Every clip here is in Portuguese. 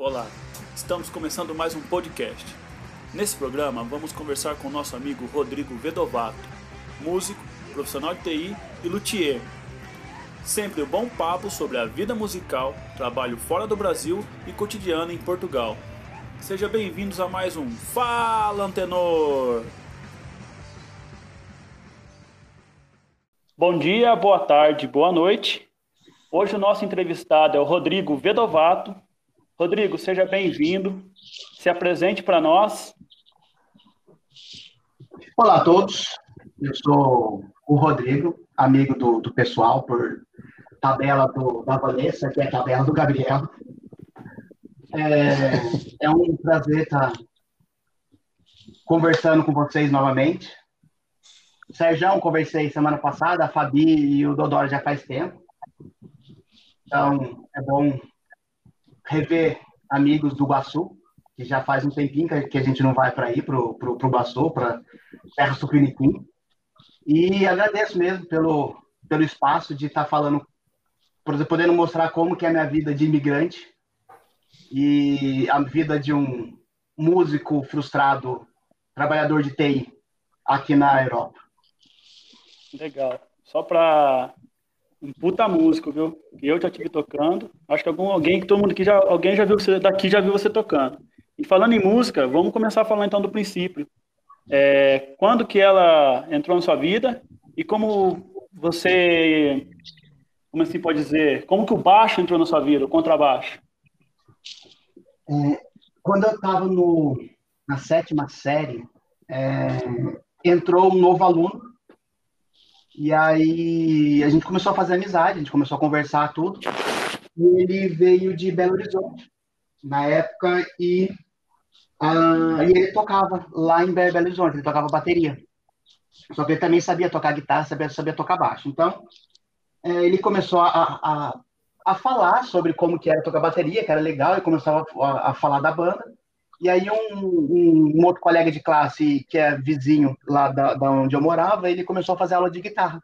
Olá, estamos começando mais um podcast. Nesse programa vamos conversar com nosso amigo Rodrigo Vedovato, músico, profissional de TI e luthier. Sempre um bom papo sobre a vida musical, trabalho fora do Brasil e cotidiano em Portugal. Sejam bem-vindos a mais um Fala Antenor! Bom dia, boa tarde, boa noite. Hoje o nosso entrevistado é o Rodrigo Vedovato, Rodrigo, seja bem-vindo. Se apresente para nós. Olá a todos. Eu sou o Rodrigo, amigo do, do pessoal por tabela do, da Vanessa, que é a tabela do Gabriel. É, é um prazer estar conversando com vocês novamente. Sérgio, conversei semana passada, a Fabi e o Dodoro já faz tempo. Então, é bom rever amigos do Guaçu, que já faz um tempinho que a gente não vai para aí, para o Guaçu, para Terra Sucriniquim. E agradeço mesmo pelo, pelo espaço de estar tá falando, podendo mostrar como que é a minha vida de imigrante e a vida de um músico frustrado, trabalhador de TI aqui na Europa. Legal. Só para um puta músico, viu? Eu já tive tocando. Acho que algum, alguém que todo mundo aqui já, alguém já viu você daqui já viu você tocando. E falando em música, vamos começar a falar então do princípio. É, quando que ela entrou na sua vida e como você, como assim pode dizer, como que o baixo entrou na sua vida, o contrabaixo? É, quando eu estava na sétima série, é, entrou um novo aluno e aí a gente começou a fazer amizade, a gente começou a conversar tudo. E ele veio de Belo Horizonte na época e, uh, e ele tocava lá em Belo Horizonte, ele tocava bateria. Só que ele também sabia tocar guitarra, sabia, sabia tocar baixo. Então, é, ele começou a, a, a falar sobre como que era tocar bateria, que era legal, e começou a, a falar da banda. E aí um, um, outro colega de classe, que é vizinho lá da, da, onde eu morava, ele começou a fazer aula de guitarra.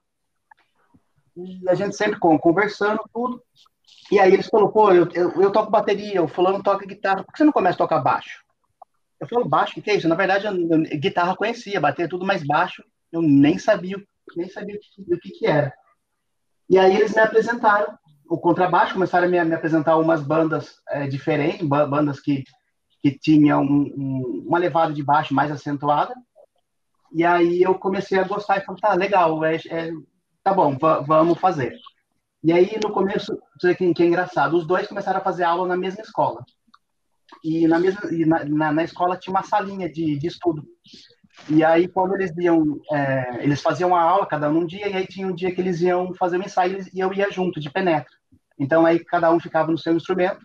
E a gente sempre conversando, tudo. E aí eles falaram, pô, eu, eu, eu, toco bateria, o fulano toca guitarra, por que você não começa a tocar baixo? Eu falo, baixo, o que é isso? Na verdade, eu, eu, guitarra conhecia, bater tudo mais baixo, eu nem sabia, nem sabia o que, que era. E aí eles me apresentaram o contrabaixo, começaram a me, me apresentar umas bandas é, diferentes, bandas que que tinha um, um, uma levada de baixo mais acentuada. E aí eu comecei a gostar e falei, tá, legal, é, é tá bom, vamos fazer. E aí, no começo, que, que é engraçado, os dois começaram a fazer aula na mesma escola. E na, mesma, e na, na, na escola tinha uma salinha de, de estudo. E aí, quando eles iam, é, eles faziam uma aula, cada um um dia, e aí tinha um dia que eles iam fazer um ensaio e eu ia junto, de penetra. Então, aí cada um ficava no seu instrumento,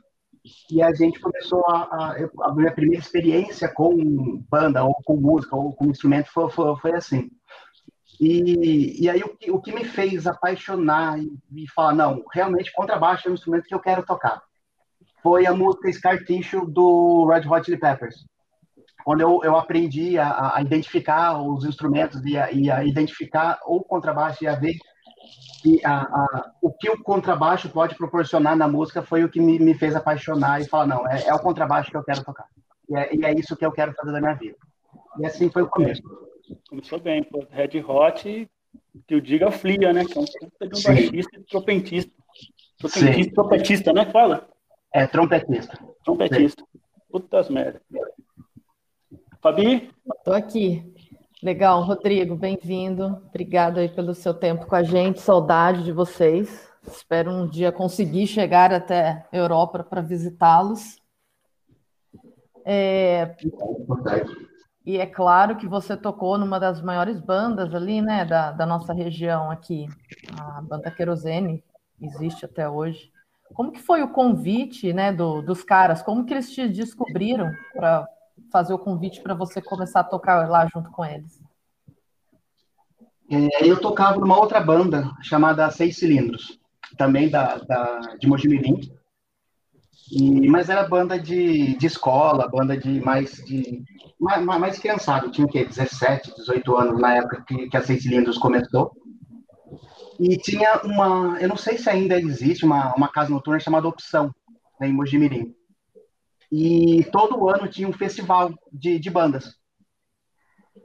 e a gente começou a, a, a, minha primeira experiência com banda ou com música ou com instrumento foi, foi, foi assim. E, e aí o que, o que me fez apaixonar e, e, falar não realmente contrabaixo é um instrumento que eu quero tocar. Foi a música Scar Tissue do Red Hot Chili Peppers. Quando eu, eu aprendi a, a identificar os instrumentos e a, e a identificar o contrabaixo e a ver que a, a, o que o contrabaixo pode proporcionar na música foi o que me, me fez apaixonar e falar, não, é, é, o contrabaixo que eu quero tocar. E é, e é, isso que eu quero fazer da minha vida. E assim foi o começo. Começou bem, pô. Red Hot, que o diga Flia, né? Que é um puta de um baixista e trompetista. Trompetista, trompetista, né? Fala. É, trompetista. Trompetista. Sim. Putas merda. Fabi? Tô aqui. Legal, Rodrigo, bem-vindo. Obrigado aí pelo seu tempo com a gente. Saudade de vocês. Espero um dia conseguir chegar até a Europa para visitá-los. É... E é claro que você tocou numa das maiores bandas ali, né, da, da nossa região aqui, a banda Querosene, existe até hoje. Como que foi o convite, né, do, dos caras? Como que eles te descobriram para fazer o convite para você começar a tocar lá junto com eles? É, eu tocava numa outra banda chamada Seis Cilindros, também da, da de Mojimirim, e, mas era banda de, de escola, banda de mais de mais, mais criançado, tinha o quê? 17, 18 anos na época que, que a Seis Cilindros começou. E tinha uma, eu não sei se ainda existe, uma, uma casa noturna chamada Opção, né, em Mojimirim. E todo ano tinha um festival de, de bandas.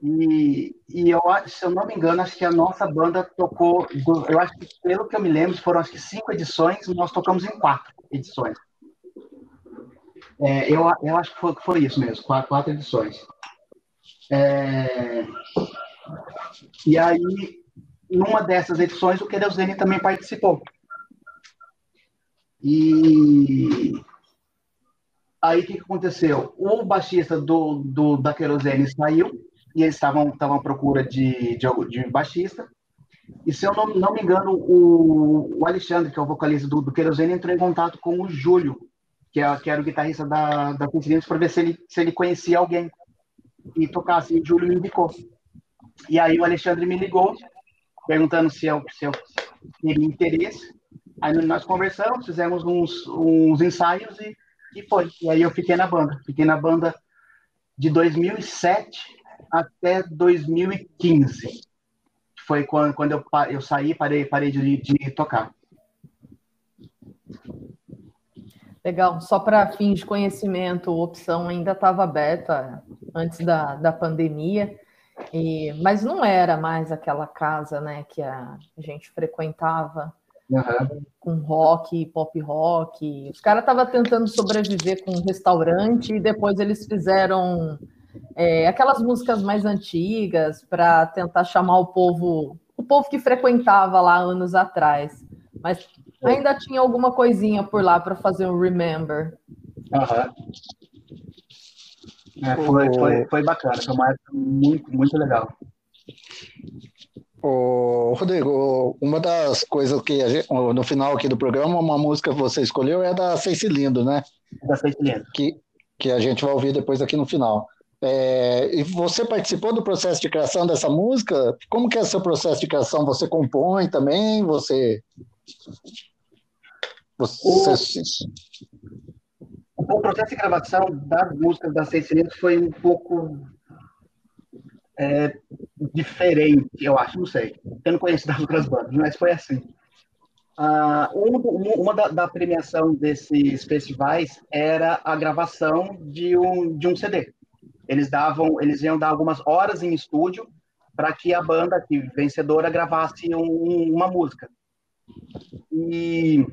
E, e eu, se eu não me engano, acho que a nossa banda tocou, eu acho que, pelo que eu me lembro, foram acho que cinco edições, nós tocamos em quatro edições. É, eu, eu acho que foi, foi isso mesmo, quatro, quatro edições. É, e aí, numa dessas edições, o Querosene também participou. E aí, o que, que aconteceu? O baixista do, do, da Querosene saiu, e eles estavam à procura de, de, de baixista. E se eu não, não me engano, o, o Alexandre, que é o vocalista do, do Querosene, entrou em contato com o Júlio, que, é, que era o guitarrista da, da Coincidência, para ver se ele, se ele conhecia alguém e tocasse. E o Júlio me indicou. E aí o Alexandre me ligou, perguntando se eu, se eu teria interesse. Aí nós conversamos, fizemos uns, uns ensaios e, e foi. E aí eu fiquei na banda. Fiquei na banda de 2007 até 2015. Foi quando, quando eu, eu saí, parei, parei de, de tocar. Legal, só para fins de conhecimento, a opção ainda estava aberta antes da, da pandemia, e, mas não era mais aquela casa né, que a gente frequentava uhum. com rock, pop rock. Os caras estavam tentando sobreviver com um restaurante e depois eles fizeram é, aquelas músicas mais antigas para tentar chamar o povo, o povo que frequentava lá anos atrás. Mas ainda tinha alguma coisinha por lá para fazer um remember. Uhum. É, foi, foi, foi bacana, foi uma época muito, muito legal. Ô, Rodrigo, uma das coisas que gente, no final aqui do programa, uma música que você escolheu é da Seis Cilindros, né? Da Seis Cilindros. Que, que a gente vai ouvir depois aqui no final. É, e você participou do processo de criação dessa música? Como que é o seu processo de criação? Você compõe também? Você... você... O, o processo de gravação das músicas das Seis Cilindros foi um pouco é, diferente, eu acho, não sei. Eu não conheço das outras bandas, mas foi assim. Um, uma da, da, premiação desses festivais era a gravação de um, de um CD. Eles davam, eles iam dar algumas horas em estúdio para que a banda que vencedora gravasse um, uma música. E,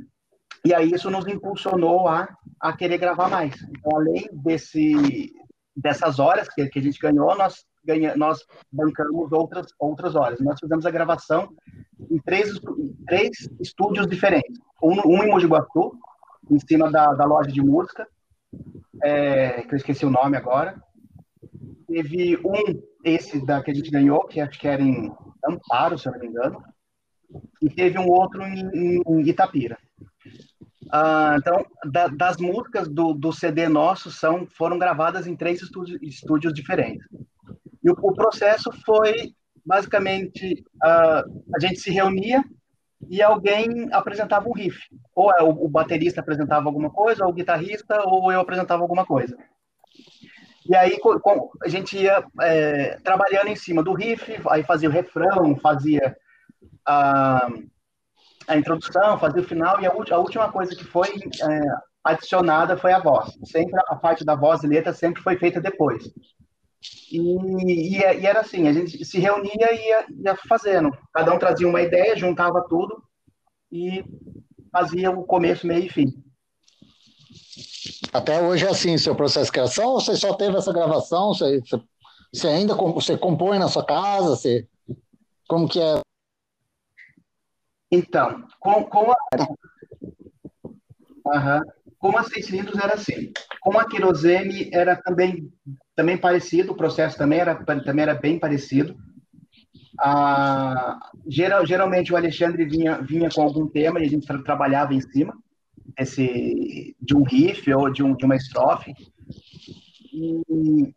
e aí isso nos impulsionou a, a querer gravar mais. Então, além desse, dessas horas que, que a gente ganhou, nós, ganha, nós bancamos outras, outras horas. Nós fizemos a gravação em três, três estúdios diferentes. Um, um em Mogi Guaçu, em cima da, da loja de música, é, que eu esqueci o nome agora. Teve um, esse da que a gente ganhou, que acho que era em Amparo, se eu não me engano. E teve um outro em, em Itapira. Ah, então, da, das músicas do, do CD nosso são, foram gravadas em três estúdios, estúdios diferentes. E o, o processo foi, basicamente, uh, a gente se reunia e alguém apresentava um riff. Ou é, o, o baterista apresentava alguma coisa, ou o guitarrista, ou eu apresentava alguma coisa. E aí com, a gente ia é, trabalhando em cima do riff, aí fazia o refrão, fazia a, a introdução, fazia o final, e a, a última coisa que foi é, adicionada foi a voz. Sempre a parte da voz e letra sempre foi feita depois. E, e, e era assim, a gente se reunia e ia, ia fazendo. Cada um trazia uma ideia, juntava tudo e fazia o começo, meio e fim. Até hoje é assim, seu processo de criação, ou você só teve essa gravação? Você, você, ainda você compõe na sua casa? Você, como que é? Então, com, com a, uhum, com a seis cilindros era assim. Com a querosene era também, também parecido, o processo também era, também era bem parecido. Ah, geral, geralmente o Alexandre vinha, vinha com algum tema e a gente tra trabalhava em cima esse, de um riff ou de, um, de uma estrofe. E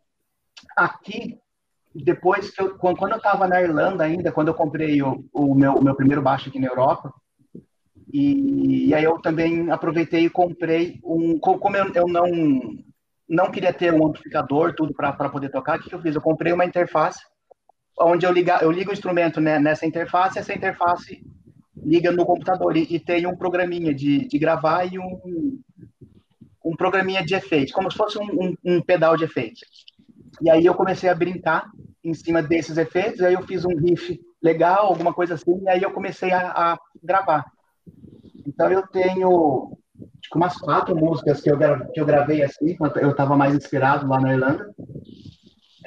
aqui, depois que eu, quando eu estava na Irlanda ainda, quando eu comprei o, o, meu, o meu primeiro baixo aqui na Europa, e, e, aí eu também aproveitei e comprei um. Como eu, eu não, não queria ter um amplificador, tudo para poder tocar, o que, que eu fiz? Eu comprei uma interface onde eu, liga, eu ligo o instrumento né, nessa interface, essa interface liga no computador e, e tem um programinha de, de gravar e um, um programinha de efeitos, como se fosse um, um, um, pedal de efeitos. E aí eu comecei a brincar em cima desses efeitos, aí eu fiz um riff legal, alguma coisa assim, e aí eu comecei a, a gravar. Então eu tenho tipo, umas quatro músicas que eu, que eu gravei assim, quando eu estava mais inspirado lá na Irlanda.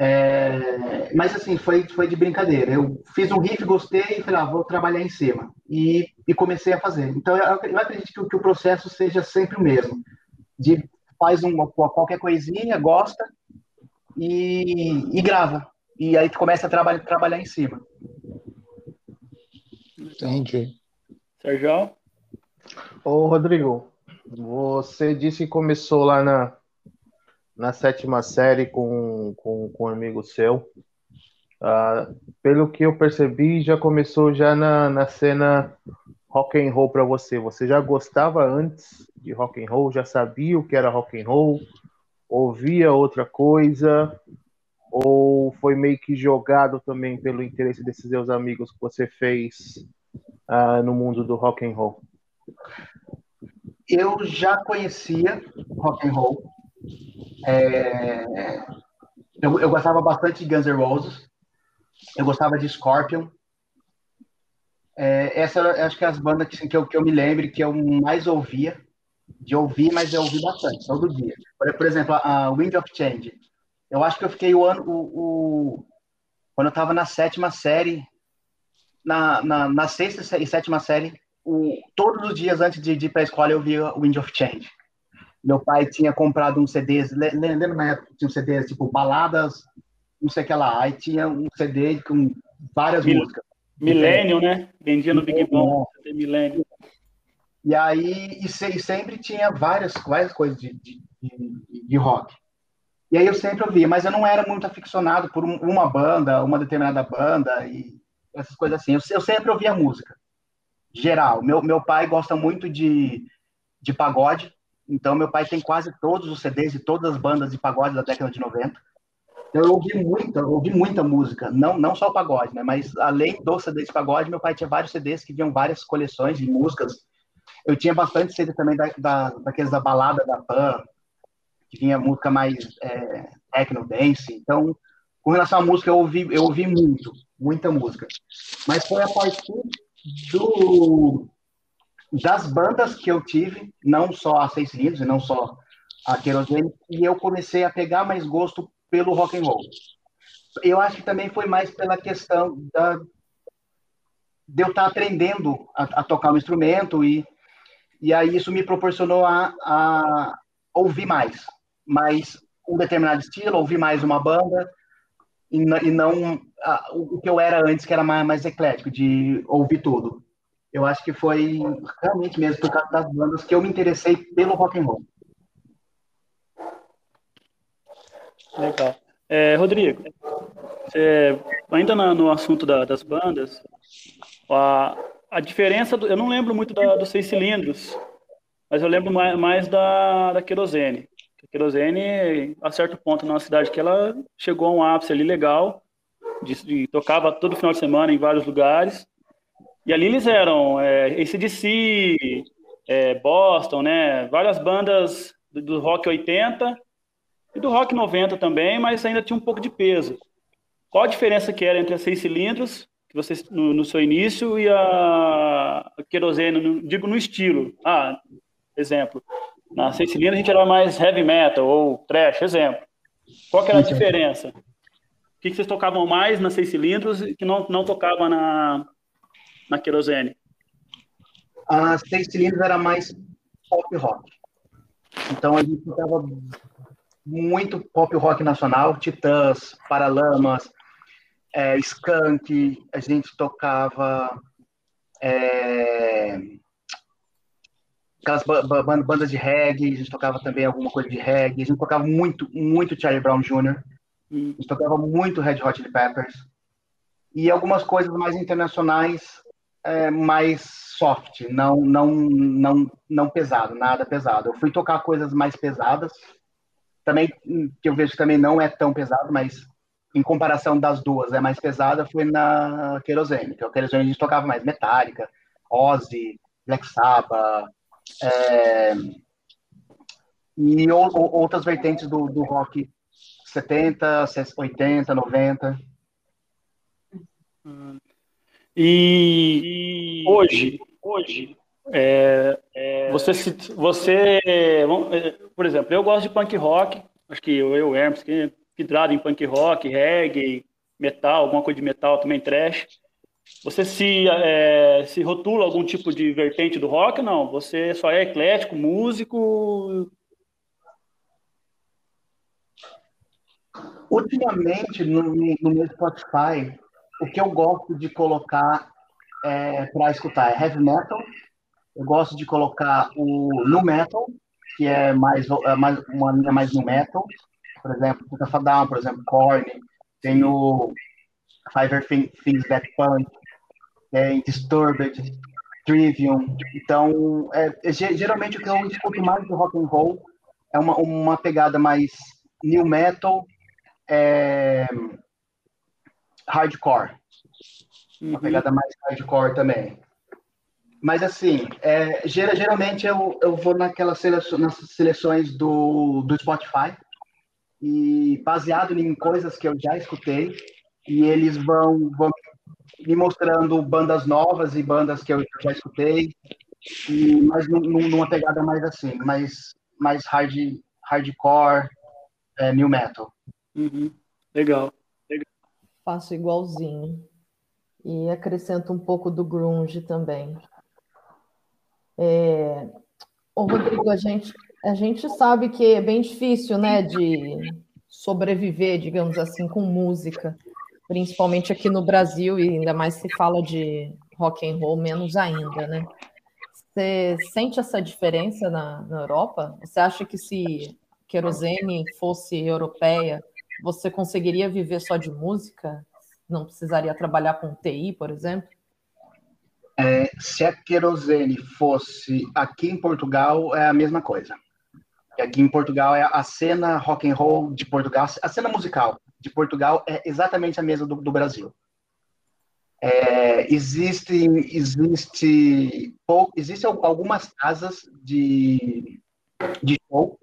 É, mas assim, foi, foi de brincadeira. Eu fiz um riff, gostei e falei, ah, vou trabalhar em cima. E, e comecei a fazer. Então eu, eu acredito que, que o processo seja sempre o mesmo de faz um, qualquer coisinha, gosta e, e grava. E aí tu começa a trabalhar, trabalhar em cima. Entendi. Sérgio? Ô, Rodrigo, você disse que começou lá na, na sétima série com, com, com um amigo seu. Uh, pelo que eu percebi, já começou já na, na cena rock and roll para você? Você já gostava antes de rock and roll? Já sabia o que era rock and roll? Ouvia outra coisa? Ou foi meio que jogado também pelo interesse desses seus amigos que você fez uh, no mundo do rock and roll? Eu já conhecia rock and roll. É... Eu, eu gostava bastante de Guns N' Roses. Eu gostava de Scorpion. É, essa acho que é as bandas que, que, eu, que eu me lembro que eu mais ouvia, de ouvir, mas eu ouvi bastante, todo dia. Por, por exemplo, a, Wind of Change. Eu acho que eu fiquei o ano, o, o quando eu estava na sétima série, na, na, na, sexta e sétima série, o, todos os dias antes de, de ir para a escola eu via Wind of Change. Meu pai tinha comprado uns CDs, lembra na época tinha um CDs tipo baladas, não sei o que lá, aí tinha um CD com várias Mil, músicas. Milênio, né? Vendia no Big Bom, Milênio. E aí, e, se, sempre tinha várias, várias coisas de, de, de, de, rock. E aí eu sempre ouvia, mas eu não era muito aficionado por uma banda, uma determinada banda e essas coisas assim. Eu, eu sempre ouvia música, geral. Meu, meu pai gosta muito de, de pagode, então meu pai tem quase todos os CDs de todas as bandas de pagode da década de 90. Então, eu ouvi muita, ouvi muita música, não, não só o pagode, né? Mas além do CD de pagode, meu pai tinha vários CDs que vinham várias coleções de músicas. Eu tinha bastante CD também da, da, daqueles da balada da Pan, que vinha música mais é, techno, dance. Então, com relação à música, eu ouvi, eu ouvi muito, muita música. Mas foi a partir do, das bandas que eu tive, não só a Seis Cilindros, não só a Querosene, e eu comecei a pegar mais gosto pelo rock and roll. Eu acho que também foi mais pela questão da, de eu estar aprendendo a, a tocar o um instrumento e, e aí isso me proporcionou a, a ouvir mais, mais um determinado estilo, ouvir mais uma banda e, e não a, o que eu era antes, que era mais, mais eclético, de ouvir tudo. Eu acho que foi realmente mesmo por causa das bandas que eu me interessei pelo rock and roll. Legal. É, Rodrigo, ainda no assunto da, das bandas, a, a diferença, do, eu não lembro muito da, dos seis cilindros, mas eu lembro mais, mais da, da querosene. Querosene, a certo ponto na cidade que ela chegou a um ápice ali legal, de, de, tocava todo final de semana em vários lugares, e ali eles eram é, ACDC, é, Boston, né, várias bandas do, do rock 80, e do Rock 90 também, mas ainda tinha um pouco de peso. Qual a diferença que era entre a seis cilindros, que você no, no seu início, e a, a querosene, no, digo no estilo? Ah, exemplo, na seis cilindros a gente era mais heavy metal ou trash, exemplo. Qual que era a diferença? O que, que vocês tocavam mais na seis cilindros que não, não tocava na, na querosene? A seis cilindros era mais pop rock. Então a gente tocava muito pop rock nacional, Titãs, Paralamas, é, Skank, a gente tocava é, aquelas bandas de reggae, a gente tocava também alguma coisa de reggae, a gente tocava muito, muito Charlie Brown Jr., a gente tocava muito Red Hot Chili Peppers, e algumas coisas mais internacionais, é, mais soft, não, não, não, não pesado, nada pesado. Eu fui tocar coisas mais pesadas, também que eu vejo que também não é tão pesado, mas em comparação das duas é mais pesada, foi na Kerosene, que a Kerosene a gente tocava mais Metallica, Ozzy, Black Sabbath, é... e ou, ou, outras vertentes do, do rock 70, 80, 90. E, e hoje, hoje, é, é, você, você, é, por exemplo, eu gosto de punk rock, acho que eu, eu Hermes, que é vidrado em punk rock, reggae, metal, alguma coisa de metal também, trash. Você se, é, se rotula algum tipo de vertente do rock? Não, você só é eclético, músico? Ultimamente, no, no meu Spotify, o que eu gosto de colocar é, para escutar é heavy metal, eu gosto de colocar o nu metal, que é mais, é mais uma linha mais nu metal, por exemplo, Down, por exemplo, Korn, tem o Five Things That Punch, tem Disturbed, Trivium. Então, é, é, geralmente o que eu escuto mais do rock and roll é uma, uma pegada mais new metal, é, hardcore. Uma uhum. pegada mais hardcore também. Mas assim, é, geralmente eu, eu vou naquelas seleções, nas seleções do, do Spotify e baseado em coisas que eu já escutei e eles vão, vão me mostrando bandas novas e bandas que eu já escutei, e, mas numa pegada mais assim, mais, mais hard, hardcore, é, new metal. Uhum. Legal. Legal. Faço igualzinho. E acrescento um pouco do grunge também. É... Ô, Rodrigo, a gente, a gente sabe que é bem difícil, né, de sobreviver, digamos assim, com música principalmente aqui no Brasil, e ainda mais se fala de rock and roll, menos ainda, né? Você sente essa diferença na, na Europa? Você acha que se querosene fosse europeia, você conseguiria viver só de música? Não precisaria trabalhar com TI, por exemplo? É, se a querosene fosse aqui em Portugal, é a mesma coisa. Aqui em Portugal é a cena rock and roll de Portugal, a cena musical de Portugal é exatamente a mesma do, do Brasil. É, existe, existe, pou, existem algumas casas de, de show,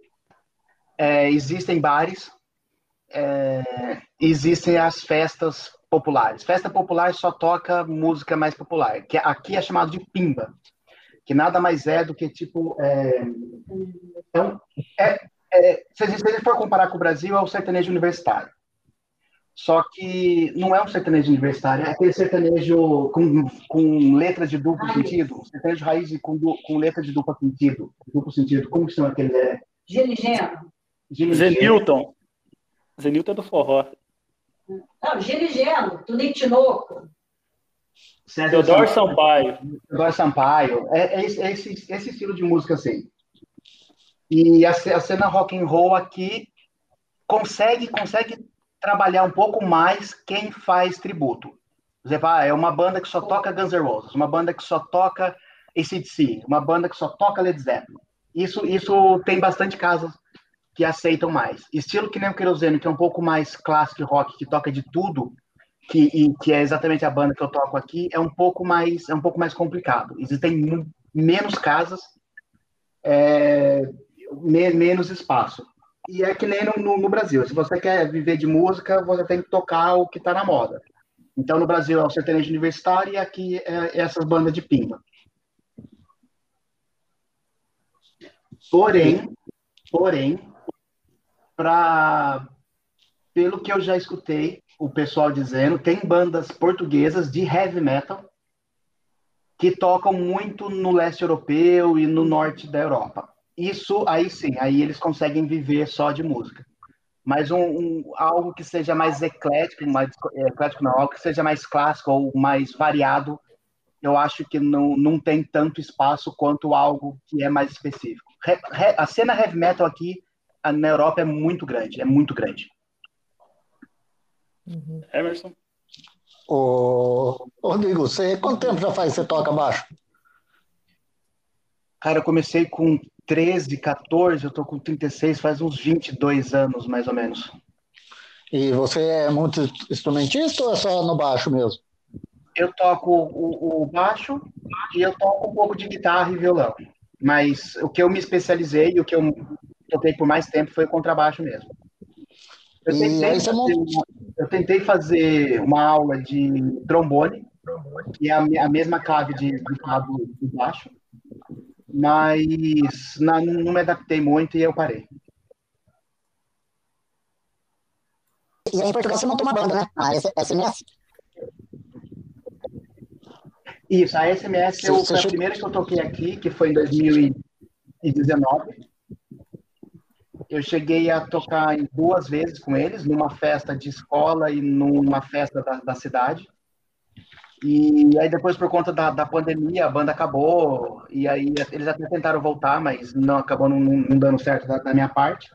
é, existem bares, é, existem as festas populares. Festa popular só toca música mais popular, que aqui é chamado de pimba, que nada mais é do que tipo. É, então, é, é, se a gente for comparar com o Brasil, é o sertanejo universitário. Só que não é um sertanejo universitário, é aquele sertanejo com, com letra de duplo raiz. sentido, sertanejo raiz com, com letra de duplo sentido, duplo sentido. Como que chama aquele? É? Giligeno. Zenilton. Zenilton é do forró. Não, Giligeno, do Nitinoco. Teodoro Sampaio. Teodoro Sampaio. É, é, esse, é esse, esse estilo de música assim. E a, a cena rock and roll aqui consegue, consegue trabalhar um pouco mais quem faz tributo. Por exemplo, ah, é uma banda que só toca Guns N' Roses, uma banda que só toca ACDC, uma banda que só toca Led Zeppelin. Isso, isso tem bastante casas que aceitam mais. Estilo que nem o Querosene, que é um pouco mais clássico rock, que toca de tudo, que, e, que é exatamente a banda que eu toco aqui, é um pouco mais, é um pouco mais complicado. Existem menos casas, é, me, menos espaço. E é que nem no, no, no, Brasil. Se você quer viver de música, você tem que tocar o que está na moda. Então, no Brasil é o sertanejo universitário e aqui é, é essas bandas de pimba. Porém, porém, pra, pelo que eu já escutei o pessoal dizendo, tem bandas portuguesas de heavy metal que tocam muito no leste europeu e no norte da Europa isso aí sim, aí eles conseguem viver só de música. Mas um, um, algo que seja mais eclético, mais eclético não, algo que seja mais clássico ou mais variado, eu acho que não, não tem tanto espaço quanto algo que é mais específico. Re, re, a cena heavy metal aqui na Europa é muito grande, é muito grande. Uhum. Emerson? Ô, Rodrigo, você, quanto tempo já faz que você toca baixo? Cara, eu comecei com 13, 14, eu tô com 36, faz uns 22 anos, mais ou menos. E você é muito instrumentista ou é só no baixo mesmo? Eu toco o, o baixo e eu toco um pouco de guitarra e violão. Mas o que eu me especializei, o que eu toquei por mais tempo foi contrabaixo mesmo. Eu tentei, fazer, uma, eu tentei fazer uma aula de trombone, que é a, mesma clave de, de de baixo, mas não, não me adaptei muito e eu parei. E aí em Portugal você montou uma banda, né? A SMS? Isso, a SMS eu, foi a primeira que eu toquei aqui, que foi em 2019. Eu cheguei a tocar em duas vezes com eles, numa festa de escola e numa festa da, da cidade. E aí depois, por conta da, da pandemia, a banda acabou, e aí eles até tentaram voltar, mas não acabou não, não dando certo da, da, minha parte.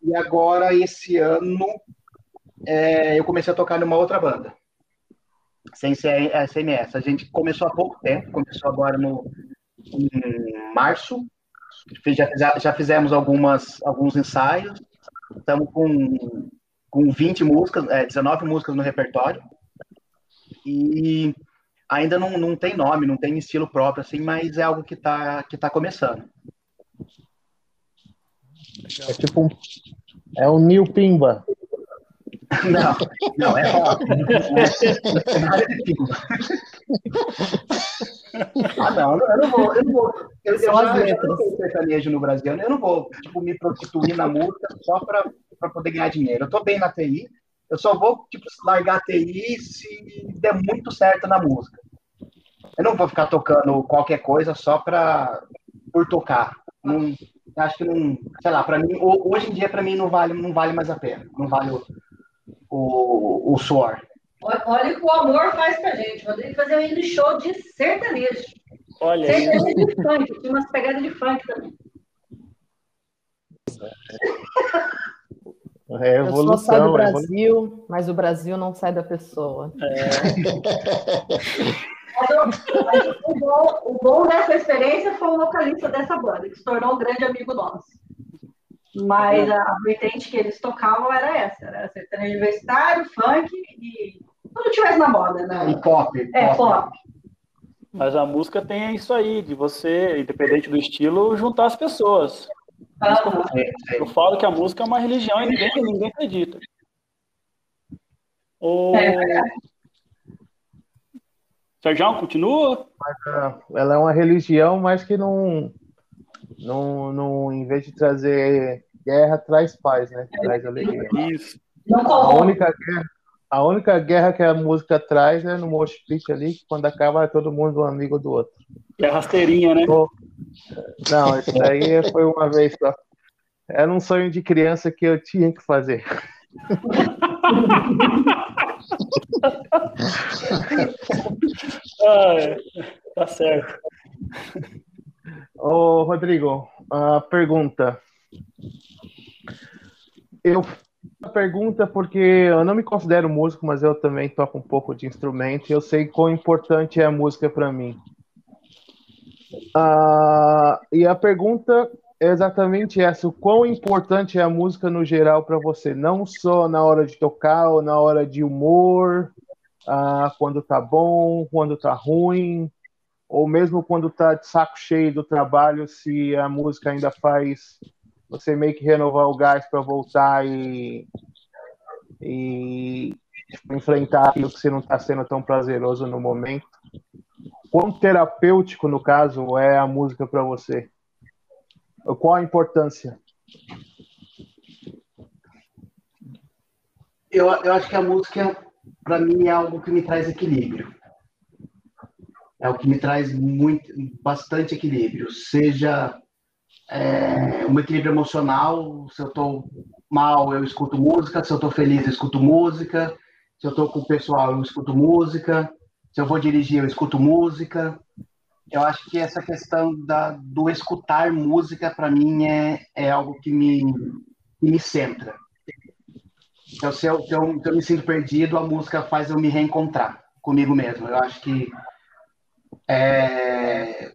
E agora, esse ano, é, eu comecei a tocar numa outra banda, sem ser a SMS. A gente começou há pouco tempo, começou agora no, em março, já, já fizemos algumas, alguns ensaios, estamos com, com 20 músicas, é, 19 músicas no repertório, e ainda não, não tem nome, não tem estilo próprio, assim, mas é algo que está que tá começando. É tipo um, é um New Pimba. Não, não, é rock. Nada de Pimba. Ah, não, eu não vou. Eu, não vou, eu, eu já, já tenho sertanejo no Brasil, eu não vou tipo, me prostituir na música só para poder ganhar dinheiro. Eu estou bem na TI, eu só vou tipo, largar a TI se der muito certo na música. Eu não vou ficar tocando qualquer coisa só pra, por tocar. Não, acho que não, sei lá, para mim, hoje em dia para mim não vale, não vale mais a pena. Não vale o, o, o suor. Olha o que o amor faz pra gente. Rodrigo fazer um show de sertanejo. Olha sertanejo de funk, tinha umas pegadas de funk também. É evolução, a pessoa sai do Brasil, mas o Brasil não sai da pessoa. É. o, bom, o bom dessa experiência foi o vocalista dessa banda, que se tornou um grande amigo nosso. Mas a vertente que eles tocavam era essa, era sertanejo universitário, funk e tudo tivesse na moda, né? E pop. É, pop. Mas a música tem isso aí, de você, independente do estilo, juntar as pessoas. Ah, eu falo que a música é uma religião e ninguém, ninguém acredita. O... É Sérgio, continua? ela é uma religião, mas que não, não, não, em vez de trazer guerra, traz paz, né? Traz alegria. Isso. A única guerra, a única guerra que a música traz é no Mosh Pit ali, que quando acaba é todo mundo um amigo do outro. É rasteirinha, né? Não, isso daí foi uma vez só. Era um sonho de criança que eu tinha que fazer. ah, tá certo. Ô, Rodrigo, a pergunta. Eu pergunta porque eu não me considero músico, mas eu também toco um pouco de instrumento e eu sei quão importante é a música para mim. Uh, e a pergunta é exatamente essa: o quão importante é a música no geral para você? Não só na hora de tocar ou na hora de humor, uh, quando tá bom, quando tá ruim, ou mesmo quando tá de saco cheio do trabalho, se a música ainda faz você meio que renovar o gás para voltar e, e enfrentar aquilo que você não está sendo tão prazeroso no momento. Quão terapêutico, no caso, é a música para você? Qual a importância? Eu, eu acho que a música, para mim, é algo que me traz equilíbrio. É o que me traz muito, bastante equilíbrio. Seja é, um equilíbrio emocional. Se eu estou mal, eu escuto música. Se eu estou feliz, eu escuto música. Se eu estou com o pessoal, eu escuto música. Se eu vou dirigir, eu escuto música eu acho que essa questão da, do escutar música, para mim, é, é algo que me, que me centra. Então, se eu, se, eu, se eu me sinto perdido, a música faz eu me reencontrar comigo mesmo. Eu acho que é,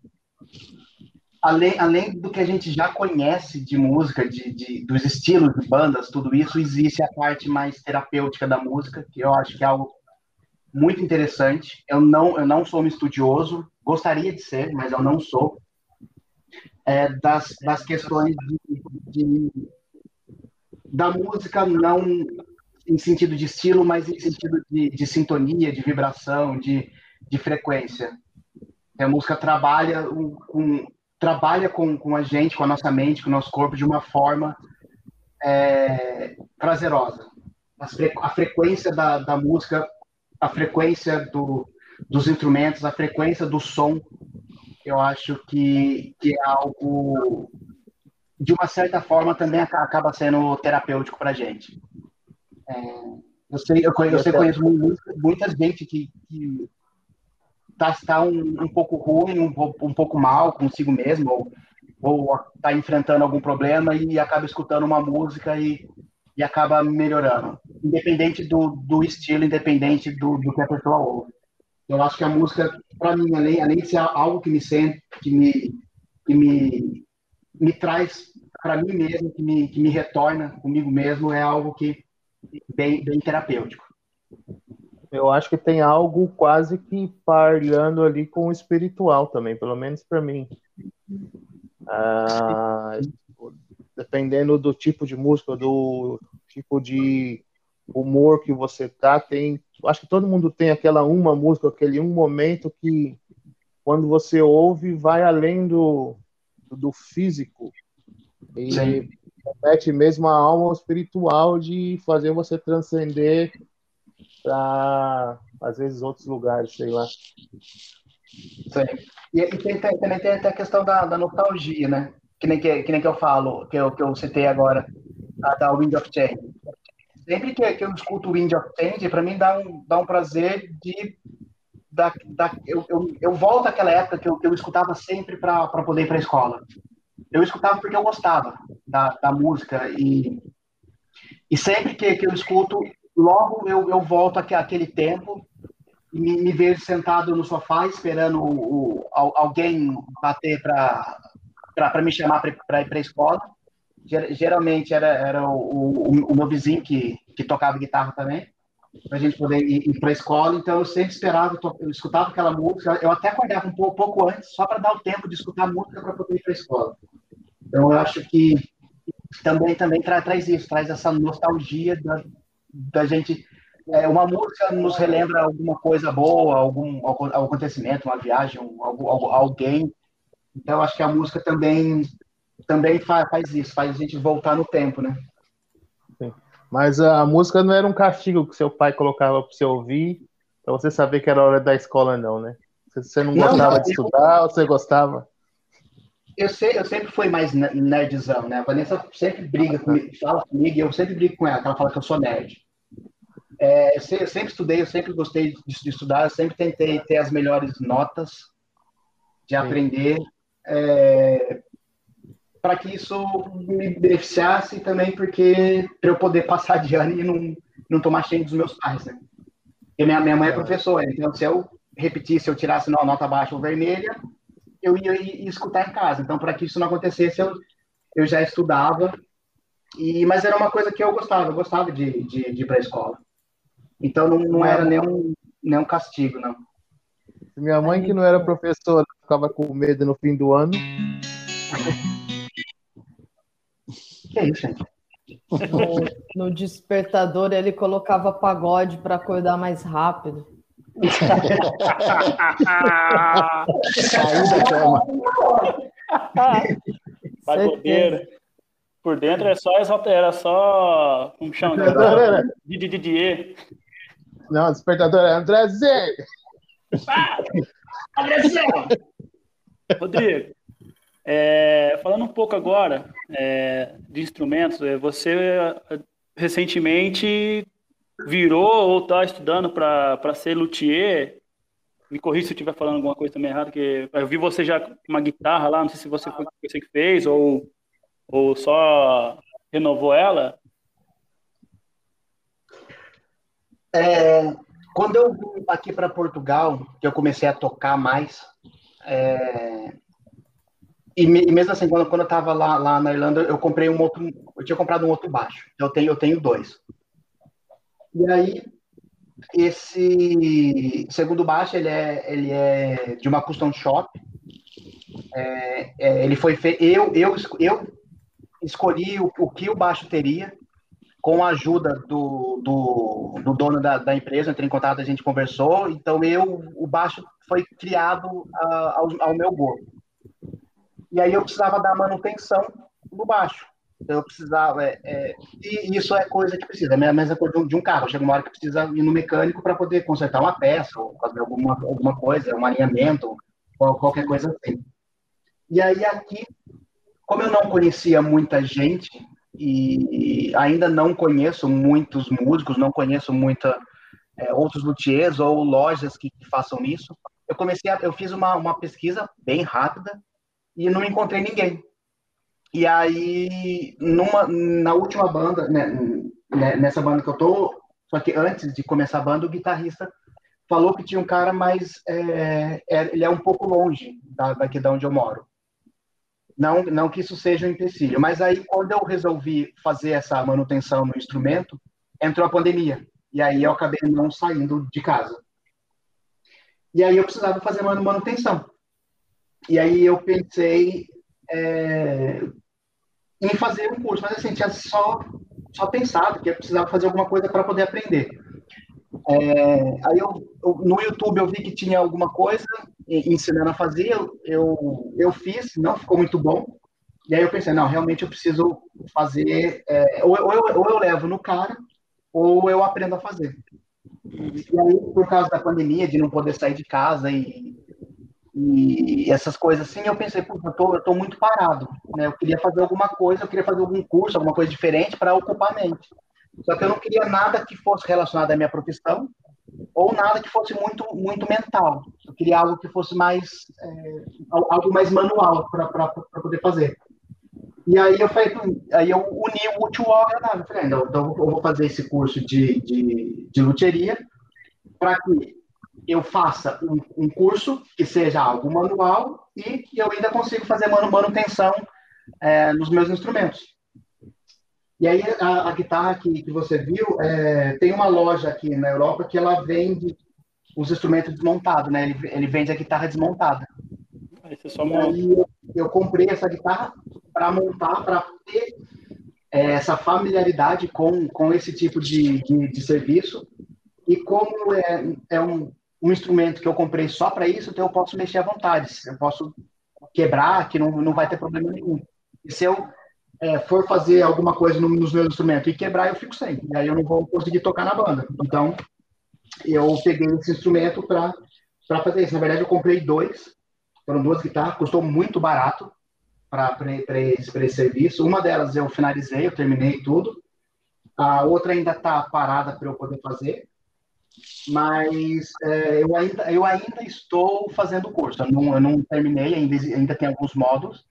além, além do que a gente já conhece de música, de, de, dos estilos de bandas, tudo isso, existe a parte mais terapêutica da música, que eu acho que é algo muito interessante. Eu não, eu não sou um estudioso, gostaria de ser, mas eu não sou. é, das, das questões de, de, da música não em sentido de estilo, mas em sentido de, de sintonia, de vibração, de, de frequência. A música trabalha com, trabalha com, com a gente, com a nossa mente, com o nosso corpo de uma forma é, prazerosa. A frequência da, da música, a frequência do, dos instrumentos, a frequência do som, eu acho que, que é algo, de uma certa forma, também acaba sendo terapêutico para a gente. É, eu sei, eu conheço, eu sei, conheço muita, muita gente que, que tá, tá um, um pouco ruim, um, um pouco mal consigo mesmo, ou, ou tá enfrentando algum problema e acaba escutando uma música e, e acaba melhorando. Independente do, do estilo, independente do, do que a pessoa ouve. Eu acho que a música, para mim, além, além de ser algo que me sente, que me, que me, me traz para mim mesmo, que me, que me retorna comigo mesmo, é algo que bem, bem terapêutico. Eu acho que tem algo quase que parando ali com o espiritual também, pelo menos para mim. Ah, dependendo do tipo de música, do tipo de humor que você tá, tem. Acho que todo mundo tem aquela uma música, aquele um momento que quando você ouve vai além do, do físico e Sim. mete mesmo a alma espiritual de fazer você transcender para, às vezes, outros lugares, sei lá. Sim. E, e tem, tem, também tem a questão da, da, nostalgia, né? Que nem que, que nem que eu falo, que eu, que eu citei agora, a da Wind of Change. Sempre que, que eu escuto Wind of Change, para mim dá um, dá um prazer de. Da, da, eu, eu, eu volto àquela época que eu, que eu escutava sempre para poder ir para a escola. Eu escutava porque eu gostava da, da música e, e sempre que, que eu escuto, logo eu, eu volto àquele tempo e me, me vejo sentado no sofá esperando o, o alguém bater para me chamar para ir para a escola. Geralmente era, era o, o, meu vizinho que, que tocava guitarra também, para a gente poder ir, ir para a escola. Então eu sempre esperava, eu escutava aquela música. Eu até acordava um pouco, pouco antes, só para dar o tempo de escutar a música para poder ir para a escola. Então eu acho que também também tra, traz isso, traz essa nostalgia da, da gente. É, uma música nos relembra alguma coisa boa, algum, algum acontecimento, uma viagem, algum, alguém. Então, acho que a música também também faz, faz isso, faz a gente voltar no tempo, né? Sim. Mas a música não era um castigo que seu pai colocava para você ouvir, para você saber que era hora da escola, não, né? Você não gostava não, não, de estudar eu... ou você gostava? Eu, sei, eu sempre fui mais nerdzão, né? A Vanessa sempre briga comigo, fala comigo e eu sempre brigo com ela, ela fala que eu sou nerd. É, eu, sempre estudei, eu sempre gostei de, de, estudar, eu sempre tentei ter as melhores notas, de aprender, é, para que isso me beneficiasse também, porque para eu poder passar de ano e não, não tomar cheio dos meus pais, né? Porque minha, minha mãe é professora, então se eu repetisse, eu tirasse uma nota baixa ou vermelha, eu ia, ia escutar em casa. Então, para que isso não acontecesse, eu, eu já estudava. E, mas era uma coisa que eu gostava, eu gostava de, de, de ir para a escola. Então, não, não era nenhum, nenhum castigo, não. Minha mãe, que não era professora, ficava com medo no fim do ano. que é isso, gente? No, no despertador, ele colocava pagode para acordar mais rápido. Saiu da cama. Pagodeiro. Por dentro é só, era só. Como chama? Didier. Não, despertador é André Zé. Ah, André Zé. Rodrigo, é, falando um pouco agora é, de instrumentos, é, você é, recentemente virou ou está estudando para ser luthier, me corrija se eu estiver falando alguma coisa também errada, que eu vi você já com uma guitarra lá, não sei se você foi você que fez ou, ou só renovou ela. É, quando eu vim aqui para Portugal, que eu comecei a tocar mais, é, e, me, e, mesmo assim, quando, quando eu estava lá, lá na Irlanda, eu comprei um outro, eu tinha comprado um outro baixo. Eu tenho, eu tenho dois. E aí, esse segundo baixo, ele é, ele é de uma custom shop. É, é, ele foi eu, eu, eu escolhi o, o que o baixo teria com a ajuda do, do, do dono da, da, empresa, entrei em contato, a gente conversou, então eu, o baixo foi criado uh, ao, ao, meu gosto. E aí eu precisava dar manutenção no baixo. Então eu precisava, é, é, e isso é coisa que precisa, é a mesma coisa de um carro, chega uma hora que precisa ir no mecânico para poder consertar uma peça, ou fazer alguma, alguma coisa, um alinhamento, qualquer coisa assim. E aí aqui, como eu não conhecia muita gente, e ainda não conheço muitos músicos, não conheço muita é, outros luthiers ou lojas que, que, façam isso. Eu comecei, a, eu fiz uma, uma pesquisa bem rápida e não encontrei ninguém. E aí, numa, na última banda, né, né, nessa banda que eu tô, só que antes de começar a banda, o guitarrista falou que tinha um cara, mas é, é, ele é um pouco longe da, daqui de onde eu moro. Não, não que isso seja um empecilho, mas aí quando eu resolvi fazer essa manutenção no instrumento, entrou a pandemia. E aí eu acabei não saindo de casa. E aí eu precisava fazer manutenção. E aí eu pensei é, em fazer um curso, mas assim, tinha só, só pensado que eu precisava fazer alguma coisa para poder aprender. É, aí eu, eu, no YouTube eu vi que tinha alguma coisa ensinando a fazer, eu, eu fiz, não ficou muito bom. E aí eu pensei, não, realmente eu preciso fazer, é, ou, ou, eu, ou eu levo no cara, ou eu aprendo a fazer. E aí, por causa da pandemia, de não poder sair de casa e, e essas coisas assim, eu pensei, eu tô, eu tô muito parado, né? Eu queria fazer alguma coisa, eu queria fazer algum curso, alguma coisa diferente para ocupar a mente. Só que eu não queria nada que fosse relacionado à minha profissão ou nada que fosse muito muito mental. Eu queria algo que fosse mais é, algo mais manual para poder fazer. E aí eu falei, aí eu uni o útil ao agradável. Falei, então eu vou fazer esse curso de, de, de luteria para que eu faça um, um, curso que seja algo manual e que eu ainda consiga fazer manutenção é, nos meus instrumentos. E aí a, a guitarra que, que você viu, é, tem uma loja aqui na Europa que ela vende os instrumentos desmontados, né? Ele, ele vende a guitarra desmontada. Aí você só monta. aí eu, eu comprei essa guitarra para montar, para ter é, essa familiaridade com, com esse tipo de, de, de serviço. E como é, é um, um instrumento que eu comprei só para isso, então eu posso mexer à vontade. Eu posso quebrar, que não, não vai ter problema nenhum. E se eu é, for fazer alguma coisa no, nos meus instrumentos e quebrar, eu fico sem. E aí eu não vou conseguir tocar na banda. Então, eu peguei esse instrumento para fazer isso. Na verdade, eu comprei dois. Foram duas guitarras, custou muito barato para esse, esse serviço. Uma delas eu finalizei, eu terminei tudo. A outra ainda está parada para eu poder fazer. Mas é, eu, ainda, eu ainda estou fazendo o curso. Eu não, eu não terminei, ainda, ainda tem alguns módulos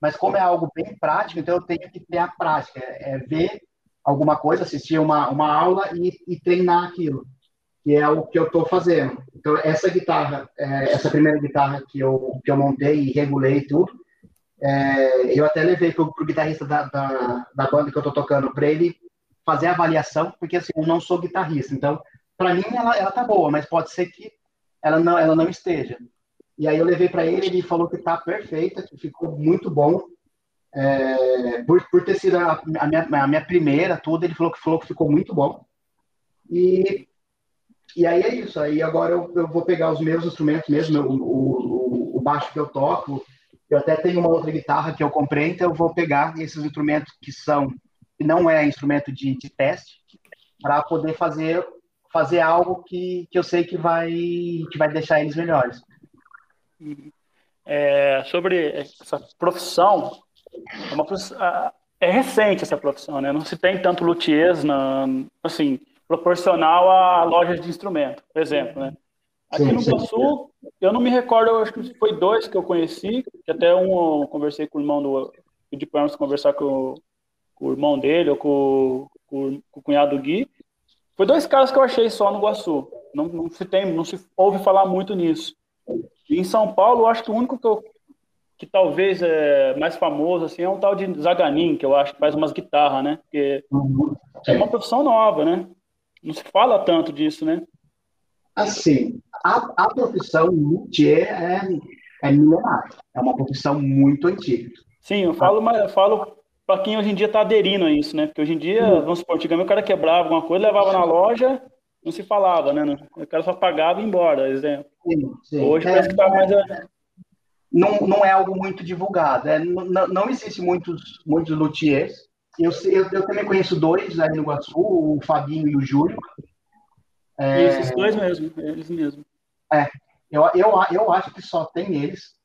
mas como é algo bem prático, então eu tenho que ter a prática, é ver alguma coisa, assistir uma, uma aula e, e treinar aquilo, que é o que eu estou fazendo. Então, essa guitarra, é, essa primeira guitarra que eu, que eu montei e regulei tudo, é, eu até levei para o guitarrista da, da, da, banda que eu estou tocando, para ele fazer a avaliação, porque assim, eu não sou guitarrista, então, para mim, ela, ela tá boa, mas pode ser que ela não, ela não esteja. E aí eu levei para ele, ele falou que está perfeita, que ficou muito bom. É, por, por ter sido a, a, minha, a minha primeira, tudo, ele falou que, falou que ficou muito bom. E, e aí é isso. Aí agora eu, eu vou pegar os meus instrumentos mesmo, o, o, o baixo que eu toco. Eu até tenho uma outra guitarra que eu comprei, então eu vou pegar esses instrumentos que são, que não é instrumento de, de teste, para poder fazer fazer algo que, que eu sei que vai que vai deixar eles melhores. É, sobre essa profissão, é, uma, é recente essa profissão, né? Não se tem tanto luthiers, na, assim, proporcional a lojas de instrumento, por exemplo, né? Aqui sim, no Sul, eu não me recordo, acho que foi dois que eu conheci, que até um eu conversei com o irmão do de Pernas conversar com, com, o irmão dele ou com, com, com, o cunhado do Gui. Foi dois caras que eu achei só no Iguaçu. Não, não se tem, não se ouve falar muito nisso. E em São Paulo, eu acho que o único que, eu, que talvez é mais famoso assim, é um tal de Zaganin, que eu acho que faz umas guitarras, né? Porque é uma profissão nova, né? Não se fala tanto disso, né? Assim, a, a profissão luthier é, é milenar, é uma profissão muito antiga. Sim, eu falo, mas eu falo para quem hoje em dia está aderindo a isso, né? Porque hoje em dia, uhum. vamos supor, antigamente o cara quebrava alguma coisa, levava na loja, não se falava, né? O cara só pagava e ia embora, exemplo. Sim, sim. Hoje é, parece que está mais. Não, não é algo muito divulgado. É, não, não existe muitos, muitos luthiers. Eu, eu, eu, também conheço dois aí no Iguaçu, o Fabinho e o Júlio. É, Esses dois mesmo, eles mesmo. É, eu, eu, eu acho que só tem eles.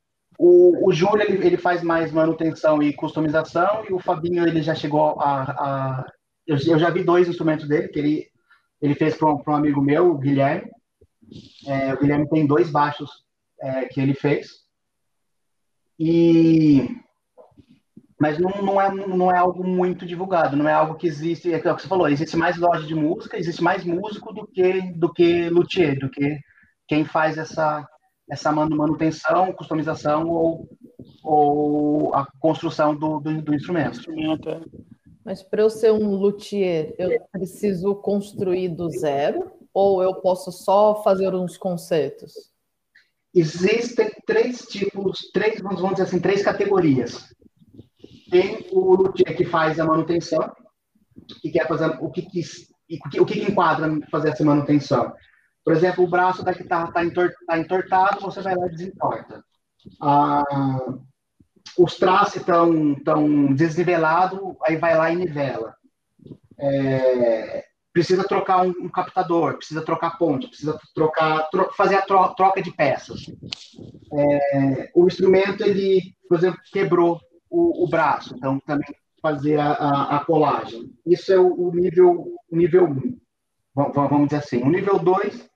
O, o Júlio ele, ele faz mais manutenção e customização, e o Fabinho ele já chegou a. a eu, eu, já vi dois instrumentos dele, que ele, ele fez para um, um, amigo meu, o Guilherme. É, o Guilherme tem dois baixos é, que ele fez. E mas não, não, é, não é algo muito divulgado, não é algo que existe, é o que você falou, existe mais loja de música, existe mais músico do que do que luthier, do que quem faz essa essa manutenção, customização ou, ou a construção do, do, do instrumento. É. Mas para eu ser um luthier, eu preciso construir do zero ou eu posso só fazer uns conceitos? Existem três tipos, três, vamos dizer assim, três categorias. Tem o luthier que faz a manutenção, que quer fazer o que, que o que, que enquadra fazer essa manutenção. Por exemplo, o braço da guitarra está tá entortado, você vai lá e desentorta. Ah, os traços estão tão desnivelados, aí vai lá e nivela. É, precisa trocar um, um, captador, precisa trocar ponte, precisa trocar, tro, fazer a tro, troca de peças. É, o instrumento, ele, por exemplo, quebrou o, o braço, então também fazer a, a, a colagem. Isso é o, o nível nível 1, um, vamos dizer assim. O nível 2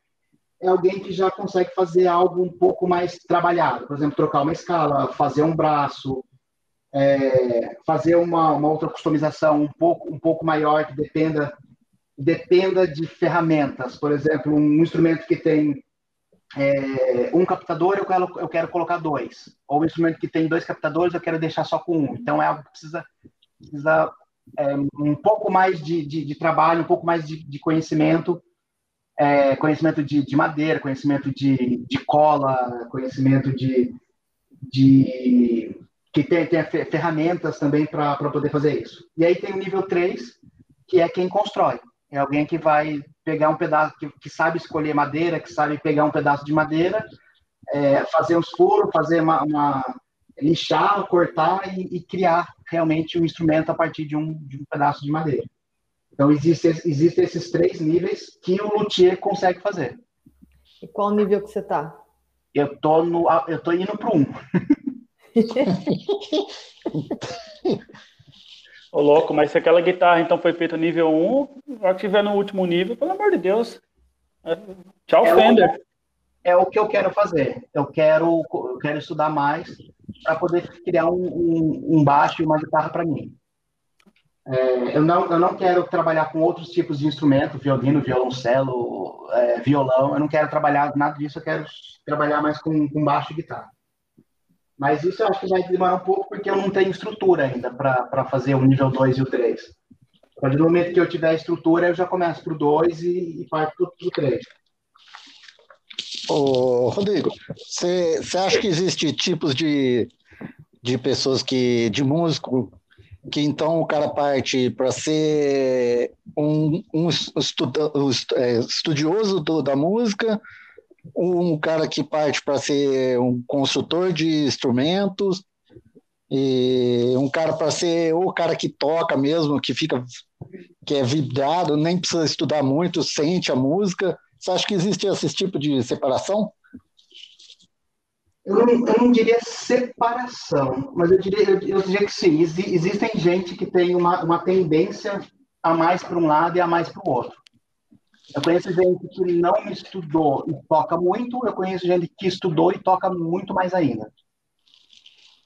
é alguém que já consegue fazer algo um pouco mais trabalhado, por exemplo, trocar uma escala, fazer um braço, é, fazer uma, uma, outra customização um pouco, um pouco maior que dependa, dependa de ferramentas. Por exemplo, um instrumento que tem é, um captador, eu quero, eu quero colocar dois. Ou um instrumento que tem dois captadores, eu quero deixar só com um. Então, é algo que precisa, precisa é, um pouco mais de, de, de, trabalho, um pouco mais de, de conhecimento, é, conhecimento de, de, madeira, conhecimento de, de cola, conhecimento de, de que tem, tem ferramentas também para poder fazer isso. E aí tem o nível 3, que é quem constrói. É alguém que vai pegar um pedaço, que, que sabe escolher madeira, que sabe pegar um pedaço de madeira, é, fazer uns furos, fazer uma, uma lixar, cortar e, e, criar realmente um instrumento a partir de um, de um pedaço de madeira. Então, existem existe esses três níveis que o luthier consegue fazer. E qual nível que você está? Eu tô, no, eu tô indo para um. Ô, louco, mas se aquela guitarra então foi feita nível 1, já que tiver no último nível, pelo amor de Deus. É, tchau, é Fender. O, é o que eu quero fazer. Eu quero, eu quero estudar mais para poder criar um, um, um, baixo e uma guitarra para mim. É, eu, não, eu não quero trabalhar com outros tipos de instrumento, violino, violoncelo, é, violão. Eu não quero trabalhar nada disso. Eu quero trabalhar mais com, com baixo e guitarra. Mas isso eu acho que vai demorar um pouco porque eu não tenho estrutura ainda para fazer o nível 2 e o 3. A partir do momento que eu tiver estrutura, eu já começo para o 2 e, e parto para o 3. Ô, Rodrigo, você acha que existe tipos de, de pessoas que, de músico, que então o cara parte para ser um, um é, estudioso do, da música, um cara que parte para ser um construtor de instrumentos, e um cara para ser o cara que toca mesmo, que fica que é vibrado, nem precisa estudar muito, sente a música. Você acha que existe esse tipo de separação? Eu não, eu não diria separação, mas eu diria, eu, diria que sim. existem gente que tem uma, uma tendência a mais para um lado e a mais para o outro. Eu conheço gente que não estudou e toca muito, eu conheço gente que estudou e toca muito mais ainda.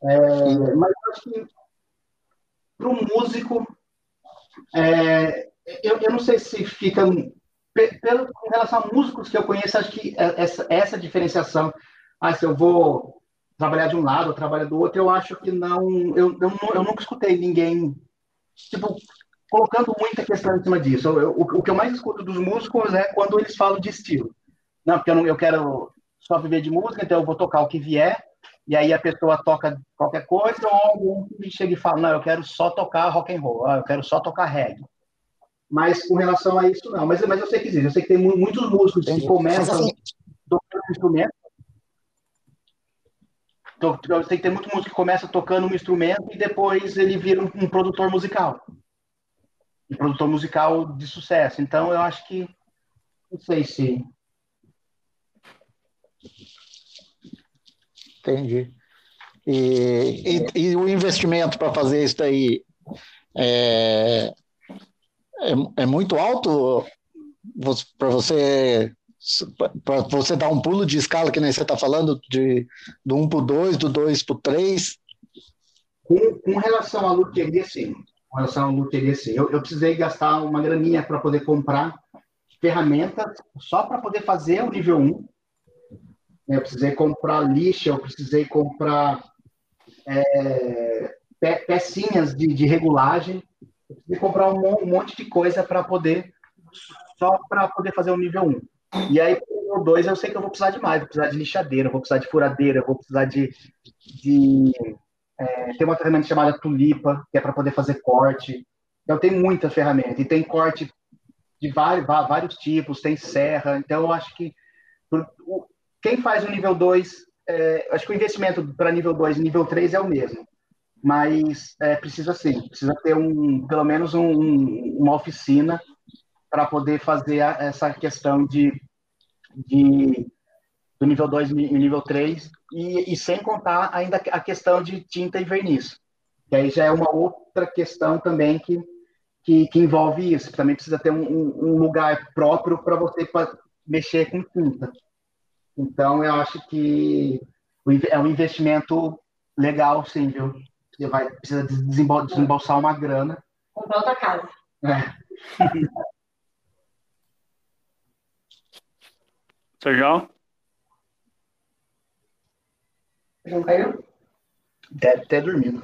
É, mas acho que para um músico, é, eu, eu não sei se fica. Pelo, com relação a músicos que eu conheço, acho que é, essa, essa diferenciação, ah, se eu vou trabalhar de um lado ou trabalhar do outro, eu acho que não. Eu, eu, eu nunca escutei ninguém. Tipo, colocando muita questão em cima disso. Eu, eu, o, que eu mais escuto dos músicos é quando eles falam de estilo. Não, porque eu, não, eu quero só viver de música, então eu vou tocar o que vier. e aí a pessoa toca qualquer coisa, ou algum que chega e fala, não, eu quero só tocar rock and roll, ah, eu quero só tocar reggae. Mas com relação a isso, não. Mas, mas eu sei que existe. Eu sei que tem muitos músicos que começam assim, tocando instrumento. Que tem muito músico que começa tocando um instrumento e depois ele vira um, um produtor musical. Um produtor musical de sucesso. Então eu acho que. Não sei se Entendi. E, e, e o investimento para fazer isso aí é, é, é muito alto para você para você dar um pulo de escala que nem você está falando de do 1 para o 2, do 2 para o 3? Com, com relação à loteria, sim. Com relação à loteria, sim. Eu, eu precisei gastar uma graninha para poder comprar ferramentas só para poder fazer o nível 1 né? Eu precisei comprar lixa, eu precisei comprar é, pe pecinhas de, de, regulagem, eu precisei comprar um, um monte de coisa para poder, só para poder fazer o nível 1. E aí, o nível 2, eu sei que eu vou precisar de mais, vou precisar de lixadeira, vou precisar de furadeira, vou precisar de. de é, tem uma ferramenta chamada tulipa, que é para poder fazer corte. Então, tem muita ferramenta. E tem corte de vários, vários tipos, tem serra. Então, eu acho que quem faz o nível 2, é, acho que o investimento para nível 2 e nível 3 é o mesmo. Mas é, precisa sim, precisa ter um, pelo menos um, uma oficina para poder fazer a, essa questão de, de do nível 2 e nível 3, e, e, sem contar ainda a questão de tinta e verniz. Que aí já é uma outra questão também que, que, que envolve isso. Também precisa ter um, um lugar próprio para você mexer com tinta. Então, eu acho que é um investimento legal, sim, viu? Você vai, precisa desembolsar uma grana. Comprar outra casa. É. Sérgio? Não caiu? Deve ter dormido.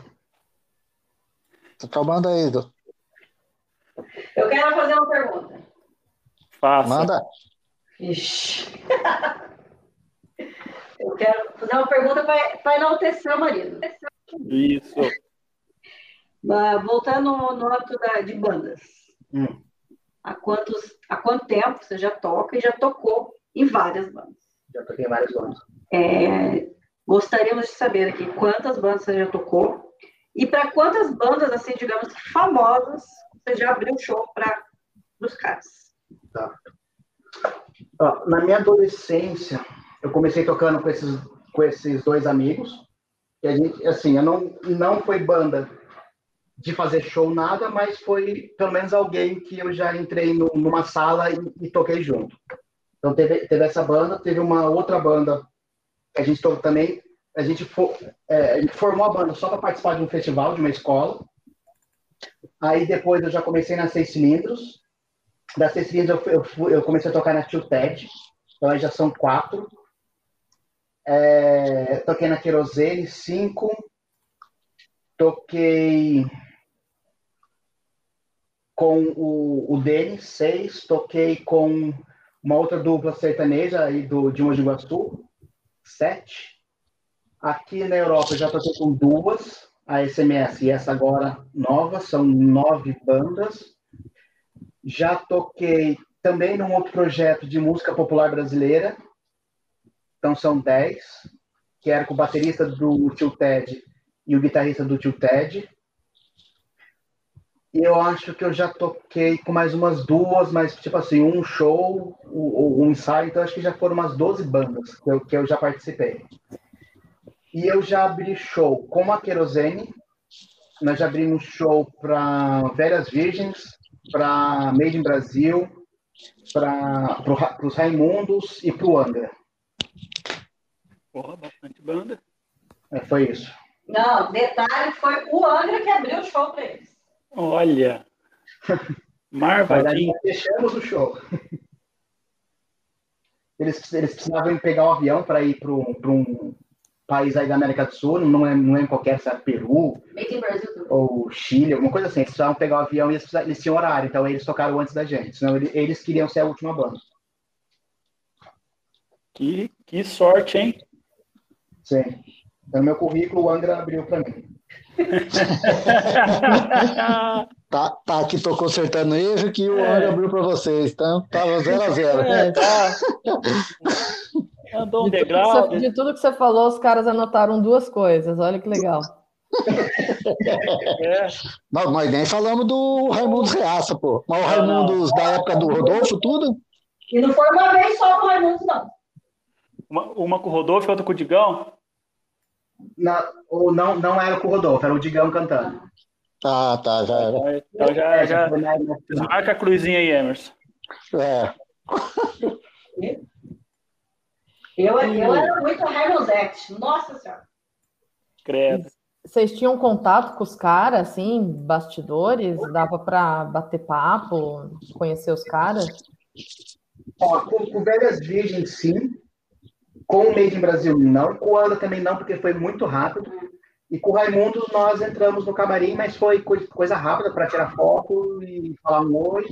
Tá acabando aí, Edu. Eu quero fazer uma pergunta. Faça. Manda. Ixi. Eu quero fazer uma pergunta para enaltecer o marido. Isso. Voltando no âmbito da, de bandas. Hum. Há, quantos, há quanto tempo você já toca e já tocou em várias bandas? Já toquei em várias bandas. É, gostaríamos de saber aqui quantas bandas você já tocou e para quantas bandas, assim, digamos, famosas, você já abriu show para os caras. Tá. Ó, na minha adolescência, eu comecei tocando com esses, com esses dois amigos. E a gente, assim, eu não, não foi banda de fazer show nada, mas foi pelo menos alguém que eu já entrei no, numa sala e, e, toquei junto. Então teve, teve essa banda, teve uma outra banda que a gente também. A gente, for, é, a gente formou a banda só para participar de um festival, de uma escola. Aí depois eu já comecei nas seis cilindros. Das seis cilindros eu, eu, eu comecei a tocar na Tio Ted. Então aí já são quatro. É, toquei na Querosene 5. Toquei com o, o Denis 6. Toquei com uma outra dupla sertaneja aí do, de Mogi Guaçu 7. Aqui na Europa eu já toquei com duas, a SMS e essa agora nova, são nove bandas. Já toquei também num outro projeto de música popular brasileira, então são 10, que era com o baterista do Tio Ted e o guitarrista do Tio Ted. E eu acho que eu já toquei com mais umas duas, mas tipo assim, um show, um, um ensaio, então acho que já foram umas 12 bandas que eu, que eu já participei. E eu já abri show com a Querosene, nós já abrimos show para Velhas Virgens, para Made in Brasil, para os Raimundos e para o Angra. Porra, bastante banda. É, foi isso. Não, detalhe, foi o Angra que abriu o show para eles. Olha. Marvadinho. Fechamos o show. Eles, eles precisavam pegar o um avião para ir para um país aí da América do Sul, não é, não é qualquer, sabe, Peru, ou Chile, alguma coisa assim. Eles precisavam pegar o avião e eles, eles tinham horário, então eles tocaram antes da gente, senão eles, eles queriam ser a última banda. Que, que sorte, hein? Sim. Então, meu currículo, o Angra abriu para mim. tá, tá aqui, tô consertando erro que o Angra abriu para vocês, então tava 0 a 0 é, tá. Andou um de degrau. Tudo você, de tudo que você falou, os caras anotaram duas coisas, olha que legal. É. Nós, nós nem falamos do Raimundo Reaça, pô. Mas o Raimundo da época do Rodolfo, tudo? E não foi uma vez só com o Raimundo, não. Uma, uma com o Rodolfo e outra com o Digão? Não, ou não, não era com o Rodolfo, era o Digão cantando. Ah, tá, já era. Então já, já, já marca a cruzinha aí, Emerson. É. Eu, eu era muito Rainozete, nossa senhora. Credo. Vocês tinham contato com os caras, assim, bastidores? Dava para bater papo, conhecer os caras? Ó, com, com Velhas Virgens, sim. Com o Made in Brasil, não. Com o Ana também não, porque foi muito rápido. E com o Raimundo, nós entramos no camarim, mas foi coisa rápida para tirar foto e falar um oi,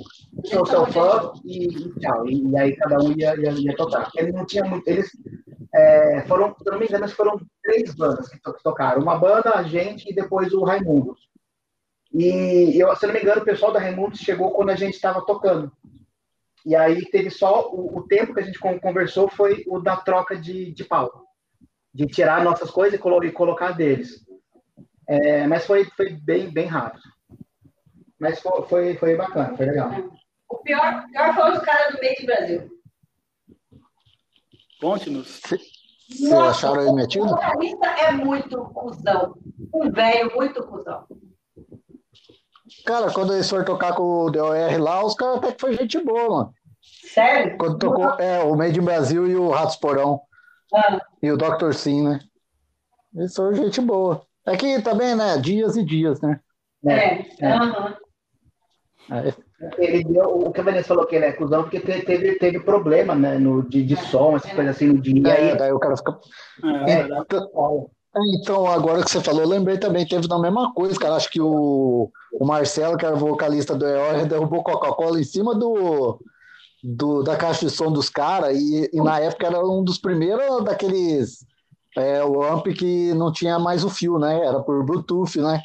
sou seu fã e, e tchau. E, e, aí cada um ia, ia, ia tocar. Ele não tinha muito. Eles é, foram, se não me engano, foram três bandas que, que tocaram. Uma banda, a gente e depois o Raimundo. E eu, se não me engano, o pessoal da Raimundo chegou quando a gente estava tocando. E aí teve só o, o, tempo que a gente conversou foi o da troca de, de palco. De tirar nossas coisas e, colo e colocar deles. É, mas foi, foi bem, bem rápido. Mas foi, foi, foi bacana, foi legal. O pior, pior foi os caras do meio do Brasil. Conte-nos. Vocês acharam ele metido? O vocalista é muito cuzão. Um velho muito cuzão. Cara, quando eles foram tocar com o DOR lá, os caras até que foi gente boa, mano. Sério? Quando tocou, é, o Made in Brasil e o Ratos Porão. Ah. E o Dr. Sim, né? Eles foram gente boa. É que também, né? Dias e dias, né? É. é. Uhum. é. Ele deu, o que a Vanessa falou que ele é cuzão porque teve, teve problema, né? No, de, de som, essas coisas assim no dia. É, aí, daí o cara fica. É, é então, então, agora que você falou, eu lembrei também, teve na mesma coisa, cara. Acho que o, o Marcelo, que era o vocalista do EOR, derrubou Coca-Cola em cima do, do, da caixa de som dos caras, e, e, na época era um dos primeiros daqueles é, o amp que não tinha mais o fio, né? Era por Bluetooth, né?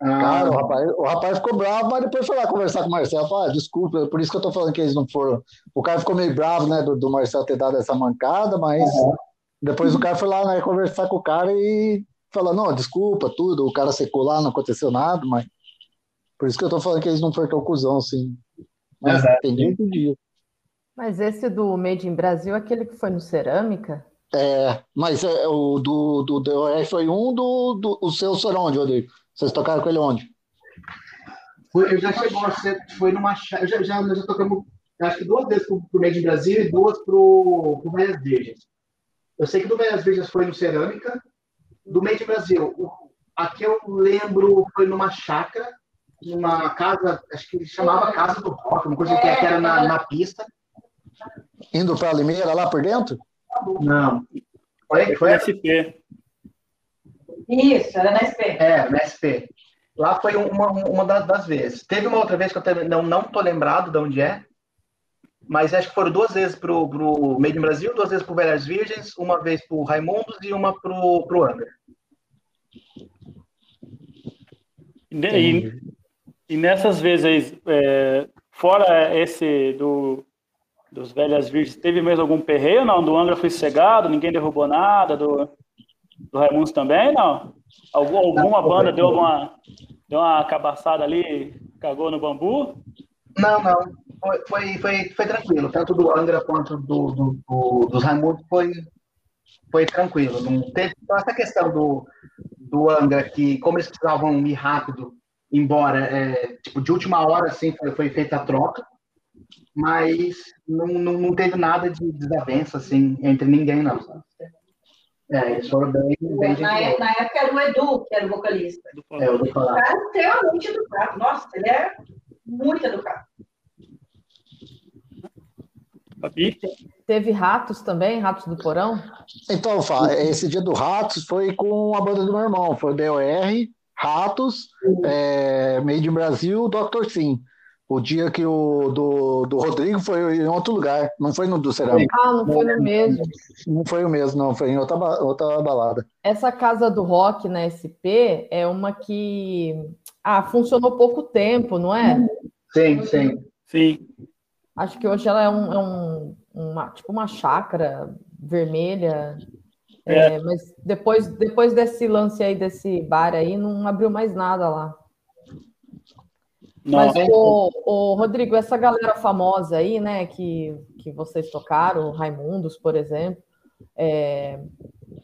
Ah. Cara, o rapaz, o rapaz ficou bravo, mas depois foi lá conversar com o Marcelo. Falou, ah, desculpa, por isso que eu tô falando que eles não foram. O cara ficou meio bravo, né, do, do Marcelo ter dado essa mancada, mas uhum. Depois o cara foi lá, né, conversar com o cara e falou, não, desculpa, tudo, o cara secou lá, não aconteceu nada, mas por isso que eu tô falando que eles não foram tão cuzão, assim. Mas é, entendi, entendi. Mas esse do Made in Brasil, aquele que foi no Cerâmica? É, mas é, o do, do DOR foi um do, do o seu foi onde, Rodrigo? Vocês tocaram com ele onde? Foi, eu já chegou a ser, foi numa eu já, já, já tocamos acho que duas vezes pro, pro Made in Brasil e duas pro, pro Velhas Virgens. Eu sei que do Velhas Virgens foi no Cerâmica, do Made in Brasil, o, aqui eu lembro foi numa chácara, numa casa, acho que chamava Casa do Rock, uma coisa que era na, na pista. Indo para Limeira lá por dentro? Não. Foi, foi SP. Isso, era na SP. É, na SP. Lá foi uma, uma das vezes. Teve uma outra vez que eu não, não tô lembrado de onde é, mas acho que foram duas vezes pro, pro Made in Brasil, duas vezes pro Velhas Virgens, uma vez pro Raimundos e uma pro, pro Angra. E, e, nessas vezes, é, fora esse do dos Velhas Virgens, teve mesmo algum perreio? Não, do Angra foi cegado, ninguém derrubou nada, do, do Raimundos também, não? Algum, alguma não, banda deu uma, deu uma cabaçada ali, cagou no bambu? Não, não, foi, foi, foi, foi tranquilo, tanto do Angra quanto do, do, do dos Raimundos foi, foi tranquilo, não teve então, essa questão do, do Angra, que como eles precisavam ir rápido, embora, é, tipo, de última hora, assim, foi, foi feita a troca, mas não, não, não teve nada de desavença, assim, entre ninguém, não. É, eles foram bem, bem na, é, na, época era o Edu, que era o vocalista. É, o O cara extremamente educado. Nossa, ele é muito educado. Fabi? Teve Ratos também, Ratos do Porão? Então, esse dia do Ratos foi com a banda do meu irmão, foi o DOR, Ratos, é, Made in Brasil, Dr. Sim. O, o dia que o do, do Rodrigo foi em outro lugar, não foi no do Cerâmica. Ah, não foi no mesmo. Não foi o mesmo, não, foi em outra, outra balada. Essa casa do rock na SP é uma que ah, funcionou pouco tempo, não é? Sim, sim. Sim. Acho que hoje ela é, um, é um, uma, tipo uma chácara vermelha. É. É, mas depois, depois desse lance aí, desse bar aí, não abriu mais nada lá. Mas, o, o, Rodrigo, essa galera famosa aí, né, que, que vocês tocaram, Raimundos, por exemplo, é,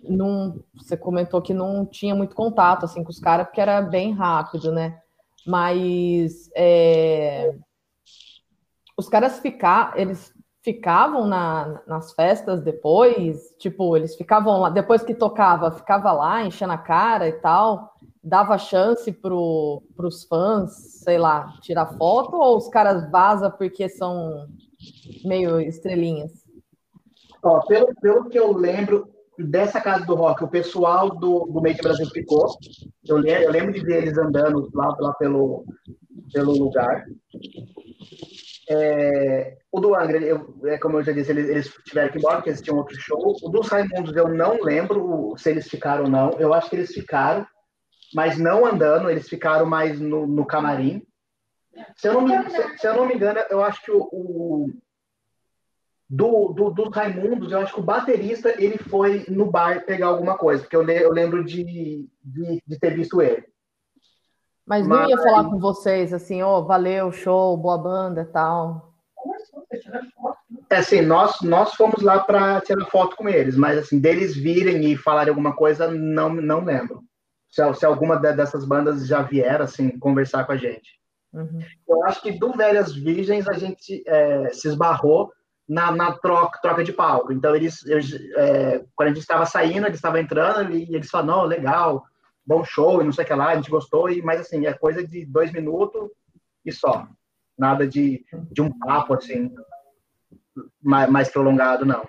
não, você comentou que não tinha muito contato assim com os caras, porque era bem rápido, né? Mas é, os caras eles ficavam na, nas festas depois, tipo, eles ficavam lá, depois que tocava, ficava lá enchendo a cara e tal dava chance para os fãs, sei lá, tirar foto ou os caras vazam porque são meio estrelinhas? Ó, pelo, pelo que eu lembro dessa casa do rock, o pessoal do, do Make Brasil ficou. Eu, eu lembro de ver eles andando lá, lá pelo, pelo lugar. É, o do Angra, eu, é, como eu já disse, eles, eles tiveram que ir embora, porque eles tinham outro show. O dos Raimundos, eu não lembro se eles ficaram ou não. Eu acho que eles ficaram mas não andando, eles ficaram mais no, no camarim. Se eu, não me, se, se eu não me engano, eu acho que o, o do, do, dos Raimundos, eu acho que o baterista ele foi no bar pegar alguma coisa, porque eu, le, eu lembro de, de, de, ter visto ele. Mas não Mas, ia falar com vocês assim, ó, oh, valeu, show, boa banda tal. É assim, nós, nós fomos lá para tirar foto com eles, mas assim, deles virem e falarem alguma coisa, não, não lembro se, se alguma dessas bandas já vieram assim conversar com a gente. Uhum. Eu acho que do Velhas Virgens a gente é, se esbarrou na, na, troca, troca de palco. Então, eles, eles é, quando a gente estava saindo, eles estavam entrando e eles falaram: não, legal, bom show e não sei o que lá, a gente gostou, e, mas assim, é coisa de dois minutos e só. Nada de, de um papo assim, mais, mais prolongado, não.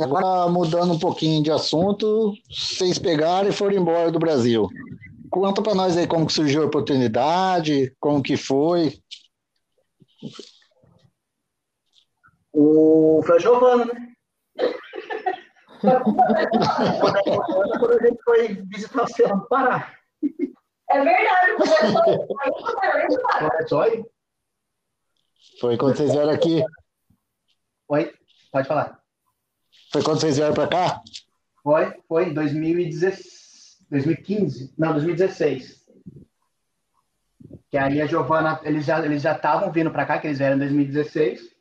Agora, mudando um pouquinho de assunto, vocês pegaram e foram embora do Brasil. Conta para nós aí como que surgiu a oportunidade, como que foi. O Giovana, né? Quando a gente foi visitar o Serra do Pará. É verdade, foi Foi quando vocês vieram aqui. Oi, pode falar. Foi quando vocês vieram para cá? Foi, foi em 2015, não, 2016. Que aí a Giovana, eles já eles já estavam vindo para cá, que eles vieram em 2016.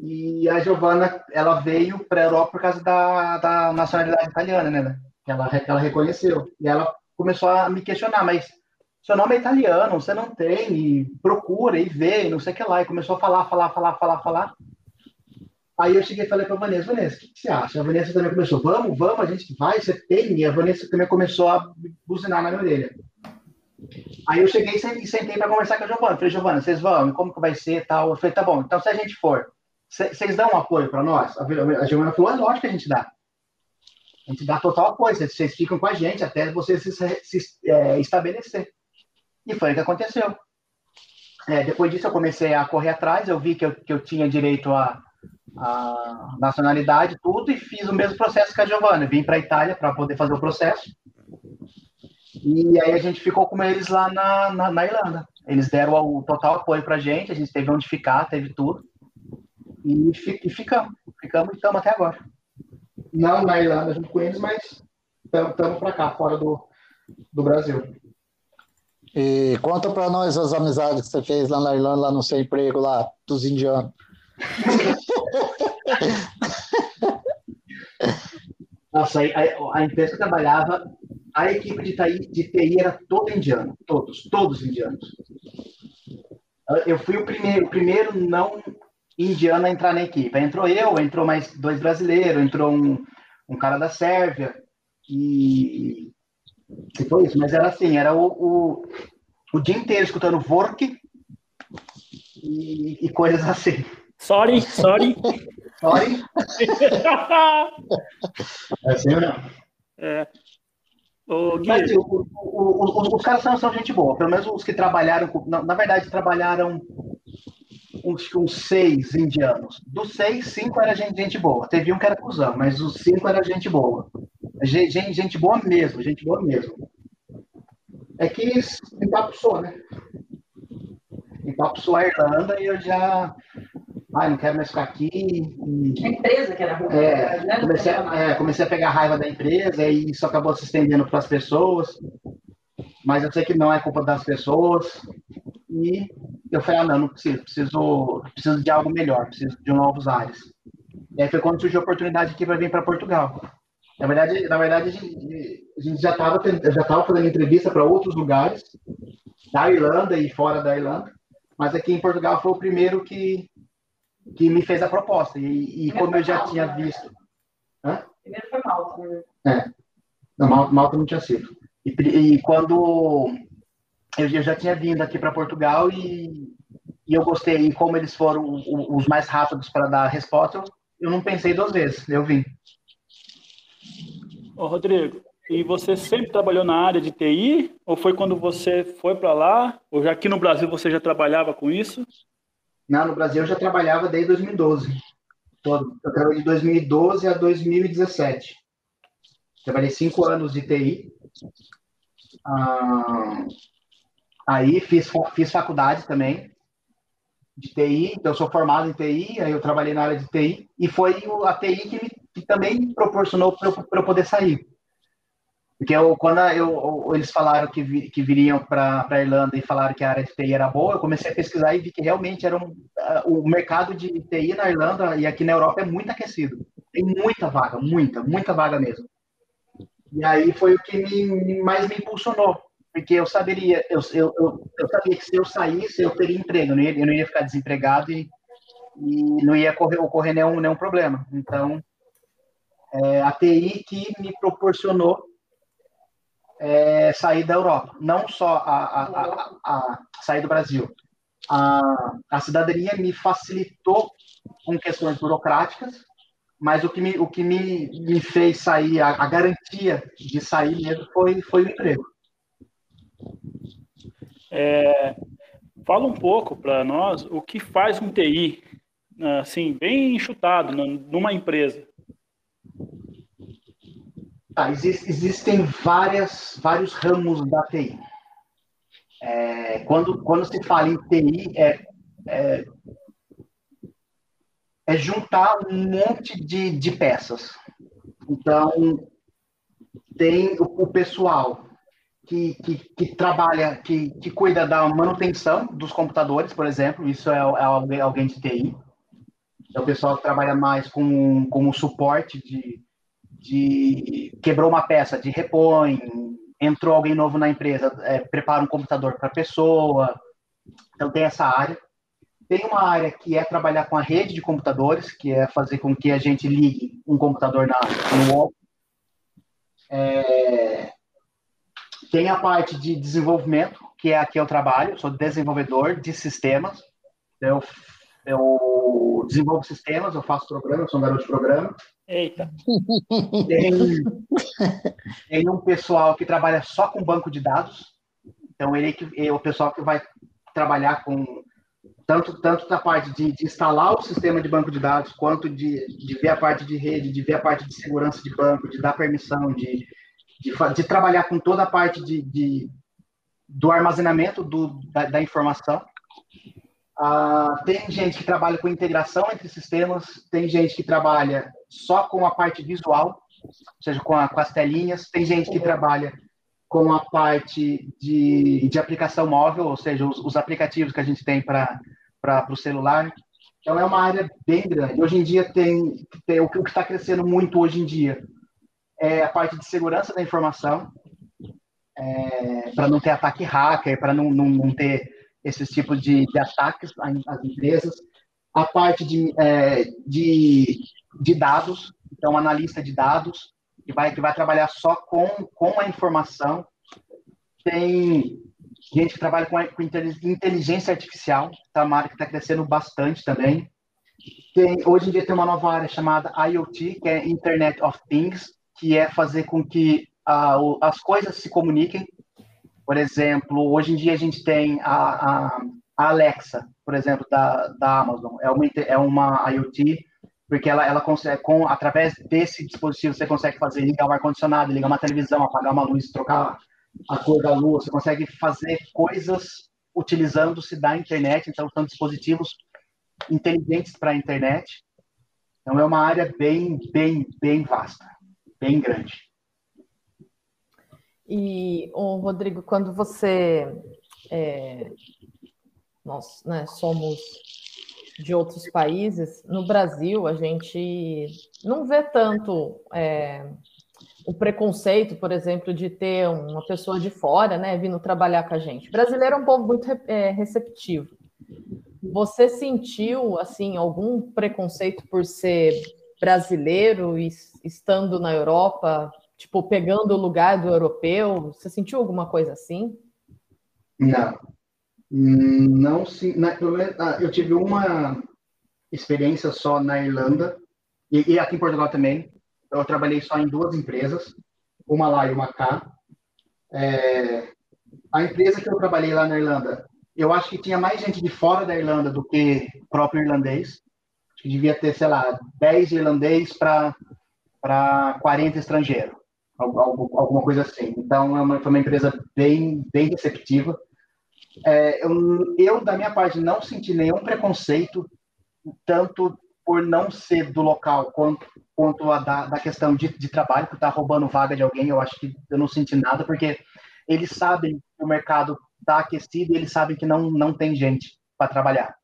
E a Giovana, ela veio para a Europa por causa da, da nacionalidade italiana, né? Que ela, que ela reconheceu. E ela começou a me questionar, mas seu nome é italiano, você não tem, e procura e vê, e não sei o que lá. E começou a falar, falar, falar, falar, falar. Aí eu cheguei e falei para a Vanessa, Vanessa, o que você acha? A Vanessa também começou, vamos, vamos, a gente vai, você tem. E a Vanessa também começou a buzinar na minha orelha. Aí eu cheguei e sentei para conversar com a Giovana. Falei, Giovana, vocês vão? Como que vai ser tal? Eu falei, tá bom, então se a gente for, vocês dão um apoio para nós? A Giovana falou, é lógico que a gente dá. A gente dá total apoio, vocês ficam com a gente até vocês se, se é, estabelecer. E foi o que aconteceu. É, depois disso eu comecei a correr atrás, eu vi que eu, que eu tinha direito a a nacionalidade, tudo, e fiz o mesmo processo que a Giovanna. Vim para a Itália para poder fazer o processo. E aí a gente ficou com eles lá na, na, na Irlanda. Eles deram o total apoio para a gente, a gente teve onde ficar, teve tudo. E, e ficamos. Ficamos e estamos até agora. Não na Irlanda junto com eles, mas estamos para cá, fora do, do Brasil. E conta para nós as amizades que você fez lá na Irlanda, lá no seu emprego lá, dos indianos. Nossa, a, a, empresa que eu trabalhava, a equipe de TI, de TI era toda indiana, todos, todos indianos. Eu fui o primeiro, o primeiro não indiano a entrar na equipe. entrou eu, entrou mais dois brasileiros, entrou um, um cara da Sérvia, e, e foi isso. Mas era assim, era o, o, o dia inteiro escutando work e, e coisas assim. Sorry, sorry. sorry. é assim ou não? É. Ô, Mas, o, o, o, os caras são, são, gente boa, pelo menos os que trabalharam, na, na verdade, trabalharam uns, uns, seis indianos. Dos seis, cinco era gente, gente boa. Teve um que era cuzão, mas os cinco era gente boa. Gente, gente boa mesmo, gente boa mesmo. É que empapuçou, né? Empapuçou a Irlanda e eu já ah, não quero mais ficar aqui. A empresa que era ruim. É, né? comecei, a, é, comecei a pegar raiva da empresa e isso acabou se estendendo para as pessoas. Mas eu sei que não é culpa das pessoas. E eu falei, ah, não, não preciso, preciso, preciso de algo melhor, preciso de novos ares. E aí foi quando surgiu a oportunidade aqui para vir para Portugal. Na verdade, na verdade a, gente, a gente já estava já tava fazendo entrevista para outros lugares, da Irlanda e fora da Irlanda, mas aqui em Portugal foi o primeiro que, que me fez a proposta. E, e como eu já tinha né? visto. Hã? Primeiro foi Malta. Né? É. Não, Malta, Malta não tinha sido. E, e quando eu, eu, já tinha vindo aqui para Portugal e, e eu gostei, e como eles foram os mais rápidos para dar a resposta, eu não pensei duas vezes, eu vim. Ô, Rodrigo, e você sempre trabalhou na área de TI? Ou foi quando você foi para lá? Ou já aqui no Brasil você já trabalhava com isso? Não, no Brasil eu já trabalhava desde 2012. Todo. Eu trabalhei de 2012 a 2017. Trabalhei cinco anos de TI. Ah, aí fiz, fiz faculdade também de TI. Então, eu sou formado em TI, aí eu trabalhei na área de TI. E foi a TI que, me, que também proporcionou para eu, eu poder sair. Porque eu, quando eu, eles falaram que, vi, que viriam para a Irlanda e falaram que a área de TI era boa, eu comecei a pesquisar e vi que realmente era um, uh, o mercado de TI na Irlanda e aqui na Europa é muito aquecido. Tem muita vaga, muita, muita vaga mesmo. E aí foi o que me, mais me impulsionou, porque eu saberia, eu, eu, eu, eu, sabia que se eu saísse, eu teria emprego, eu não ia, eu não ia ficar desempregado e, e não ia ocorrer, ocorrer nenhum, nenhum problema. Então, é, a TI que me proporcionou é, sair da Europa, não só a, a, a, a sair do Brasil. A, cidadania me facilitou com questões burocráticas, mas o que me, o que me, me fez sair, a, a garantia de sair mesmo foi, foi o emprego. É, fala um pouco para nós o que faz um TI, assim, bem enxutado numa empresa. Tá, existe, existem várias, vários ramos da TI. É, quando, quando se fala em TI, é, é, é juntar um monte de, de peças. Então, tem o, o pessoal que, que, que, trabalha, que, que cuida da manutenção dos computadores, por exemplo, isso é, é alguém, alguém de TI. É o pessoal que trabalha mais com, com o suporte de, de quebrou uma peça, de repõe, entrou alguém novo na empresa, é, prepara um computador para a pessoa. Então tem essa área. Tem uma área que é trabalhar com a rede de computadores, que é fazer com que a gente ligue um computador na, no wall. É, tem a parte de desenvolvimento, que é aqui eu trabalho, sou desenvolvedor de sistemas. Eu, eu desenvolvo sistemas, eu faço programas, sou um garoto de programa. Eita. Tem, tem um pessoal que trabalha só com banco de dados. Então, ele é o pessoal que vai trabalhar com tanto, tanto da parte de, de, instalar o sistema de banco de dados, quanto de, de ver a parte de rede, de ver a parte de segurança de banco, de dar permissão, de, de, de trabalhar com toda a parte de, de do armazenamento do, da, da informação. Uh, tem gente que trabalha com integração entre sistemas, tem gente que trabalha só com a parte visual, ou seja, com, a, com as telinhas, tem gente que trabalha com a parte de, de aplicação móvel, ou seja, os, os aplicativos que a gente tem para o celular. Então, é uma área bem grande. Hoje em dia, tem, tem o que está crescendo muito hoje em dia é a parte de segurança da informação, é, para não ter ataque hacker, para não, não, não ter esses tipos de, de ataques às empresas, a parte de, é, de, de, dados, então analista de dados, que vai, que vai trabalhar só com, com a informação. Tem gente que trabalha com, com inteligência artificial, tá uma área que está crescendo bastante também. Tem, hoje em dia tem uma nova área chamada IoT, que é Internet of Things, que é fazer com que a, as coisas se comuniquem. Por exemplo, hoje em dia a gente tem a, a, a Alexa, por exemplo, da, da Amazon. É uma, é uma IoT, porque ela, ela consegue, com, através desse dispositivo, você consegue fazer ligar o ar-condicionado, ligar uma televisão, apagar uma luz, trocar a cor da luz, você consegue fazer coisas utilizando-se da internet, então são dispositivos inteligentes para a internet. Então é uma área bem, bem, bem vasta, bem grande. E, oh, Rodrigo, quando você. É, nós né, somos de outros países, no Brasil a gente não vê tanto é, o preconceito, por exemplo, de ter uma pessoa de fora, né, vindo trabalhar com a gente. O brasileiro é um povo muito é, receptivo. Você sentiu assim algum preconceito por ser brasileiro estando na Europa, tipo pegando o lugar do europeu? Você sentiu alguma coisa assim? Não, não sim. Ah, eu tive uma experiência só na Irlanda e, e aqui em Portugal também. Eu trabalhei só em duas empresas, uma lá e uma cá. É, a empresa que eu trabalhei lá na Irlanda eu acho que tinha mais gente de fora da Irlanda do que próprio irlandês. Acho que devia ter, sei lá, 10 irlandês para 40 estrangeiros, alguma coisa assim. Então, é uma, foi uma empresa bem, bem receptiva. É, eu, eu, da minha parte, não senti nenhum preconceito, tanto por não ser do local, quanto, quanto a da, da questão de, de trabalho, por estar roubando vaga de alguém. Eu acho que eu não senti nada, porque eles sabem que o mercado está aquecido e eles sabem que não, não tem gente para trabalhar.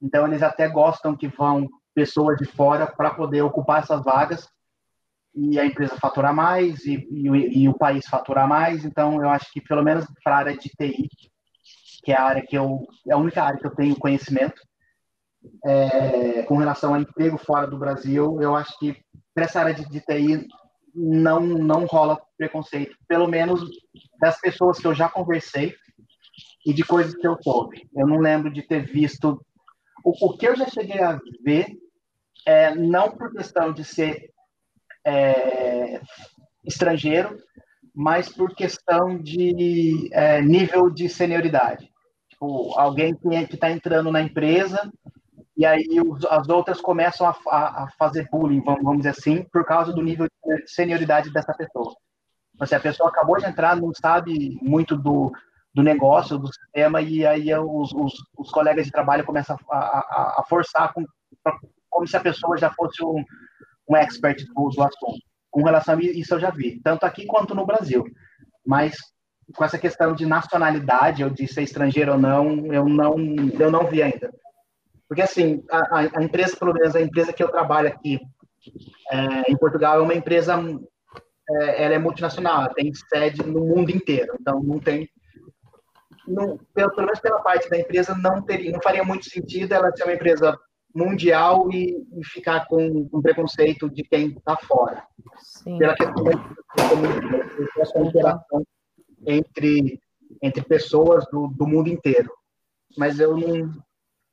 Então, eles até gostam que vão pessoas de fora para poder ocupar essas vagas e a empresa faturar mais e, e, e, o país faturar mais. Então, eu acho que, pelo menos para a área de TI, que é a área que eu, é a única área que eu tenho conhecimento, é, com relação a emprego fora do Brasil, eu acho que para essa área de, de TI não, não rola preconceito, pelo menos das pessoas que eu já conversei e de coisas que eu soube. Eu não lembro de ter visto. O, o que eu já cheguei a ver, é, não por questão de ser é, estrangeiro, mas por questão de é, nível de senioridade. Tipo, alguém que está entrando na empresa e aí os, as outras começam a, a, a, fazer bullying, vamos, vamos dizer assim, por causa do nível de senioridade dessa pessoa. Então, se a pessoa acabou de entrar, não sabe muito do, do negócio, do sistema, e aí os, os, os colegas de trabalho começam a, a, forçar como se a pessoa já fosse um, um expert do, do assunto. Com relação a isso eu já vi, tanto aqui quanto no Brasil. Mas com essa questão de nacionalidade, ou de ser estrangeiro ou não, eu não, eu não vi ainda. Porque, assim, a, a empresa, pelo menos a empresa que eu trabalho aqui é, em Portugal, é uma empresa, é, ela é multinacional, ela tem sede no mundo inteiro, então não tem não, pelo, menos pela parte da empresa, não teria, não faria muito sentido ela ser uma empresa mundial e, e ficar com um preconceito de quem está fora. Sim. Pela questão da interação entre, entre pessoas do, do mundo inteiro. Mas eu não,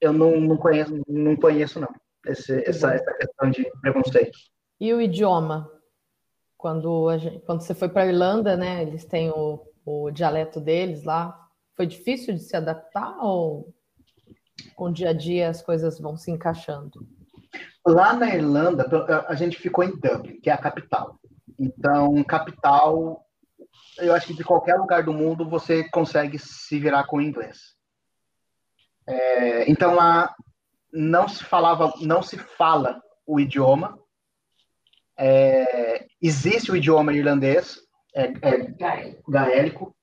eu não, não conheço, não conheço não, esse, essa, essa questão de preconceito. E o idioma? Quando, gente, quando você foi para a Irlanda, né, eles têm o, o dialeto deles lá, foi difícil de se adaptar ou com o dia a dia as coisas vão se encaixando? Lá na Irlanda, a gente ficou em Dublin, que é a capital. Então, capital, eu acho que de qualquer lugar do mundo você consegue se virar com inglês. É, então lá não se falava, não se fala o idioma. É, existe o idioma irlandês, é, é gaélico,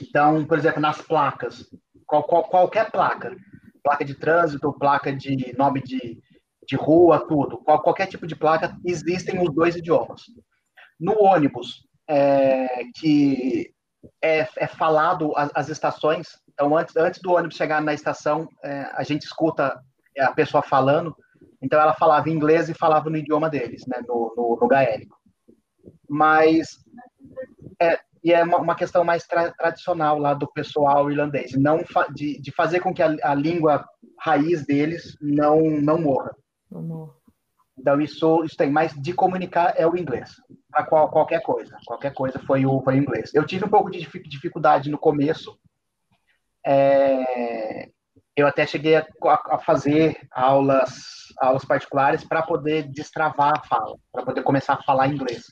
então, por exemplo, nas placas, qual, qual, qualquer placa, placa de trânsito, placa de nome de, de rua, tudo, qual, qualquer tipo de placa, existem os dois idiomas. No ônibus, é, que é, é falado as, as, estações, então antes, antes do ônibus chegar na estação, é, a gente escuta a pessoa falando, então ela falava inglês e falava no idioma deles, né, no, no, no gaélico. Mas é, e é uma, uma questão mais tra tradicional lá do pessoal irlandês, não de, de fazer com que a, a, língua raiz deles não não morra. Não morra. Então isso, isso tem, mas de comunicar é o inglês. para qual, qualquer coisa. Qualquer coisa foi o, foi o inglês. Eu tive um pouco de dificuldade no começo. É, eu até cheguei a, a fazer aulas, aulas particulares para poder destravar a fala, para poder começar a falar inglês.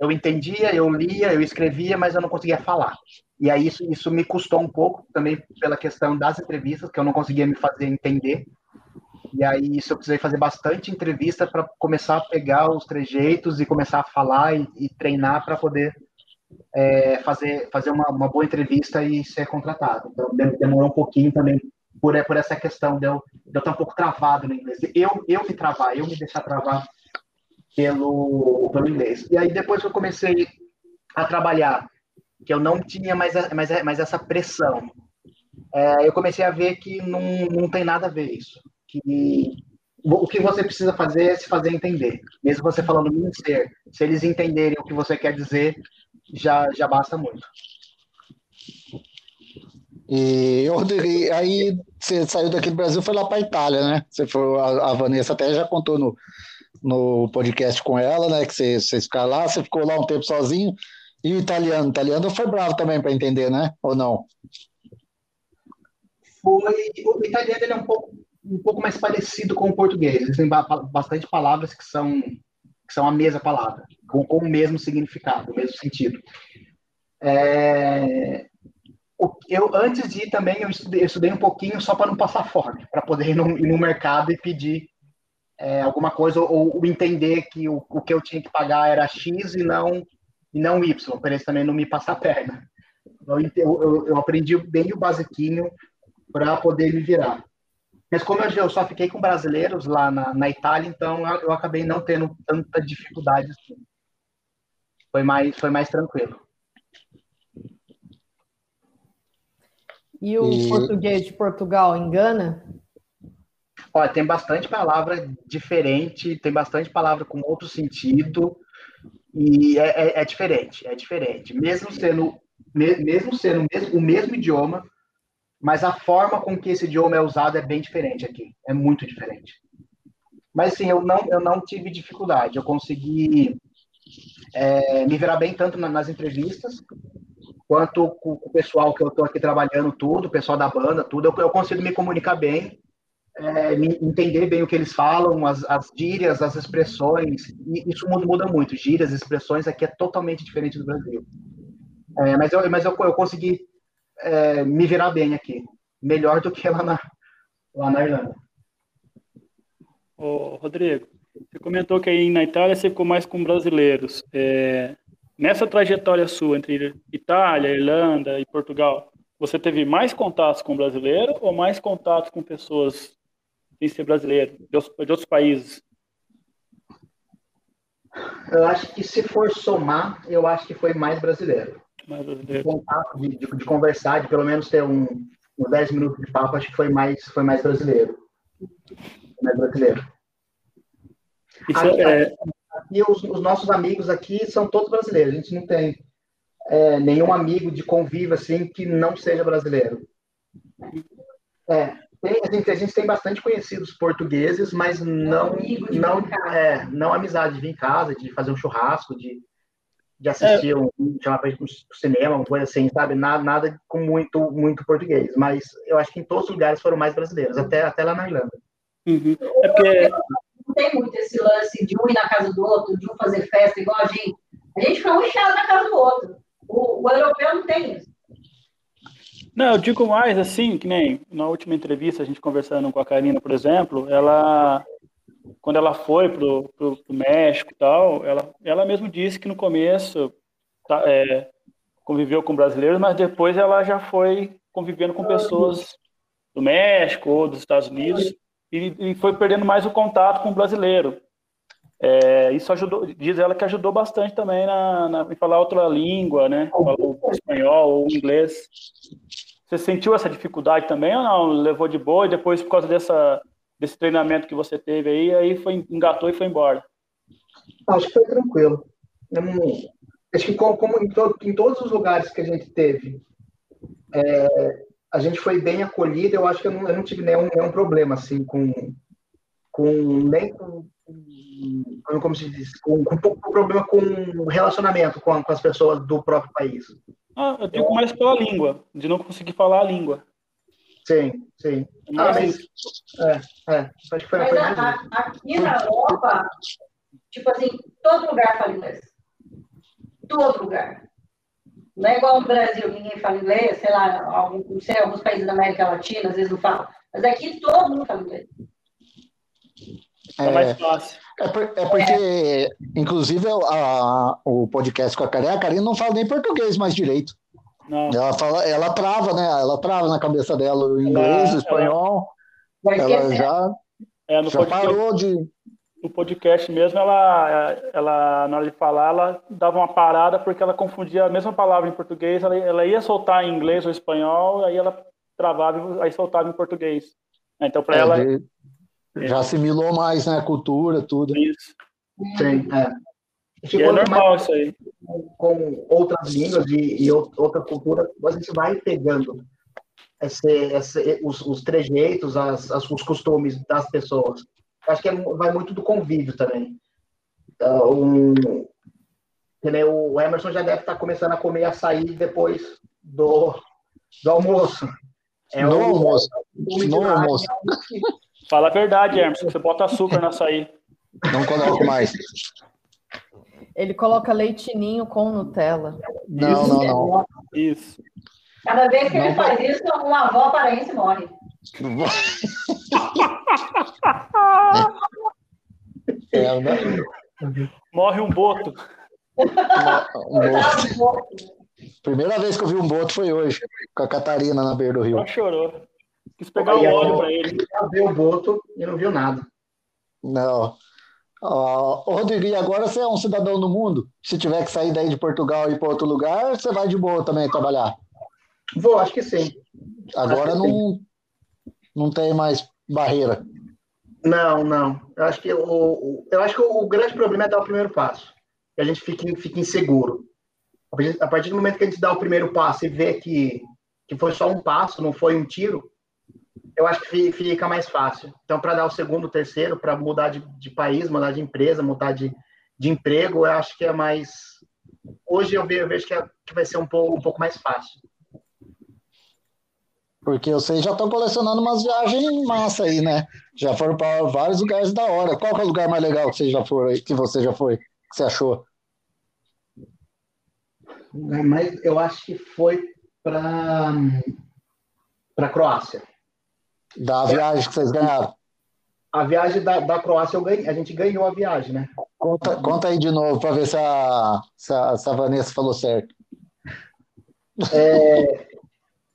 Eu entendia, eu lia, eu escrevia, mas eu não conseguia falar. E aí isso, isso me custou um pouco também pela questão das entrevistas, que eu não conseguia me fazer entender. E aí isso eu precisei fazer bastante entrevista para começar a pegar os trejeitos e começar a falar e, e treinar para poder é, fazer, fazer uma, uma, boa entrevista e ser contratado. Então demorou um pouquinho também por, por essa questão de eu, estar um pouco travado no inglês. Eu, eu me travar, eu me deixar travar pelo, pelo inglês. E aí depois que eu comecei a trabalhar, que eu não tinha mais, mais, mais essa pressão, é, eu comecei a ver que não, não tem nada a ver isso que o que você precisa fazer é se fazer entender. Mesmo você falando muito ser, se eles entenderem o que você quer dizer, já, já basta muito. E aí você saiu daqui do Brasil, foi lá para a Itália, né? Você foi, a, a, Vanessa até já contou no, no podcast com ela, né? Que você, vocês ficaram lá, você ficou lá um tempo sozinho. E o italiano, o italiano foi bravo também para entender, né? Ou não? Foi, o italiano ele é um pouco um pouco mais parecido com o português. Existem bastante palavras que são, que são a mesma palavra, com, com o mesmo significado, o mesmo sentido. É, eu, antes de ir também, eu estudei, eu estudei um pouquinho só para não passar fome, para poder ir no, ir no, mercado e pedir é, alguma coisa, ou, ou, entender que o, o que eu tinha que pagar era X e não, e não Y, para eles também não me passar a perna. Então, eu, eu, eu aprendi bem o basiquinho para poder me virar. Mas como eu só fiquei com brasileiros lá na, na Itália, então eu acabei não tendo tanta dificuldade assim. Foi mais, foi mais tranquilo. E o e... português de Portugal engana? Olha, tem bastante palavra diferente, tem bastante palavra com outro sentido, e é, é, é diferente, é diferente. Mesmo sendo, mesmo sendo mesmo, o mesmo idioma, mas a forma com que esse idioma é usado é bem diferente aqui, é muito diferente. Mas sim, eu não, eu não tive dificuldade, eu consegui é, me virar bem tanto nas entrevistas, quanto com o pessoal que eu estou aqui trabalhando tudo, o pessoal da banda, tudo, eu, eu consigo me comunicar bem, é, entender bem o que eles falam, as, as gírias, as expressões, isso muda, muda muito, gírias, expressões aqui é totalmente diferente do Brasil. É, mas eu, mas eu, eu consegui é, me virar bem aqui. Melhor do que lá na, lá na Irlanda. Ô, Rodrigo, você comentou que aí na Itália você ficou mais com brasileiros. É, nessa trajetória sua entre Itália, Irlanda e Portugal, você teve mais contatos com brasileiro ou mais contatos com pessoas sem ser brasileiro, de outros, países? Eu acho que se for somar, eu acho que foi mais brasileiro de contato, de, de, de, conversar, de pelo menos ter um, uns 10 minutos de papo, acho que foi mais, foi mais brasileiro. Mais brasileiro. Isso aqui, é... aqui os, os, nossos amigos aqui são todos brasileiros. A gente não tem é, nenhum amigo de convívio assim que não seja brasileiro. É, tem, a, gente, a gente tem bastante conhecidos portugueses, mas não, não, é, não amizade de vir em casa, de fazer um churrasco, de de assistir é. um, chamar para um cinema, uma coisa assim, sabe? Nada, nada com muito, muito português. Mas eu acho que em todos os lugares foram mais brasileiros, até, até lá na Irlanda. Uhum. É porque... Não tem muito esse lance de um ir na casa do outro, de um fazer festa igual a gente. A gente fica um inchado na casa do outro. O, o europeu não tem isso. Não, eu digo mais assim, que nem na última entrevista, a gente conversando com a Karina, por exemplo, ela quando ela foi pro, pro, pro México e tal, ela, ela mesmo disse que no começo tá, é, conviveu com brasileiros, mas depois ela já foi convivendo com pessoas do México ou dos Estados Unidos e, e foi perdendo mais o contato com o brasileiro. É, isso ajudou, diz ela que ajudou bastante também na, na, em falar outra língua, né? Falar espanhol ou inglês. Você sentiu essa dificuldade também ou não? Levou de boa e depois, por causa dessa desse treinamento que você teve aí, aí foi, engatou e foi embora? Acho que foi tranquilo. acho que como, em, em, todos os lugares que a gente teve, é, a gente foi bem acolhido, eu acho que eu não, eu não tive nenhum, nenhum problema, assim, com, com nem com como se diz, com, com um pouco de problema com relacionamento com, com as pessoas do próprio país. Ah, eu digo mais pela língua, de não conseguir falar a língua. Sim, sim. Ah, mas, é, é, acho que foi mas a, a, aqui na Europa, tipo assim, todo lugar fala inglês. Todo lugar. Não é igual no Brasil, ninguém fala inglês, sei lá, algum, não sei, alguns países da América Latina às vezes não falam. Mas aqui todo mundo fala inglês. É, mais fácil. É, por, é porque, é. inclusive, a, o podcast com a Karine, a Karine não fala nem português mais direito. Não. Ela, fala, ela trava, né? Ela trava na cabeça dela o inglês, o espanhol. Ela, ela já, é, já podcast, parou de. No podcast mesmo, ela, ela, na hora de falar, ela dava uma parada porque ela confundia a mesma palavra em português, ela, ela ia soltar em inglês ou espanhol, aí ela travava e soltava em português. Então, para é, ela. De já assimilou mais, né? A cultura, tudo. Isso. Sim, é. E é normal isso aí. Com outras línguas e, e outra cultura, a gente vai pegando esse, esse, os, os trejeitos, as, as, os costumes das pessoas. Acho que é, vai muito do convívio também. Um, o Emerson já deve estar começando a comer açaí depois do, do almoço. É no o, almoço. No almoço. Fala a verdade, Hermes. Você bota açúcar no açaí. Não coloco mais. Ele coloca leitinho com Nutella. Não, não, não. Isso. Cada vez que não, ele faz isso, uma avó paraense morre. É, né? Morre um boto. Um boto. Primeira vez que eu vi um boto foi hoje, com a Catarina na beira do rio. Ela chorou. Quis pegar o óleo para ele. Viu o boto e não viu nada. Não. Uh, Rodrigo, e agora você é um cidadão do mundo? Se tiver que sair daí de Portugal e ir para outro lugar, você vai de boa também trabalhar? Vou, acho que sim. Agora não, sim. não tem mais barreira. Não, não. Eu acho que o, eu acho que o, grande problema é dar o primeiro passo. Que a gente fique, fique inseguro. A partir do momento que a gente dá o primeiro passo e vê que, que foi só um passo, não foi um tiro, eu acho que fica mais fácil. Então, para dar o segundo, terceiro, para mudar de, de, país, mudar de empresa, mudar de, de emprego, eu acho que é mais. Hoje eu vejo, que, é, que, vai ser um pouco, um pouco mais fácil. Porque vocês já estão colecionando umas viagens massa aí, né? Já foram para vários lugares da hora. Qual é o lugar mais legal que você já foi, que você já foi, que você achou? Mas eu acho que foi para para Croácia. Da viagem que vocês ganharam. A viagem da, da Croácia, eu ganhei, a gente ganhou a viagem, né? Conta, conta aí de novo para ver se a, se, a, se a Vanessa falou certo. É,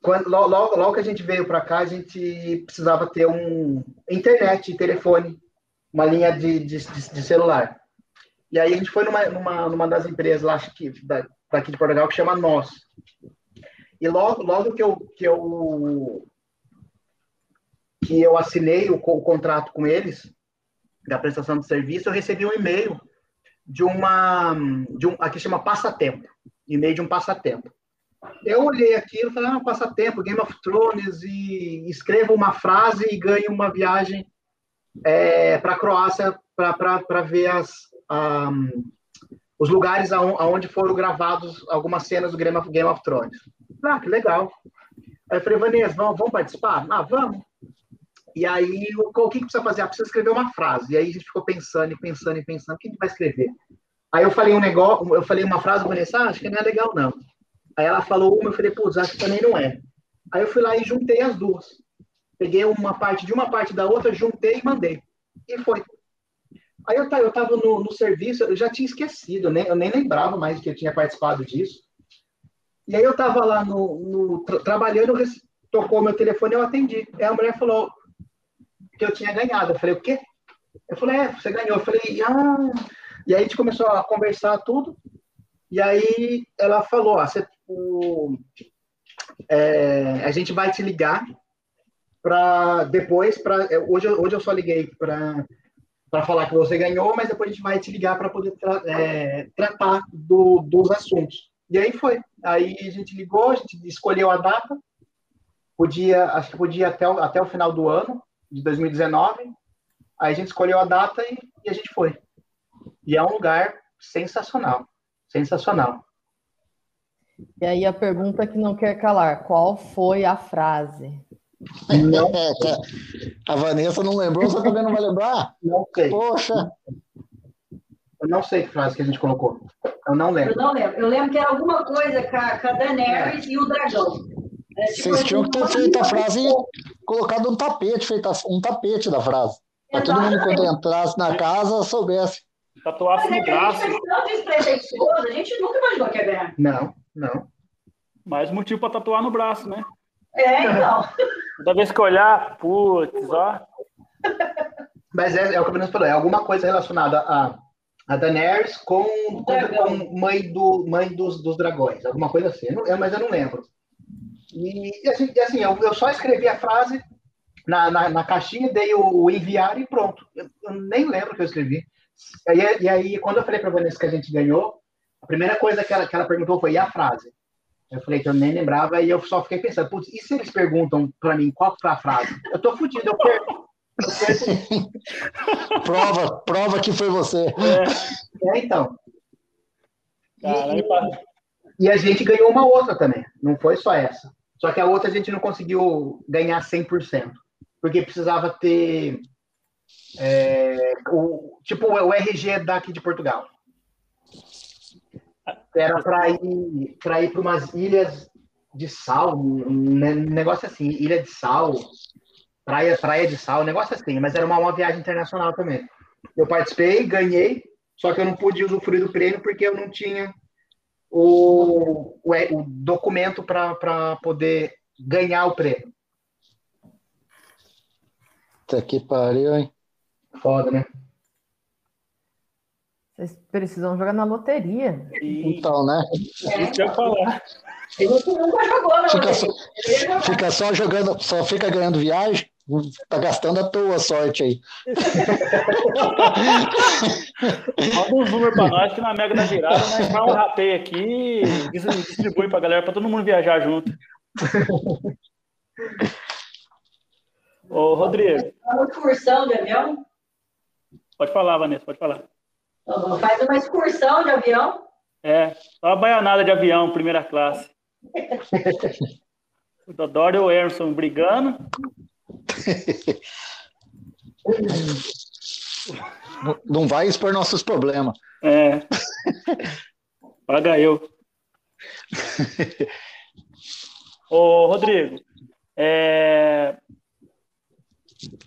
quando, logo, logo que a gente veio para cá, a gente precisava ter um internet, telefone, uma linha de, de, de, celular. E aí a gente foi numa, numa, numa das empresas lá que, da, daqui de Portugal que chama Nós. E logo, logo que eu, que eu que eu assinei o, o contrato com eles, da prestação de serviço, eu recebi um e-mail de uma, de um, aqui chama passatempo, e-mail de um passatempo. Eu olhei aquilo e falei, ah, passatempo, Game of Thrones, e escrevo uma frase e ganho uma viagem é, para a Croácia para ver as, um, os lugares aonde foram gravados algumas cenas do Game of, Game of Thrones. Ah, que legal. Aí eu falei, Vanessa, vamos, vamos participar? Ah, vamos. E aí, o, o que, que precisa fazer? Ah, precisa escrever uma frase. E aí a gente ficou pensando e pensando e pensando, o que a gente vai escrever? Aí eu falei um negócio, eu falei uma frase, Vanessa, ah, acho que não é legal, não. Aí ela falou uma, eu falei, putz, acho que também não é. Aí eu fui lá e juntei as duas. Peguei uma parte de uma parte da outra, juntei e mandei. E foi. Aí eu, eu tava no, no serviço, eu já tinha esquecido, né? eu nem lembrava mais que eu tinha participado disso. E aí eu tava lá no, no tra trabalhando, tocou meu telefone, eu atendi. Aí a mulher falou, que eu tinha ganhado. Eu falei, o quê? Eu falei, é, você ganhou. Eu falei, ah. E aí a gente começou a conversar tudo. E aí ela falou, ah, você, o, é, a gente vai te ligar para depois, para hoje, hoje eu só liguei para para falar que você ganhou, mas depois a gente vai te ligar para poder tra é, tratar do, dos assuntos. E aí foi. Aí a gente ligou, a gente escolheu a data, podia, acho que podia até o, até o final do ano, de 2019. Aí a gente escolheu a data e, e a gente foi. E é um lugar sensacional, sensacional. E aí a pergunta que não quer calar, qual foi a frase? Não. a Vanessa não lembrou, você também não vai lembrar? Não sei. Poxa! Eu não sei que frase que a gente colocou. Eu não lembro. Eu não lembro. Eu lembro que era alguma coisa com a, com a Daenerys e o dragão. É, tipo, Vocês tinham que ter feito a frase e colocado um tapete, feito um tapete da frase. Para todo mundo, quando entrasse na casa, soubesse. Tatuasse no braço. A gente tão despretensioso, a gente nunca imaginou que ia ganhar. Não, não. Mais motivo para tatuar no braço, né? É, então. Toda vez que olhar, putz, ó. Mas é, é o que o Bruno falou, é alguma coisa relacionada a, a Daenerys com, com, com mãe, do, mãe dos, dos dragões, alguma coisa assim, eu não, mas eu não lembro. E assim, assim eu, eu só escrevi a frase na, na, na caixinha, dei o, o, enviar e pronto. Eu, eu nem lembro o que eu escrevi. E, e aí, quando eu falei para a Vanessa que a gente ganhou, a primeira coisa que ela, que ela perguntou foi: e a frase? Eu falei que eu nem lembrava e eu só fiquei pensando: putz, e se eles perguntam para mim qual foi a frase? Eu tô fudido, eu perco. prova, prova que foi você. É, é então. E, e, a gente ganhou uma outra também, não foi só essa. Só que a outra a gente não conseguiu ganhar 100%, porque precisava ter é, o, tipo o RG daqui de Portugal. Era para ir para ir para umas ilhas de sal, um negócio assim, ilha de sal, praia, praia de sal, um negócio assim, mas era uma, uma viagem internacional também. Eu participei, ganhei, só que eu não pude usufruir do prêmio porque eu não tinha o, o, o documento para poder ganhar o prêmio. Tá que pariu, hein? Foda, né? Vocês precisam jogar na loteria. Então, né? É. Isso que eu falar. Fica só, fica só jogando, só fica ganhando viagem, tá gastando a tua sorte aí. Manda um número pra nós que na Mega da Girada nós faz um rateio aqui e distribui pra galera, pra todo mundo viajar junto. Ô, Rodrigo. Uma excursão de avião? Pode falar, Vanessa, pode falar. Faz uma excursão de avião? É, só uma baianada de avião, primeira classe. o Dodoro e o Emerson brigando. Não vai expor nossos problemas. É. Paga eu. Ô, Rodrigo, é...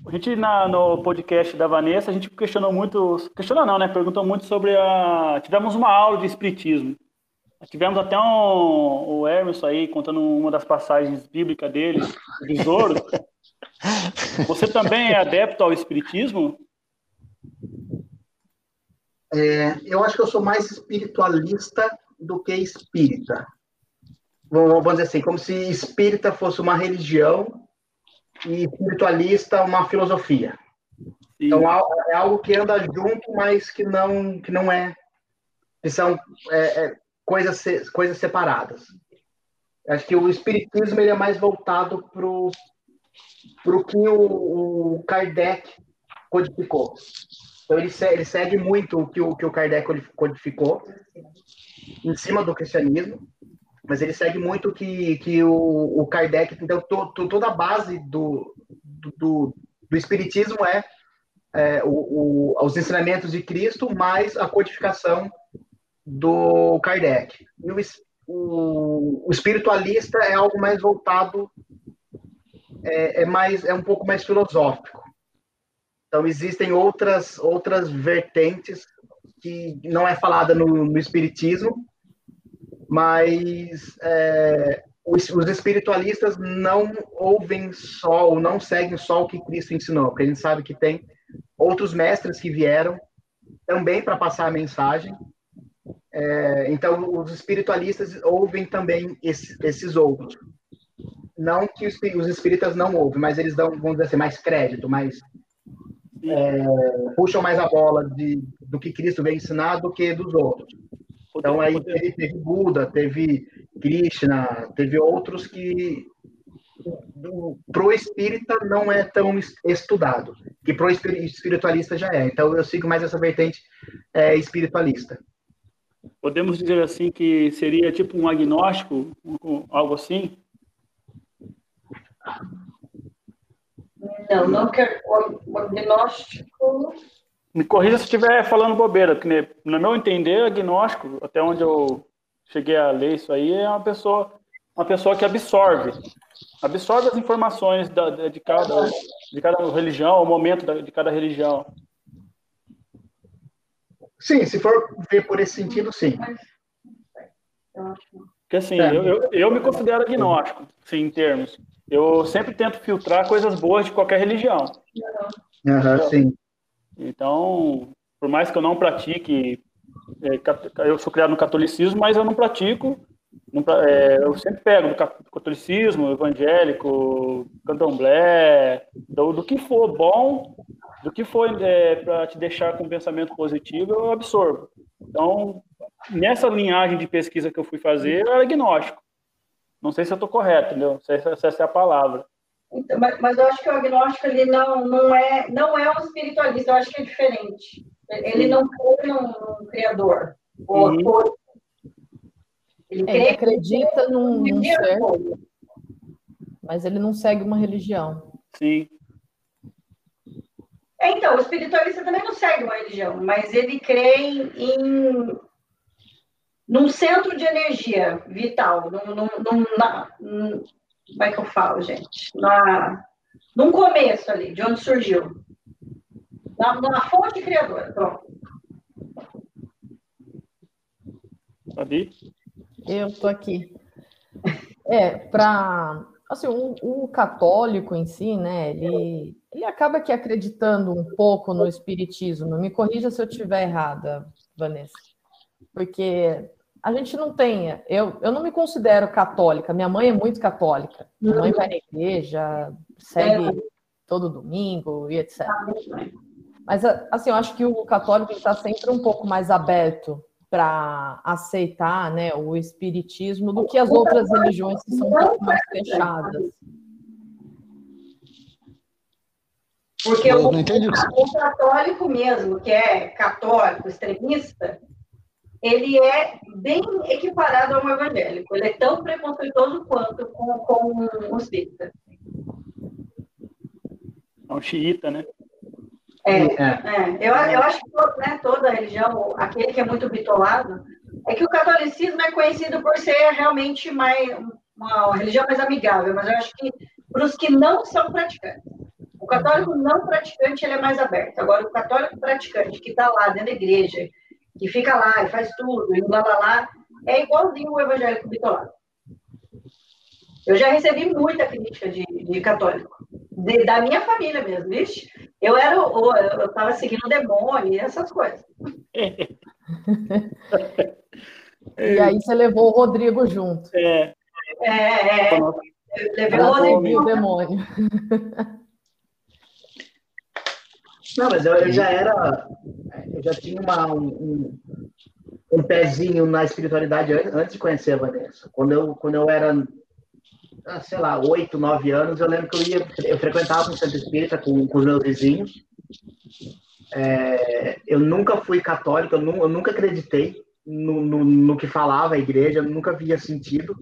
a gente na, no podcast da Vanessa, a gente questionou muito, questionou não, né? Perguntou muito sobre a. Tivemos uma aula de espiritismo. Tivemos até um, o Hermes aí contando uma das passagens bíblicas dele, o besouro. Você também é adepto ao espiritismo? É, eu acho que eu sou mais espiritualista do que espírita. Vamos dizer assim, como se espírita fosse uma religião e espiritualista uma filosofia. Sim. Então é algo que anda junto, mas que não que não é que são é, é, coisas coisas separadas. Acho que o espiritismo ele é mais voltado para o que o, o Kardec codificou. Então ele, ele segue muito o que o, que o Kardec codificou em cima do cristianismo, mas ele segue muito que, que o, o Kardec, então to, to, toda a base do, do, do espiritismo é, é o, o, os ensinamentos de Cristo mais a codificação do Kardec. E o, o, o espiritualista é algo mais voltado, é, é, mais, é um pouco mais filosófico. Então existem outras outras vertentes que não é falada no, no espiritismo, mas é, os, os, espiritualistas não ouvem só ou não seguem só o que Cristo ensinou, porque a gente sabe que tem outros mestres que vieram também para passar a mensagem. É, então, os espiritualistas ouvem também esse, esses outros. Não que os, os espíritas não ouvem, mas eles dão, vamos dizer assim, mais crédito, mais é, puxam mais a bola de, do que Cristo veio ensinar do que dos outros. Então aí teve, teve Buda, teve Krishna, teve outros que para o espírita não é tão estudado, que para o espiritualista já é. Então eu sigo mais essa vertente é, espiritualista. Podemos dizer assim que seria tipo um agnóstico, algo assim? Não, não quero. O agnóstico. Me corrija se estiver falando bobeira, porque no meu entender, agnóstico, até onde eu cheguei a ler isso aí, é uma pessoa, uma pessoa que absorve, absorve as informações da, de, cada, de cada religião, o momento da, de cada religião. Sim, se for ver por esse sentido, sim. Porque assim, é. eu, eu, eu, me considero agnóstico, sim, em termos. Eu sempre tento filtrar coisas boas de qualquer religião. Uhum, sim. Então, por mais que eu não pratique, é, eu sou criado no catolicismo, mas eu não pratico. Não, é, eu sempre pego do catolicismo, evangélico, candomblé, do, do que for bom, do que for é, para te deixar com um pensamento positivo, eu absorvo. Então, nessa linhagem de pesquisa que eu fui fazer, eu era agnóstico. Não sei se eu estou correto, entendeu? Não sei se essa é a palavra. Então, mas, mas, eu acho que o agnóstico ele não, não, é, não é um espiritualista, eu acho que é diferente. Ele não crê num, num criador. Uhum. Ou, ele, ele acredita num, num ser, mas ele não segue uma religião. Sim. É, então, o espiritualista também não segue uma religião, mas ele crê em num centro de energia vital, num, num, num, na, num, como é que eu falo, gente? Na, num começo ali, de onde surgiu. Na, na fonte criadora, pronto. Sabe? Eu tô aqui. É, para assim, o, o, católico em si, né, ele, ele acaba que acreditando um pouco no espiritismo. Me corrija se eu estiver errada, Vanessa. Porque a gente não tem. Eu, eu não me considero católica. Minha mãe é muito católica. Minha mãe vai na igreja, segue todo domingo e etc. Mas, assim, eu acho que o católico está sempre um pouco mais aberto para aceitar né, o espiritismo do que as outras religiões que são um pouco mais fechadas. Porque o, o católico mesmo, que é católico, extremista, ele é bem equiparado ao evangélico. Ele é tão preconceituoso quanto com, com o espírita. É um xiita, né? É, é. Eu, eu acho que né, toda religião, aquele que é muito bitolado, é que o catolicismo é conhecido por ser realmente mais, uma religião mais amigável, mas eu acho que para os que não são praticantes. O católico não praticante ele é mais aberto. Agora, o católico praticante que está lá dentro da igreja, que fica lá e faz tudo, e blá blá blá, é igualzinho o evangélico bitolado. Eu já recebi muita crítica de, de católico, de, da minha família mesmo, vixe. Eu era, eu estava seguindo o demônio e essas coisas. e aí você levou o Rodrigo junto. É. É, é. Levei o Rodrigo. o demônio. Não, mas eu, eu já era, eu já tinha uma, um, um, pezinho na espiritualidade antes de conhecer a Vanessa. Quando eu, quando eu era, ah, sei lá, oito, nove anos, eu lembro que eu ia, eu frequentava um centro espírita com, com os meus vizinhos. É, eu nunca fui católico, eu, eu nunca acreditei no, no, no, que falava a igreja, eu nunca via sentido.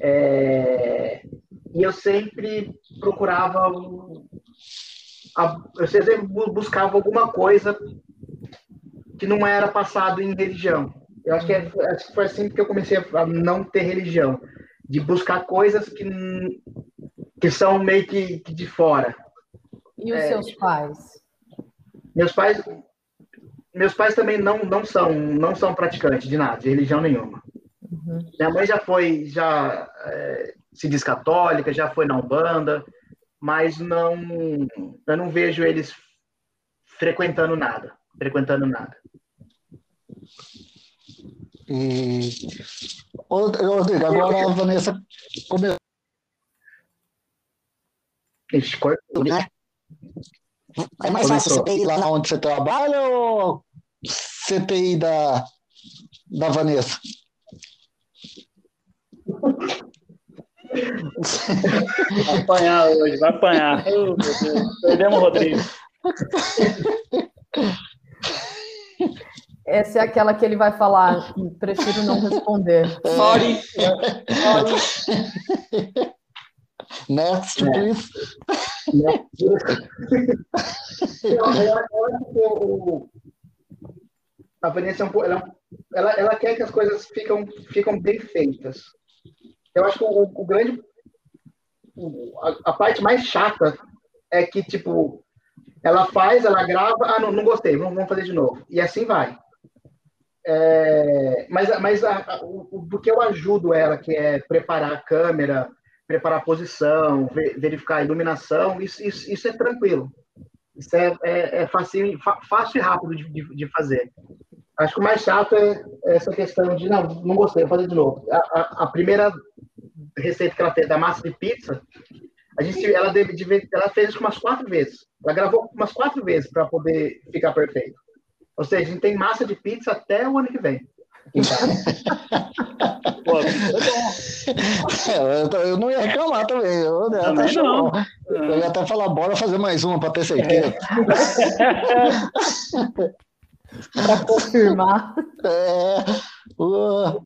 É, e eu sempre procurava eu sempre buscava alguma coisa que não era passado em religião. Eu acho que, é, acho que foi assim que eu comecei a não ter religião, de buscar coisas que, que são meio que, que de fora. E os é, seus pais? Meus pais, meus pais também não, não são não são praticantes de nada, de religião nenhuma. Uhum. Minha mãe já foi, já é, se diz católica, já foi na Umbanda, mas não, eu não vejo eles frequentando nada, frequentando nada. E, Rodrigo, agora a Vanessa começou. Ixi, cortou, né? É mais fácil CPI lá onde você trabalha ou CPI da, da Vanessa? Vai apanhar hoje, vai apanhar. Oh, Perdemos o Rodrigo. Essa é aquela que ele vai falar, prefiro não responder. Sorry. Sorry. Next, é. please. a Vanessa é ela, ela, ela, quer que as coisas ficam, ficam bem feitas. Eu acho que o, o grande. A, a, parte mais chata é que, tipo, ela faz, ela grava, ah, não, não gostei, vamos, vamos fazer de novo. E assim vai. É, mas mas a, a, o, do que eu ajudo ela, que é preparar a câmera, preparar a posição, verificar a iluminação, isso, isso, isso é tranquilo. Isso é, é, é fácil, fácil e rápido de, de, de, fazer. Acho que o mais chato é essa questão de, não, não gostei, vou fazer de novo. A, a, a primeira receita que ela fez da massa de pizza, a gente, ela, deve, ela fez isso umas quatro vezes. Ela gravou umas quatro vezes para poder ficar perfeito. Ou seja, a gente tem massa de pizza até o ano que vem. Pô, é, eu, não ia reclamar também. Eu, eu também não. Eu ia até falar, bora fazer mais uma para ter certeza. para confirmar. É. Uh.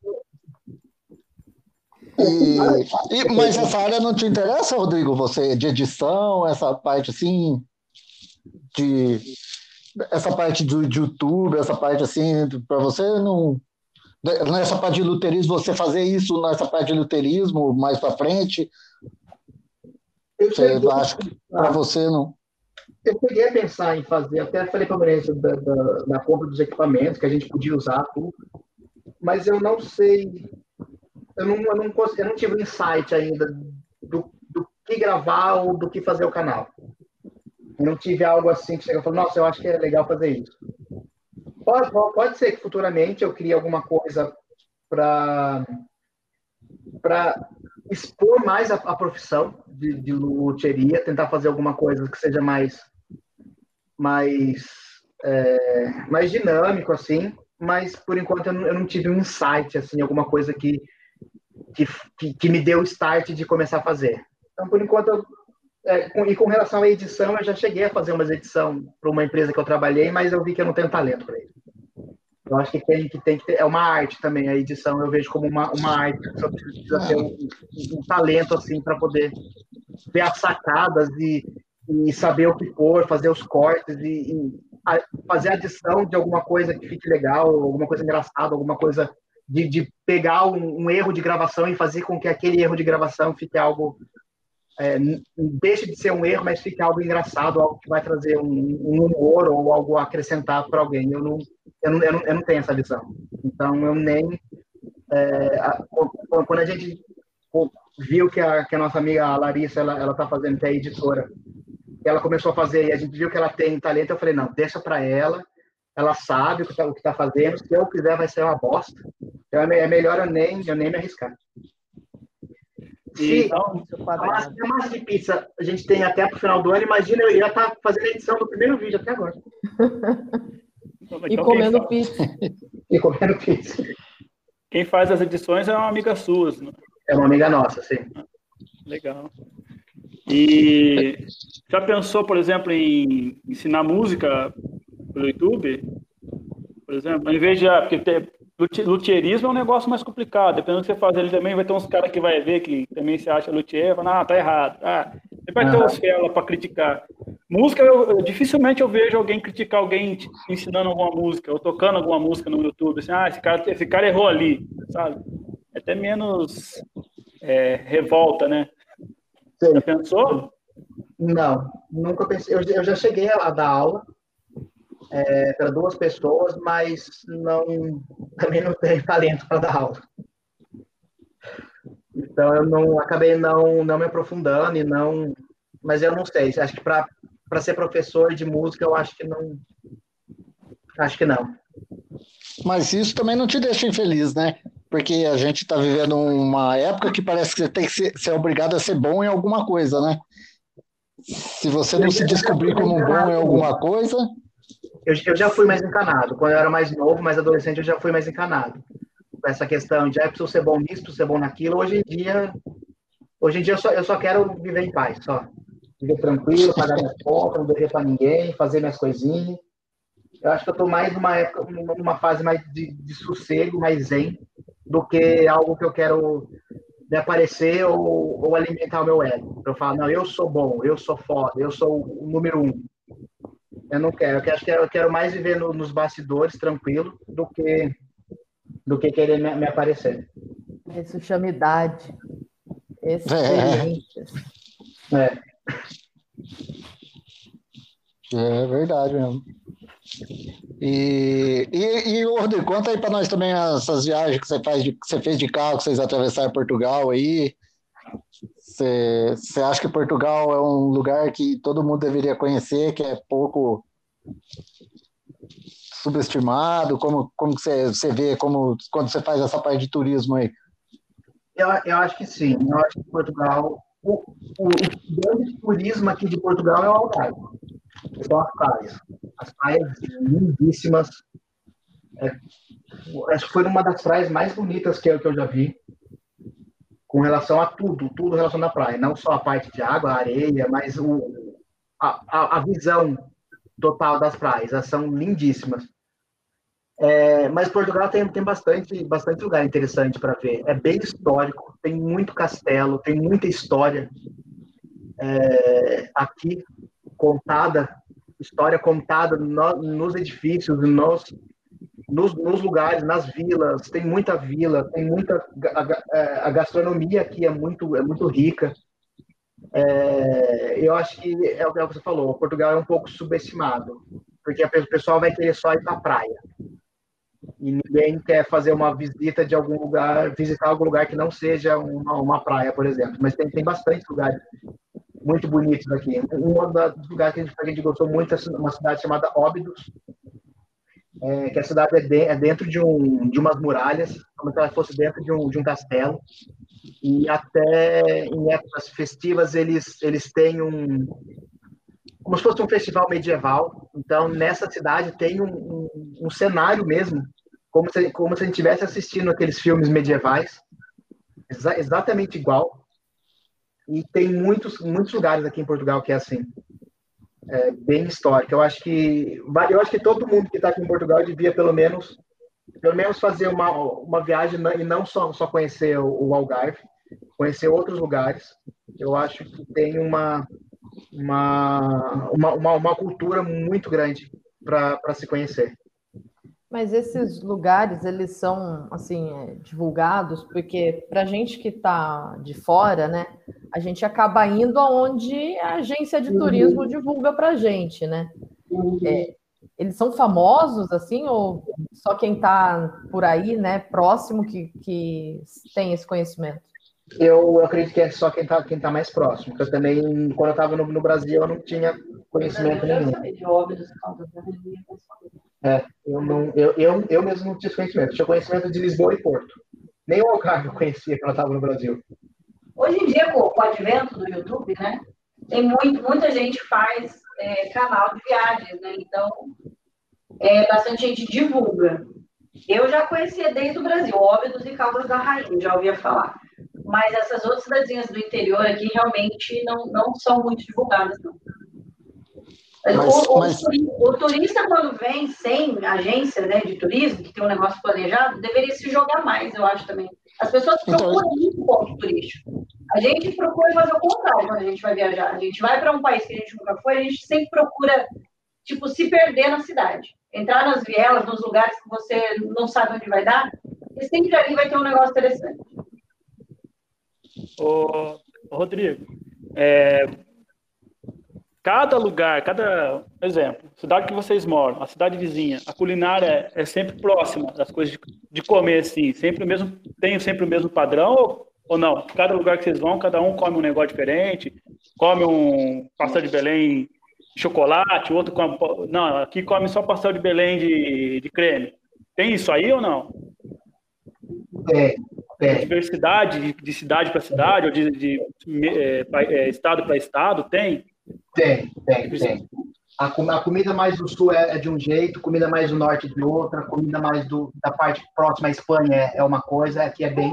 E, e, mas essa área não te interessa, Rodrigo? Você de edição, essa parte assim, de essa parte do de YouTube, essa parte assim, para você não nessa parte de luterismo, você fazer isso nessa parte de luterismo mais para frente? Eu você acha que para você não? Eu cheguei a pensar em fazer, até falei para a Vanessa da, da, da, compra dos equipamentos que a gente podia usar, tudo, mas eu não sei, eu não, eu não, eu não tive insight ainda do, do que gravar ou do que fazer o canal. Eu não tive algo assim que chega e nossa, eu acho que é legal fazer isso. Pode, pode ser que futuramente eu crie alguma coisa para para expor mais a, a profissão de, de luteria, tentar fazer alguma coisa que seja mais mais é, mais dinâmico assim, mas por enquanto eu não, eu não, tive um insight assim, alguma coisa que, que que me deu o start de começar a fazer. Então por enquanto eu é, com, e com relação à edição, eu já cheguei a fazer umas edição para uma empresa que eu trabalhei, mas eu vi que eu não tenho talento para isso. Eu acho que tem que, tem que ter, é uma arte também, a edição eu vejo como uma, uma arte, você precisa ter um, um talento assim para poder ver as sacadas e, e saber o que pôr, fazer os cortes e, e a, fazer adição de alguma coisa que fique legal, alguma coisa engraçada, alguma coisa de, de pegar um, um, erro de gravação e fazer com que aquele erro de gravação fique algo é, deixe de ser um erro, mas fique algo engraçado, algo que vai trazer um, um humor ou algo acrescentado para alguém. Eu não, eu, não, eu, não, eu não tenho essa visão. Então, eu nem. É, a, quando a gente viu que a, que a nossa amiga Larissa ela ela está fazendo que é editora ela começou a fazer e a gente viu que ela tem talento eu falei não deixa para ela ela sabe o que está o que tá fazendo se eu quiser vai ser uma bosta então, é, é melhor eu nem eu nem me arriscar se então, a massa de pizza a gente tem até para o final do ano, imagina eu já tá fazendo a edição do primeiro vídeo até agora. Então, e comendo pizza. e comendo pizza. Quem faz as edições é uma amiga sua. Né? É uma amiga nossa, sim. Legal. E já pensou, por exemplo, em ensinar música pelo YouTube? Por exemplo, em vez de. Ah, porque Luthierismo é um negócio mais complicado. Dependendo do que você fazer, ele também vai ter uns caras que vai ver que também se acha luthier, vai, ah, tá errado. Ah, você vai ter uns fela para criticar. Música, eu, eu, dificilmente eu vejo alguém criticar alguém ensinando alguma música, ou tocando alguma música no YouTube, assim, ah, esse cara, esse cara errou ali, sabe? É até menos é, revolta, né? Sim. Já pensou? Não, nunca pensei. Eu, eu já cheguei a dar aula, é, para duas pessoas, mas não também não tenho talento para dar aula. Então eu não acabei não não me aprofundando e não, mas eu não sei. Acho que para para ser professor de música eu acho que não, acho que não. Mas isso também não te deixa infeliz, né? Porque a gente está vivendo uma época que parece que você tem que ser, ser obrigado a ser bom em alguma coisa, né? Se você não se descobrir como bom em alguma coisa, eu, eu já fui mais encanado. Quando eu era mais novo, mais adolescente, eu já fui mais encanado. Essa questão de, ah, preciso ser bom nisso, preciso ser bom naquilo. Hoje em dia, hoje em dia eu só, eu só quero viver em paz, só. Viver tranquilo, pagar minhas contas, não dever para ninguém, fazer minhas coisinhas. Eu acho que eu estou mais numa época, numa fase mais de, de sossego, mais zen, do que algo que eu quero me aparecer ou, ou alimentar o meu ego. Eu falo, não, eu sou bom, eu sou foda, eu sou o número um. Eu não quero, eu quero, eu quero mais viver no, nos bastidores, tranquilo, do que do que querer me, me aparecer. Isso chama idade. Experiências. É. é. É verdade mesmo. E, e, e Rodrigo, conta aí para nós também essas viagens que você faz de, que você fez de carro, que vocês atravessaram Portugal aí. Você, acha que Portugal é um lugar que todo mundo deveria conhecer, que é pouco subestimado? Como, como você, você vê como, quando você faz essa parte de turismo aí? Eu, eu acho que sim. Eu acho que Portugal, o, o, o grande turismo aqui de Portugal é o Algarve. São as praias. As praias lindíssimas. É, acho que foi uma das praias mais bonitas que eu, que eu já vi. Com relação a tudo, tudo relacionado à praia. Não só a parte de água, areia, mas o, a, a, a visão total das praias. Elas são lindíssimas. É, mas Portugal tem, tem bastante, bastante lugar interessante para ver. É bem histórico, tem muito castelo, tem muita história é, aqui contada, história contada no, nos edifícios, nos, nos, nos, lugares, nas vilas. Tem muita vila, tem muita a, a gastronomia aqui é muito é muito rica. É, eu acho que é o que você falou. Portugal é um pouco subestimado, porque o pessoal vai querer só ir para a praia e ninguém quer fazer uma visita de algum lugar, visitar algum lugar que não seja uma, uma praia, por exemplo. Mas tem, tem bastante lugares muito bonitos aqui. Um dos lugares que a gente, a gente gostou muito é uma cidade chamada Óbidos, é, que a cidade é, de, é, dentro de, um, de umas muralhas, como se ela fosse dentro de um, de um castelo. E até em épocas festivas eles, eles têm um, como se fosse um festival medieval. Então, nessa cidade tem um, um, um cenário mesmo, como se, como se a gente estivesse assistindo aqueles filmes medievais, exa exatamente igual. E tem muitos, muitos lugares aqui em Portugal que é assim, é bem histórico. Eu acho que eu acho que todo mundo que está aqui em Portugal devia pelo menos pelo menos fazer uma, uma viagem e não só, só conhecer o, Algarve, conhecer outros lugares. Eu acho que tem uma, uma, uma, uma cultura muito grande para se conhecer. Mas esses lugares, eles são, assim, é, divulgados, porque para gente que está de fora, né, a gente acaba indo aonde a agência de turismo uhum. divulga para gente, né? Uhum. É, eles são famosos, assim, ou só quem está por aí, né, próximo, que, que tem esse conhecimento? eu, eu acredito que é só quem está quem tá mais próximo. Eu também, quando eu estava no, no, Brasil, eu não tinha conhecimento nenhum. É, eu, não, eu, eu, eu mesmo não tinha conhecimento. Tinha conhecimento de Lisboa e Porto. Nem o Algarve eu conhecia quando eu estava no Brasil. Hoje em dia, com, o advento do YouTube, né, tem muito, muita gente faz é, canal de viagens, né? Então, é, bastante gente divulga. Eu já conhecia desde o Brasil, Óbidos e Caldas da Rainha, já ouvia falar mas essas outras cidadezinhas do interior aqui realmente não, não são muito divulgadas, não. Mas, o, mas... O, o, turista, quando vem sem agência né, de turismo, que tem um negócio planejado, deveria se jogar mais, eu acho também. As pessoas então, procuram então... muito ponto turístico. A gente procura fazer o contrário quando a gente vai viajar. A gente vai para um país que a gente nunca foi, a gente sempre procura, tipo, se perder na cidade. Entrar nas vielas, nos lugares que você não sabe onde vai dar, e sempre ali vai ter um negócio interessante. Ô, Rodrigo, é, cada lugar, cada exemplo, cidade que vocês moram, a cidade vizinha, a culinária é, é sempre próxima das coisas de, de, comer, assim, sempre o mesmo, tem sempre o mesmo padrão ou, ou não? Cada lugar que vocês vão, cada um come um negócio diferente, come um pastel de Belém chocolate, outro come, não, aqui come só pastel de Belém de, de creme. Tem isso aí ou não? É, é. diversidade de, de cidade para cidade, ou de, de é, é, estado para estado, tem? Tem, tem, tem. A, a, comida mais do sul é, é, de um jeito, comida mais do norte de outra, comida mais do, da parte próxima à Espanha é, é uma coisa, aqui é bem,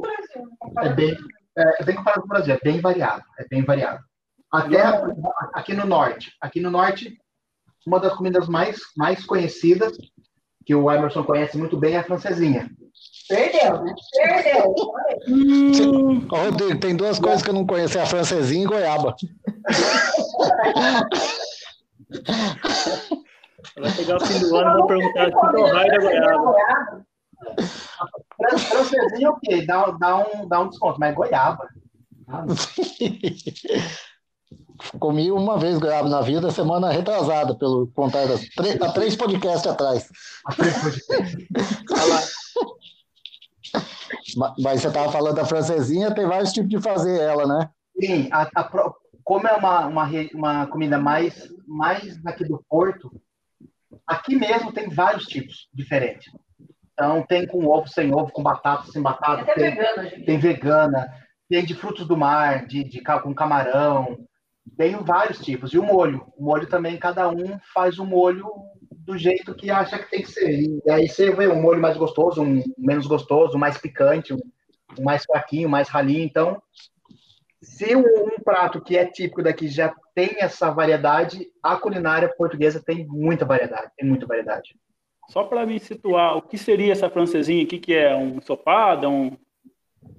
é bem, é, é, bem comparado com o Brasil, é bem variado, é bem variado. Até aqui no norte, aqui no norte uma das comidas mais, mais conhecidas, que o Emerson conhece muito bem, é a francesinha. Perdeu, né? Perdeu. Hum. Rodrigo, tem duas coisas que eu não conheço, é a francesinha e goiaba. Vai pegar o fim do ano e vou perguntar aqui qual raio da goiaba. Francesinha é o quê? Dá, dá, um, dá um desconto, mas é goiaba. Ah, Comi uma vez goiaba na vida, semana retrasada, pelo contar das três, há três podcasts atrás. Mas você estava falando da francesinha, tem vários tipos de fazer ela, né? Sim, a, a, como é uma, uma, uma comida mais, mais daqui do Porto, aqui mesmo tem vários tipos diferentes. Então, tem com ovo, sem ovo, com batata, sem batata. Tem, vegana, gente. tem vegana, tem de frutos do mar, de, de com camarão. Tem vários tipos. E o molho. O molho também, cada um faz o molho do jeito que acha que tem que ser. E aí você vê um molho mais gostoso, um menos gostoso, um mais picante, um, mais fraquinho, mais ralinho. Então, se um, um, prato que é típico daqui já tem essa variedade, a culinária portuguesa tem muita variedade, tem muita variedade. Só para me situar, o que seria essa francesinha? O que, que é? Um ensopado? Um...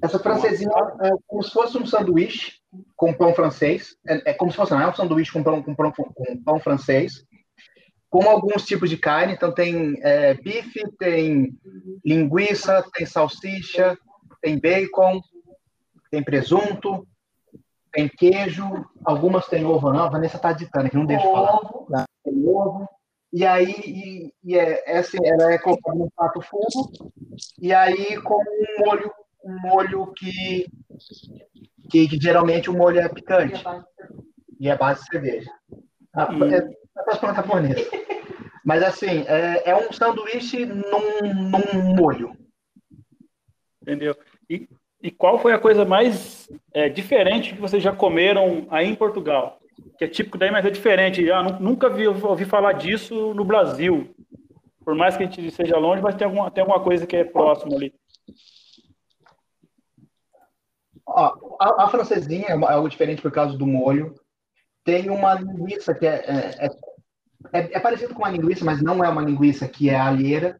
Essa francesinha é como se fosse um sanduíche com pão francês. É, é como se fosse não, é um sanduíche com pão, com, pão, com pão francês, com alguns tipos de carne. Então, tem é, bife, tem linguiça, tem salsicha, tem bacon, tem presunto, tem queijo. Algumas tem ovo, não. A Vanessa está ditando aqui, não deixa eu falar. Tem ovo. E aí, e, e é, é assim, ela é colocada num prato fundo, e aí com um molho, um molho que, que, que geralmente o molho é picante. E é base de cerveja. Ah. É, é para japonesa. Mas assim, é, é um sanduíche num, num molho. Entendeu? E, e qual foi a coisa mais é, diferente que vocês já comeram aí em Portugal? que é típico daí, mas é diferente. Ah, nunca vi, ouvi falar disso no Brasil. Por mais que a gente seja longe, mas tem alguma, tem alguma coisa que é próximo ali. Ó, a, a, francesinha é algo diferente por causa do molho. Tem uma linguiça que é, é, é, é parecido com uma linguiça, mas não é uma linguiça, que é alheira,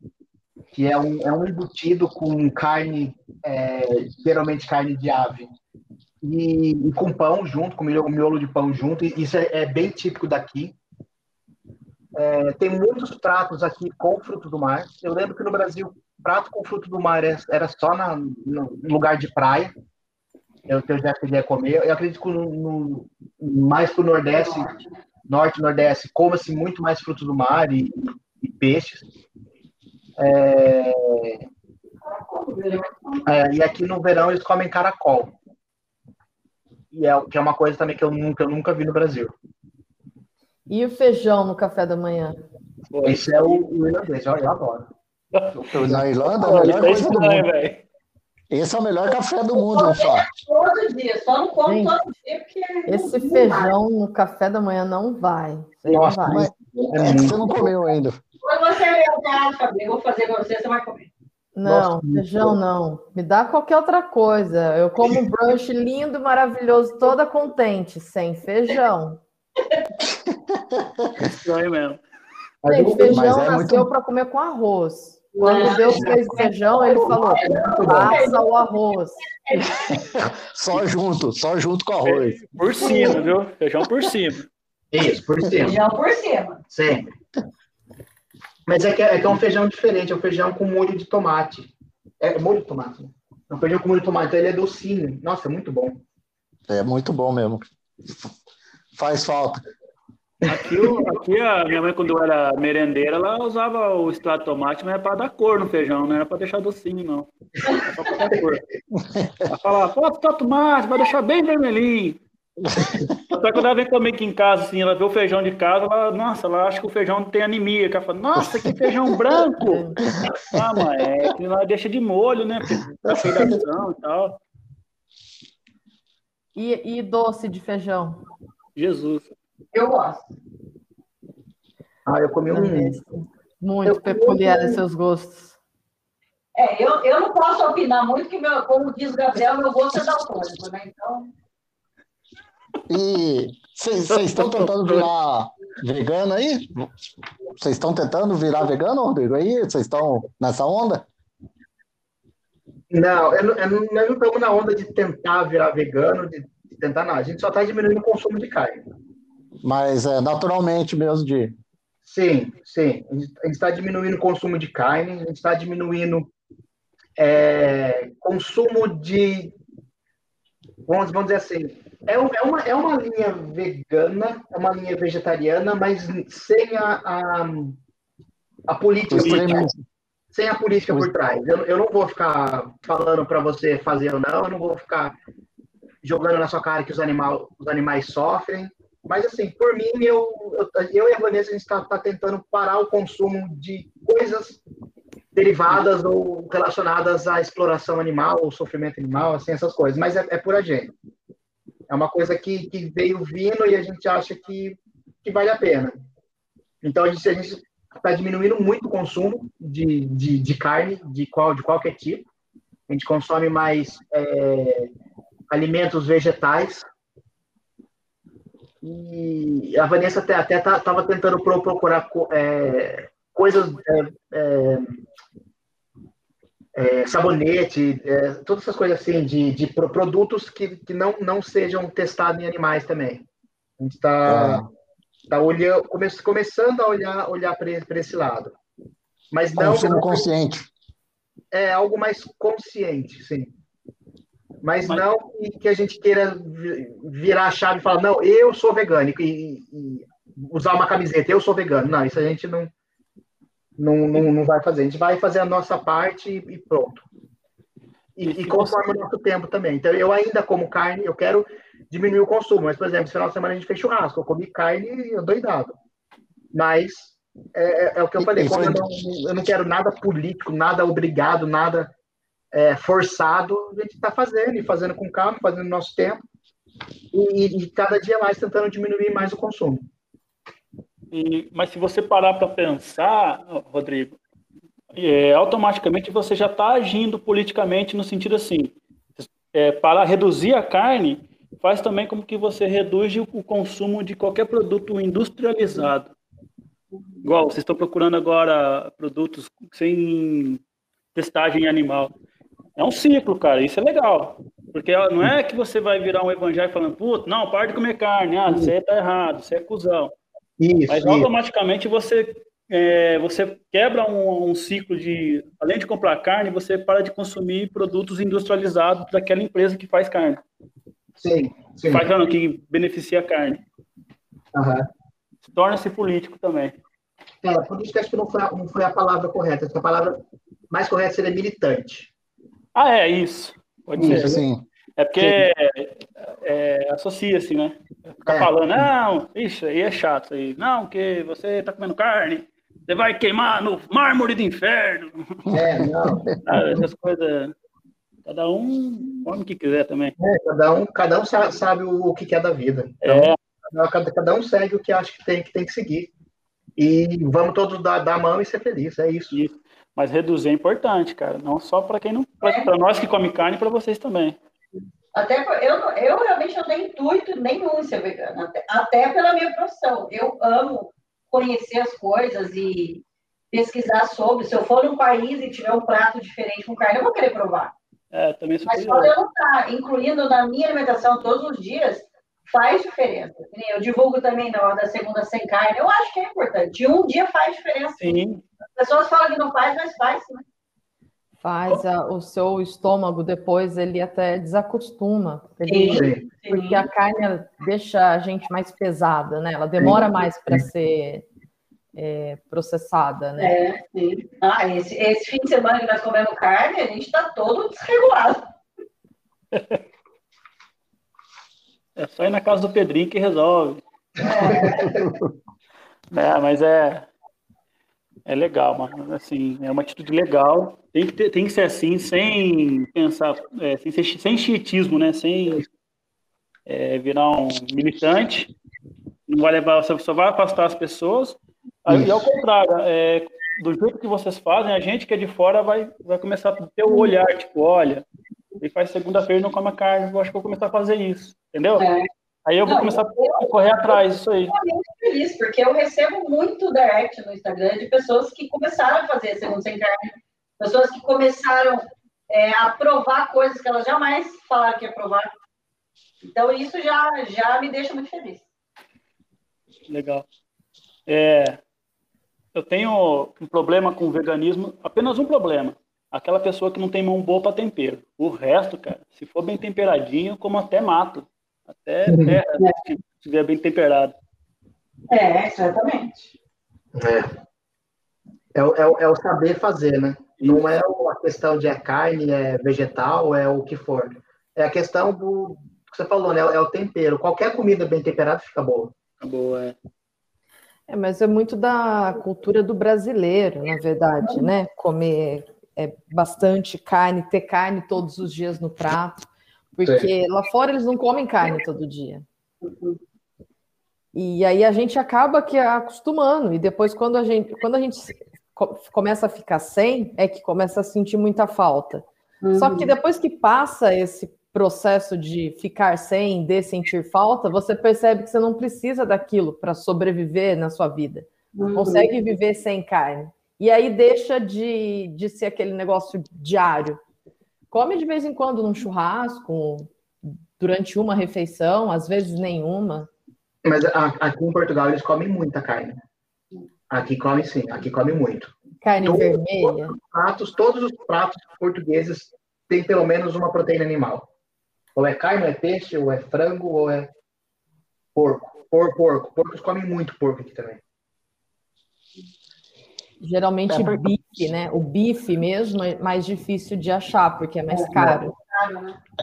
que é um, é um embutido com carne, é, geralmente carne de ave, e, e, com pão junto, com miolo, miolo de pão junto. Isso é, é bem típico daqui. É, tem muitos pratos aqui com fruto do mar. Eu lembro que no Brasil, prato com fruto do mar era só na, no lugar de praia. Eu, eu já queria comer. Eu acredito que no, no, mais para o Nordeste, Norte e Nordeste, coma-se muito mais frutos do mar e, e peixes. É, é, e aqui no verão eles comem caracol e é, que é uma coisa também que eu nunca, eu nunca vi no Brasil. E o feijão no café da manhã? Esse é o, o irlandês, eu, eu adoro. Na Irlanda, a melhor coisa do mundo. Esse é o melhor café do mundo, eu só. Todo dia, só não como Gente, todo dia porque. Esse feijão no café da manhã não vai. Nossa, não vai. é que você não comeu ainda. Quando você vier em casa, eu vou fazer para você, você vai comer. Não, feijão não. Me dá qualquer outra coisa. Eu como um brunch lindo, maravilhoso, toda contente, sem feijão. Estranho mesmo. Gente, feijão é nasceu muito... para comer com arroz. Quando é, Deus fez o feijão, ele falou: passa o arroz. Só junto, só junto com o arroz. Por cima, viu? Feijão por cima. Isso, por cima. Feijão por cima. Sempre. Mas é que, é que é um feijão diferente, é um feijão com molho de tomate. É molho de tomate, né? É um feijão com molho de tomate, então ele é docinho. Nossa, é muito bom. É muito bom mesmo. Faz falta. Aqui, aqui a minha mãe, quando era merendeira, ela usava o extrato de tomate, mas era para dar cor no feijão, não era para deixar docinho, não. Era só para dar cor. Ela falava, pô, extrato tomate, vai deixar bem vermelhinho. Até quando ela vem comer aqui em casa, assim, ela vê o feijão de casa, ela, nossa, ela acha que o feijão tem anemia. Ela fala, nossa, que feijão branco! ah, mãe, é que ela deixa de molho, né? Pra ação e tal. E, e doce de feijão? Jesus. Eu gosto. Ah, eu comi um. Muito eu peculiar um... seus gostos. É, eu, eu não posso opinar muito, que, meu, como diz o Gabriel, meu gosto é daltônico, né? Então. E vocês estão tentando virar vegano aí? Vocês estão tentando virar vegano, Rodrigo? Aí, vocês estão nessa onda? Não, eu, eu, nós não estamos na onda de tentar virar vegano, de, de tentar nada. A gente só está diminuindo o consumo de carne. Mas é naturalmente mesmo de. Sim, sim. A gente está diminuindo o consumo de carne, a gente está diminuindo é, consumo de. Vamos, vamos dizer assim, é, é, uma, é uma linha vegana, é uma linha vegetariana, mas sem a, a, a política sem a política por trás. Eu, eu não vou ficar falando para você fazer ou não, eu não vou ficar jogando na sua cara que os, animal, os animais sofrem. Mas, assim, por mim, eu, eu, e a Vanessa, a gente está tá tentando parar o consumo de coisas derivadas ou relacionadas à exploração animal, ou sofrimento animal, assim, essas coisas. Mas é, é por gente. É uma coisa que, que veio vindo e a gente acha que, que vale a pena. Então, a gente está diminuindo muito o consumo de, de, de, carne, de, qual, de qualquer tipo. A gente consome mais é, alimentos vegetais. E a Vanessa até até estava tentando procurar é, coisas, é, é, é, sabonete, é, todas essas coisas assim, de, de produtos que, que não, não sejam testados em animais também. A gente está ah Tá olhando, come, começando a olhar, olhar para esse lado. Mas não. Consumo consciente. É algo mais consciente, sim. Mas, Mas... não que, a gente queira virar a chave e falar, não, eu sou vegano e, e, usar uma camiseta, eu sou vegano. Não, isso a gente não, não, não, não vai fazer. A gente vai fazer a nossa parte e, e pronto. E, e conforme o nosso tempo também. Então, eu ainda como carne, eu quero diminuir o consumo. Mas, por exemplo, esse final de semana a gente fez churrasco, eu comi carne eu doidado. Mas é, é, é o que eu falei, como eu não, eu não quero nada político, nada obrigado, nada é, forçado, a gente está fazendo, e fazendo com calma, fazendo no nosso tempo, e, e, cada dia mais tentando diminuir mais o consumo. E, mas se você parar para pensar, Rodrigo, é, automaticamente você já está agindo politicamente no sentido assim, é, para reduzir a carne, faz também como que você reduz o consumo de qualquer produto industrializado. Igual, vocês estão procurando agora produtos sem testagem animal. É um ciclo, cara, isso é legal. Porque não é que você vai virar um evangelho falando, puta, não, para de comer carne, ah, você tá errado, você é cuzão. Isso, Mas automaticamente você é, você quebra um, um, ciclo de, além de comprar carne, você para de consumir produtos industrializados daquela empresa que faz carne. Sim, sim. Faz carne que beneficia a carne. Uhum. Torna-se político também. É, político acho que não foi, a, não foi a palavra correta. A palavra mais correta seria militante. Ah, é, isso. Pode isso, ser. Sim. É porque é, é, associa-se, né? Ficar é. falando, não, isso aí é chato. Aí. Não, que você tá comendo carne, você vai queimar no mármore do inferno. É, não. Ah, essas coisas. Cada um come o que quiser também. É, cada um, cada um sabe o que quer da vida. Então, é. cada, cada um segue o que acha que tem que, tem que seguir. E vamos todos dar, dar a mão e ser felizes, é isso. isso. Mas reduzir é importante, cara. Não só para quem não. Para nós que comem carne, para vocês também. Até eu, eu realmente não tenho intuito nenhum em ser vegano, até, até pela minha profissão. Eu amo conhecer as coisas e pesquisar sobre. Se eu for num país e tiver um prato diferente com carne, eu vou querer provar. É, também Mas quando eu não estar tá incluindo na minha alimentação todos os dias, faz diferença. Eu divulgo também na hora da segunda sem carne. Eu acho que é importante. Um dia faz diferença. Sim. As pessoas falam que não faz, mas faz, né? Faz a, o seu estômago depois, ele até desacostuma. Ele, sim, Porque a carne deixa a gente mais pesada, né? Ela demora sim. mais para ser é, processada, né? É, sim. Ah, esse, esse fim de semana que nós comemos carne, a gente está todo desregulado. É só ir na casa do Pedrinho que resolve. É, é mas é, é legal, mano. Assim, é uma atitude legal. Tem que, ter, tem que ser assim, sem pensar, é, sem, ser, sem chiitismo, né? Sem é, virar um militante. Não vai levar, só vai afastar as pessoas. Aí, e ao contrário, é, do jeito que vocês fazem, a gente que é de fora vai, vai começar a ter o olhar, tipo, olha, ele faz segunda-feira e não come carne, eu acho que vou começar a fazer isso, entendeu? É. Aí eu vou não, começar eu, a correr atrás disso aí. Eu feliz, porque eu recebo muito direct no Instagram de pessoas que começaram a fazer segundo sem carne, pessoas que começaram é, a provar coisas que elas jamais falaram que ia provar. Então, isso já, já me deixa muito feliz. Legal. É, eu tenho um problema com o veganismo, apenas um problema. Aquela pessoa que não tem mão boa para tempero. O resto, cara, se for bem temperadinho, como até mato. Até terra, né, se estiver bem temperado. É, exatamente. É. É, é, é o saber fazer, né? Não é a questão de é carne, é vegetal, é o que for. É a questão do que você falou, né? É o tempero. Qualquer comida bem temperada fica boa. Fica boa, é. É, mas é muito da cultura do brasileiro, na verdade, né? Comer é, bastante carne, ter carne todos os dias no prato, porque Sim. lá fora eles não comem carne todo dia. E aí a gente acaba que acostumando, e depois quando a gente, quando a gente começa a ficar sem, é que começa a sentir muita falta. Uhum. Só que depois que passa esse processo de ficar sem, de sentir falta, você percebe que você não precisa daquilo para sobreviver na sua vida. Uhum. Consegue viver sem carne. E aí deixa de, de ser aquele negócio diário. Come de vez em quando num churrasco, durante uma refeição, às vezes nenhuma. Mas aqui em Portugal eles comem muita carne. Aqui come sim, aqui come muito. Carne todos, vermelha. Todos os, pratos, todos os pratos portugueses têm pelo menos uma proteína animal. Ou é carne, ou é peixe, ou é frango, ou é porco. Por, porco. Porcos comem muito porco aqui também. Geralmente é porque... bife, né? O bife mesmo é mais difícil de achar, porque é mais caro.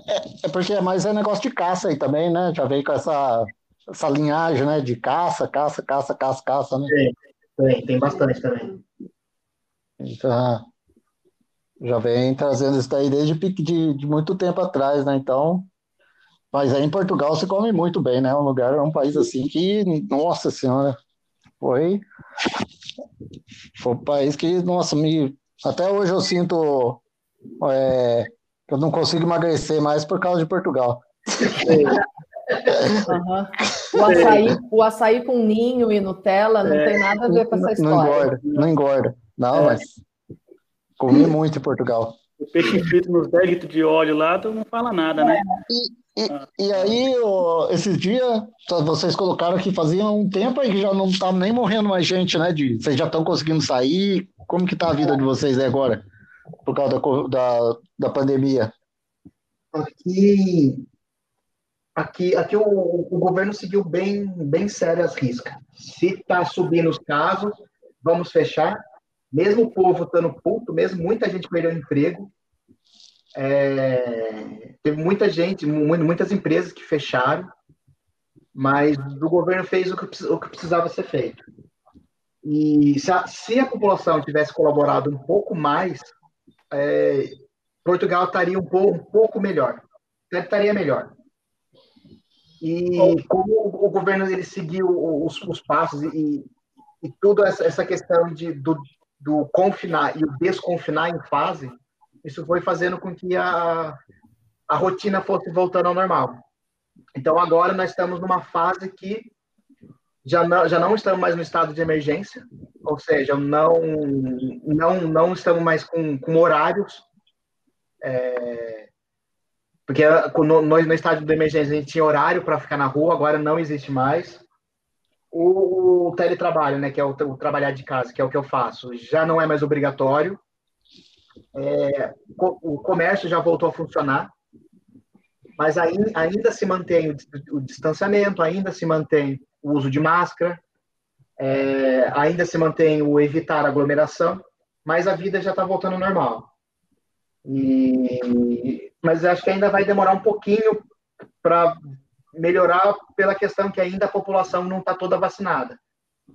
É, é porque é mais é negócio de caça aí também, né? Já veio com essa, essa linhagem, né? De caça, caça, caça, caça, caça, né? Tem, tem, tem bastante também. Então, já vem trazendo isso daí desde de, de muito tempo atrás, né? Então, mas aí em Portugal se come muito bem, né? Um lugar, um país assim que, nossa senhora, foi, foi um país que, nossa, me, até hoje eu sinto é, que eu não consigo emagrecer mais por causa de Portugal. Uhum. O, açaí, o açaí com ninho e Nutella não é, tem nada a ver com essa história. Não engorda, não engorda. Não, é. mas Comi muito em Portugal. O peixe frito nos 10 litros de óleo lá, tu não fala nada, né? E, e, ah. e aí, esses dias, vocês colocaram que fazia um tempo aí que já não estava nem morrendo mais gente, né? De, vocês já estão conseguindo sair. Como que tá a vida de vocês agora? Por causa da, da, da pandemia? Aqui, aqui, aqui o, o governo seguiu bem, bem sério as riscas. Se está subindo os casos, vamos fechar mesmo o povo estando puto, mesmo muita gente perdeu emprego, é, teve muita gente, muitas empresas que fecharam, mas o governo fez o que, o que precisava ser feito. E se a, se a, população tivesse colaborado um pouco mais, é, Portugal estaria um pouco, um pouco melhor. Estaria melhor. E como o governo ele seguiu os, os passos e, e toda essa, essa questão de, do, do confinar e o desconfinar em fase, isso foi fazendo com que a, a rotina fosse voltando ao normal. Então, agora nós estamos numa fase que já não, já não estamos mais no estado de emergência, ou seja, não, não, não estamos mais com, com horários, é, porque no, no, estado de emergência a gente tinha horário para ficar na rua, agora não existe mais o, o teletrabalho, né, que é o, o, trabalhar de casa, que é o que eu faço, já não é mais obrigatório. É, o comércio já voltou a funcionar, mas ainda, ainda se mantém o, o, distanciamento, ainda se mantém o uso de máscara, é, ainda se mantém o evitar aglomeração, mas a vida já está voltando ao normal. E, mas acho que ainda vai demorar um pouquinho para melhorar pela questão que ainda a população não está toda vacinada.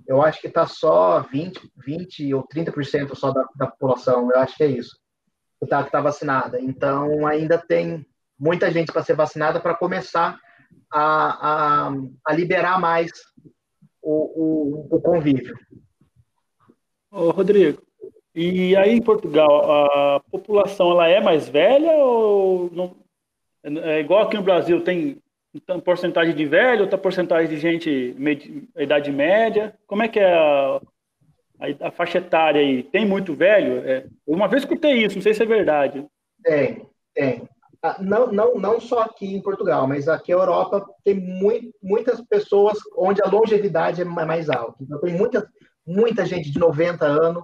Eu acho que está só 20, 20 ou 30% só da, da população, eu acho que é isso, que está tá vacinada. Então, ainda tem muita gente para ser vacinada para começar a, a, a, liberar mais o, o, o convívio. Ô, Rodrigo, e aí em Portugal, a população ela é mais velha ou não? É igual aqui no Brasil, tem Então, porcentagem de velho, outra porcentagem de gente med, idade média? Como é que é a, a, a faixa etária aí? Tem muito velho? É, uma vez escutei isso, não sei se é verdade. Tem, tem. Ah, não, não, não só aqui em Portugal, mas aqui na Europa tem muito, muitas pessoas onde a longevidade é mais alta. Então, tem muita, muita gente de 90 anos,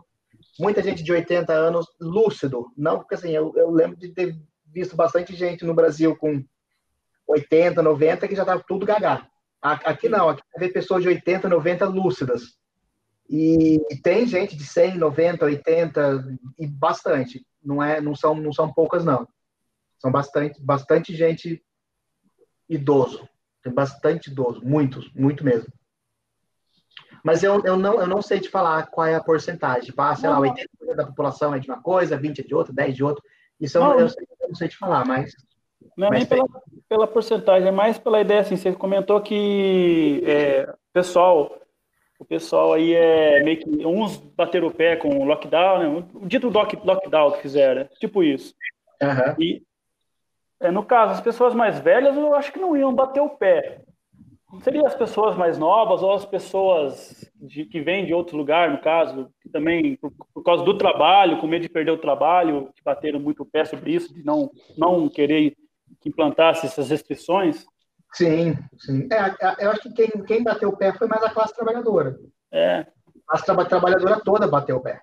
muita gente de 80 anos lúcido. Não, porque assim, eu, eu lembro de ter visto bastante gente no Brasil com 80, 90 que já estava tudo gaga. Aqui não, aqui vê pessoas de 80, 90 lúcidas. E, tem gente de 100, 90, 80 e bastante. Não é, não são, não são poucas não. São bastante, bastante gente idoso. Tem bastante idoso, muitos, muito mesmo. Mas eu, eu, não, eu não sei te falar qual é a porcentagem. Ah, sei lá, 80% da população é de uma coisa, 20% é de outra, 10% de outra. Isso eu, não, eu, sei, eu não sei te falar, mas não é nem pela, pela porcentagem, é mais pela ideia, assim, você comentou que é, pessoal, o pessoal aí é meio que, uns bateram o pé com o lockdown, né, o dito lock, lockdown que fizeram, tipo isso. Uhum. E, é, no caso, as pessoas mais velhas, eu acho que não iam bater o pé. Seria as pessoas mais novas ou as pessoas de, que vêm de outro lugar, no caso, que também, por, por, causa do trabalho, com medo de perder o trabalho, que bateram muito o pé sobre isso, de não, não querer que implantasse essas restrições? Sim, sim. É, é, eu acho que quem, quem bateu o pé foi mais a classe trabalhadora. É. A classe trabalhadora toda bateu o pé.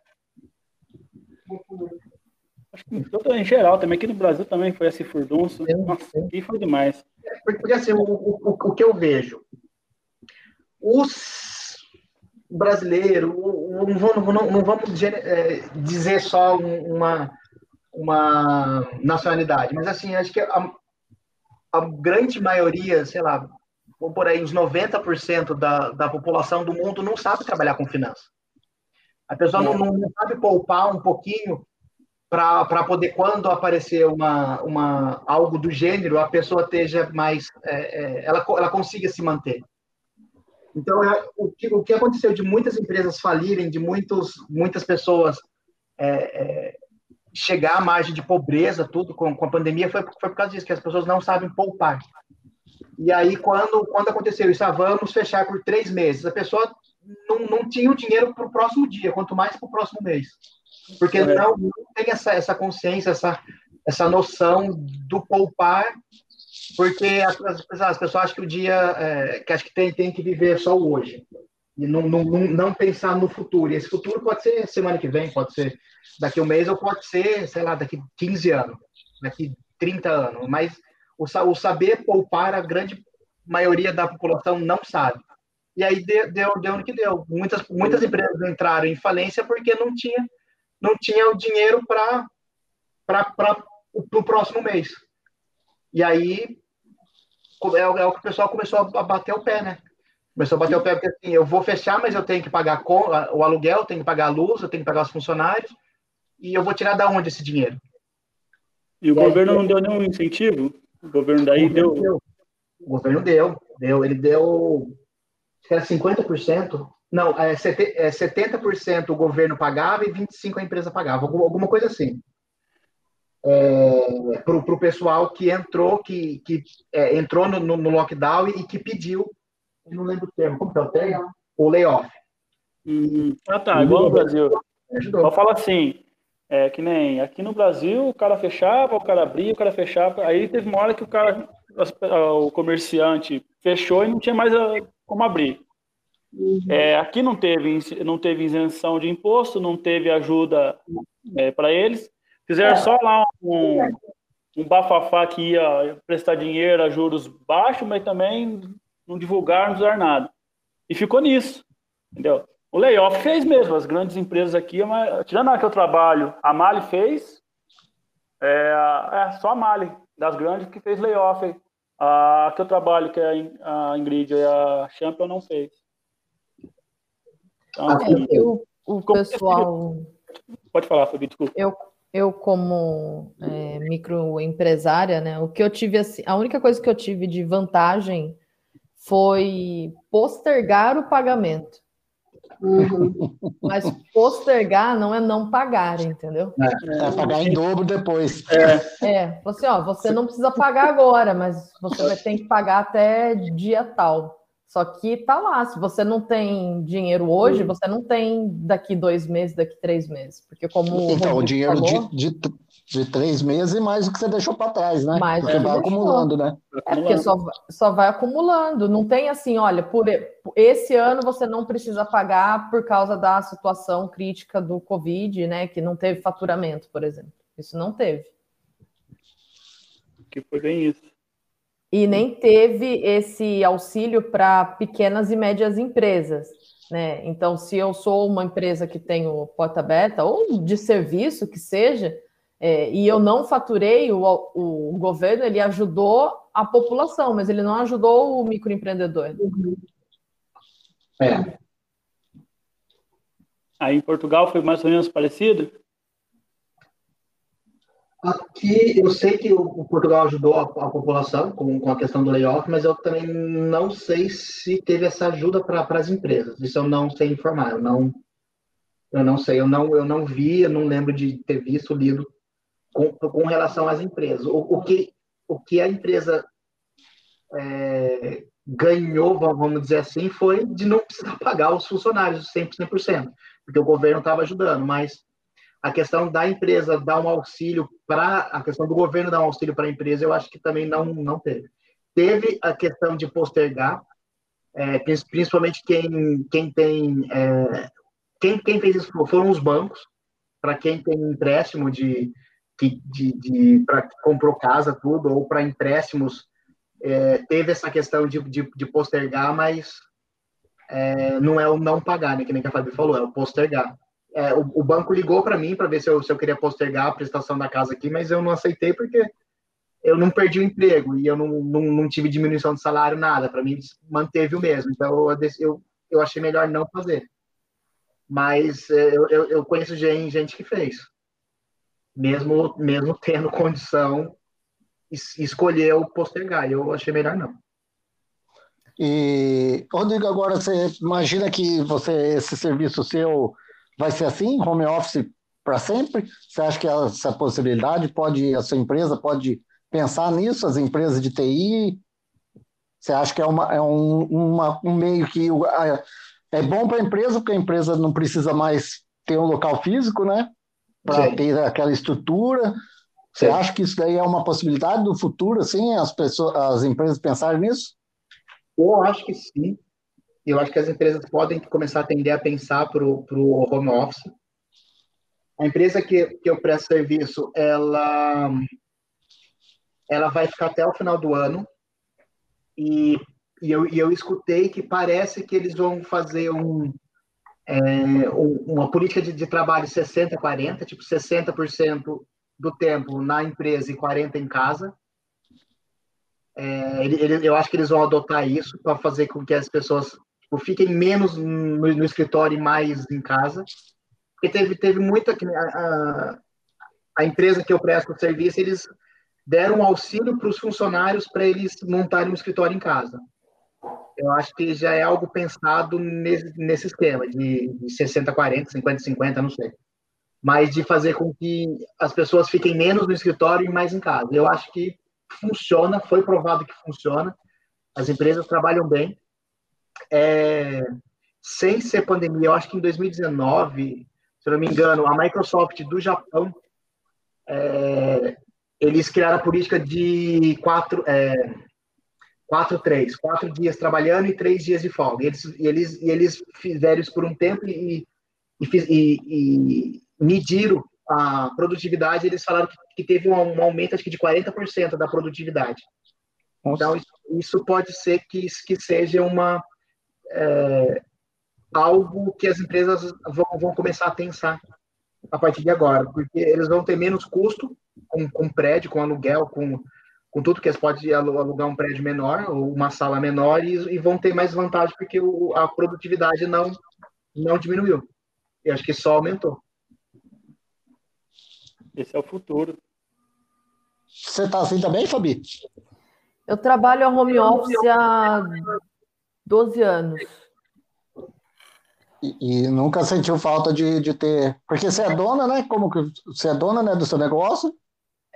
Acho que em geral também, aqui no Brasil também foi esse furdunço. Nossa, aqui foi demais. É, porque assim, o, o, o que eu vejo, os brasileiros, não vamos, não, não vamos é, dizer só uma, uma nacionalidade, mas assim, acho que a, a grande maioria, sei lá, ou por aí, uns 90% da, da população do mundo não sabe trabalhar com finanças. A pessoa não, não, sabe poupar um pouquinho para poder, quando aparecer uma, uma, algo do gênero, a pessoa esteja mais. É, é, ela, ela consiga se manter. Então, é, o, que, o que aconteceu de muitas empresas falirem, de muitos, muitas pessoas é, é chegar à margem de pobreza, tudo com, com a pandemia, foi, foi por causa disso, que as pessoas não sabem poupar. E aí, quando, quando aconteceu isso, ah, vamos fechar por três meses, a pessoa não, não tinha o dinheiro para o próximo dia, quanto mais para o próximo mês. Porque é. não, não tem essa, essa consciência, essa, essa noção do poupar, porque as, as, as pessoas acham que o dia, é, que acho que tem, tem que viver só hoje. E não, não, não pensar no futuro. E esse futuro pode ser semana que vem, pode ser daqui um mês, ou pode ser, sei lá, daqui 15 anos, daqui 30 anos. Mas o, o saber poupar, a grande maioria da população não sabe. E aí deu, deu, deu no que deu. Muitas, muitas empresas entraram em falência porque não tinha, não tinha o dinheiro para o próximo mês. E aí é, é o que o pessoal começou a bater o pé, né? Começou a bater o pé porque assim, eu vou fechar, mas eu tenho que pagar o aluguel, eu tenho que pagar a luz, eu tenho que pagar os funcionários, e eu vou tirar da onde esse dinheiro? E o e governo aí, não deu nenhum incentivo? O governo daí o governo deu... deu? O governo deu, deu. Ele deu, era 50%. Não, é, 70% é, o governo pagava e 25% a empresa pagava, alguma coisa assim. É, para o pessoal que entrou, que, que é, entrou no, no, lockdown e que pediu eu não lembro o termo, como que é o termo? O layoff. Hum, ah, tá, igual no Brasil. Ajudou. fala assim, é que nem aqui no Brasil, o cara fechava, o cara abria, o cara fechava, aí teve uma hora que o cara, o comerciante fechou e não tinha mais como abrir. Uhum. É, aqui não teve, não teve isenção de imposto, não teve ajuda é, para eles. Fizeram é. só lá um, um bafafá que ia prestar dinheiro a juros baixos, mas também não divulgar, não usar nada. E ficou nisso, entendeu? O layoff fez mesmo, as grandes empresas aqui, mas, tirando a que eu trabalho, a Mali fez, é, é só a Mali, das grandes, que fez layoff. A que eu trabalho, que é a Ingrid e a Champion, não fez. Então, assim, eu, o pessoal... Pode falar, Fabi, desculpa. Eu, eu como é, microempresária, né, o que eu tive, assim, a única coisa que eu tive de vantagem foi postergar o pagamento. Uhum. Mas postergar não é não pagar, entendeu? É, é pagar em dobro depois. É, é você, ó, você não precisa pagar agora, mas você vai ter que pagar até dia tal. Só que tá lá, se você não tem dinheiro hoje, você não tem daqui dois meses, daqui três meses. Porque como. Então, o dinheiro falou, de, de, de, três meses e mais o que você deixou para trás, né? Mais porque vai deixou. acumulando, né? É porque só, só vai acumulando. Não tem assim, olha, por esse ano você não precisa pagar por causa da situação crítica do Covid, né? Que não teve faturamento, por exemplo. Isso não teve. Que foi bem isso e nem teve esse auxílio para pequenas e médias empresas. Né? Então, se eu sou uma empresa que tenho porta aberta ou de serviço que seja, é, e eu não faturei, o, o, governo ele ajudou a população, mas ele não ajudou o microempreendedor. É. Aí em Portugal foi mais ou menos parecido? Aqui, eu sei que o, Portugal ajudou a, a população com, com, a questão do layoff, mas eu também não sei se teve essa ajuda para as empresas. Isso eu não sei informar. Eu não, eu não sei. Eu não, eu não vi, eu não lembro de ter visto, lido com, com relação às empresas. O, o, que, o que a empresa é, ganhou, vamos dizer assim, foi de não precisar pagar os funcionários 100%, 100% porque o governo estava ajudando, mas a questão da empresa dar um auxílio para a questão do governo dar um auxílio para a empresa, eu acho que também não não teve. Teve a questão de postergar, é, principalmente quem quem tem é, quem, quem fez isso foram os bancos para quem tem empréstimo de de, de, de para comprou casa tudo ou para empréstimos é, teve essa questão de, de, de postergar, mas é, não é o não pagar, né, que nem a Fábio falou, é o postergar é, o, o, banco ligou para mim para ver se eu, se eu queria postergar a prestação da casa aqui, mas eu não aceitei porque eu não perdi o emprego e eu não, não, não tive diminuição de salário, nada. Para mim, manteve o mesmo. Então, eu, eu, eu achei melhor não fazer. Mas é, eu, eu, eu conheço gente, gente que fez. Mesmo, mesmo tendo condição, escolheu postergar. Eu achei melhor não. E, Rodrigo, agora você imagina que você esse serviço seu vai ser assim, home office para sempre? Você acha que essa possibilidade pode, a sua empresa pode pensar nisso, as empresas de TI? Você acha que é, uma, é um, uma, um meio que é bom para a empresa, porque a empresa não precisa mais ter um local físico, né? Para ter aquela estrutura. Você Sim. acha que isso daí é uma possibilidade do futuro, assim, as pessoas, as empresas pensarem nisso? Eu acho que sim eu acho que as empresas podem começar a tender a pensar para o home office. A empresa que, que eu presto serviço, ela, ela vai ficar até o final do ano. E, e, eu, e eu escutei que parece que eles vão fazer um, é, uma política de, de trabalho 60-40, tipo 60% do tempo na empresa e 40% em casa. É, ele, ele, eu acho que eles vão adotar isso para fazer com que as pessoas tipo, fiquem menos no, no, escritório e mais em casa. Porque teve, teve muita. A, a empresa que eu presto o serviço, eles deram auxílio para os funcionários para eles montarem um escritório em casa. Eu acho que já é algo pensado nesse, nesse esquema, de, de 60, 40, 50, 50, não sei. Mas de fazer com que as pessoas fiquem menos no escritório e mais em casa. Eu acho que funciona, foi provado que funciona. As empresas trabalham bem é, sem ser pandemia, eu acho que em 2019, se não me engano, a Microsoft do Japão, é, eles criaram a política de quatro, é, quatro, três, quatro dias trabalhando e três dias de folga. E eles, e eles, e eles fizeram isso por um tempo e, e, e, e mediram a produtividade. Eles falaram que, que teve um, um, aumento, acho que de 40% da produtividade. Nossa. Então, isso, isso pode ser que, que seja uma é, algo que as empresas vão, vão começar a pensar a partir de agora, porque eles vão ter menos custo com, com prédio, com aluguel, com, com tudo que eles podem alugar um prédio menor ou uma sala menor e, e vão ter mais vantagem porque o, a produtividade não, não diminuiu. Eu acho que só aumentou. Esse é o futuro. Você está assim também, Fabi? Eu trabalho a home office há 12 anos. E, e, nunca sentiu falta de, de ter. Porque você é dona, né? Como que você é dona né, do seu negócio?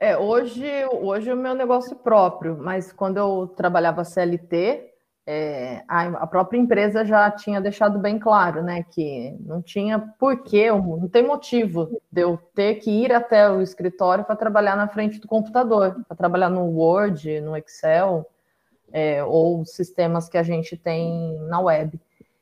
É, hoje, hoje é o meu negócio próprio, mas quando eu trabalhava CLT, é, a, a, própria empresa já tinha deixado bem claro, né, que não tinha porquê, não tem motivo de eu ter que ir até o escritório para trabalhar na frente do computador, para trabalhar no Word, no Excel, é, ou sistemas que a gente tem na web.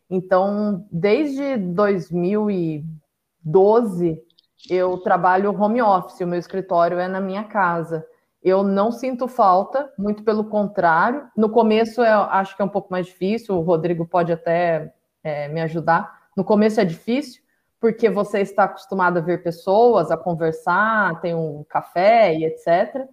Então, desde 2012, eu trabalho home office, o meu escritório é na minha casa. Eu não sinto falta, muito pelo contrário. No começo, eu acho que é um pouco mais difícil, o Rodrigo pode até é, me ajudar. No começo é difícil, porque você está acostumado a ver pessoas, a conversar, tem um café e etc.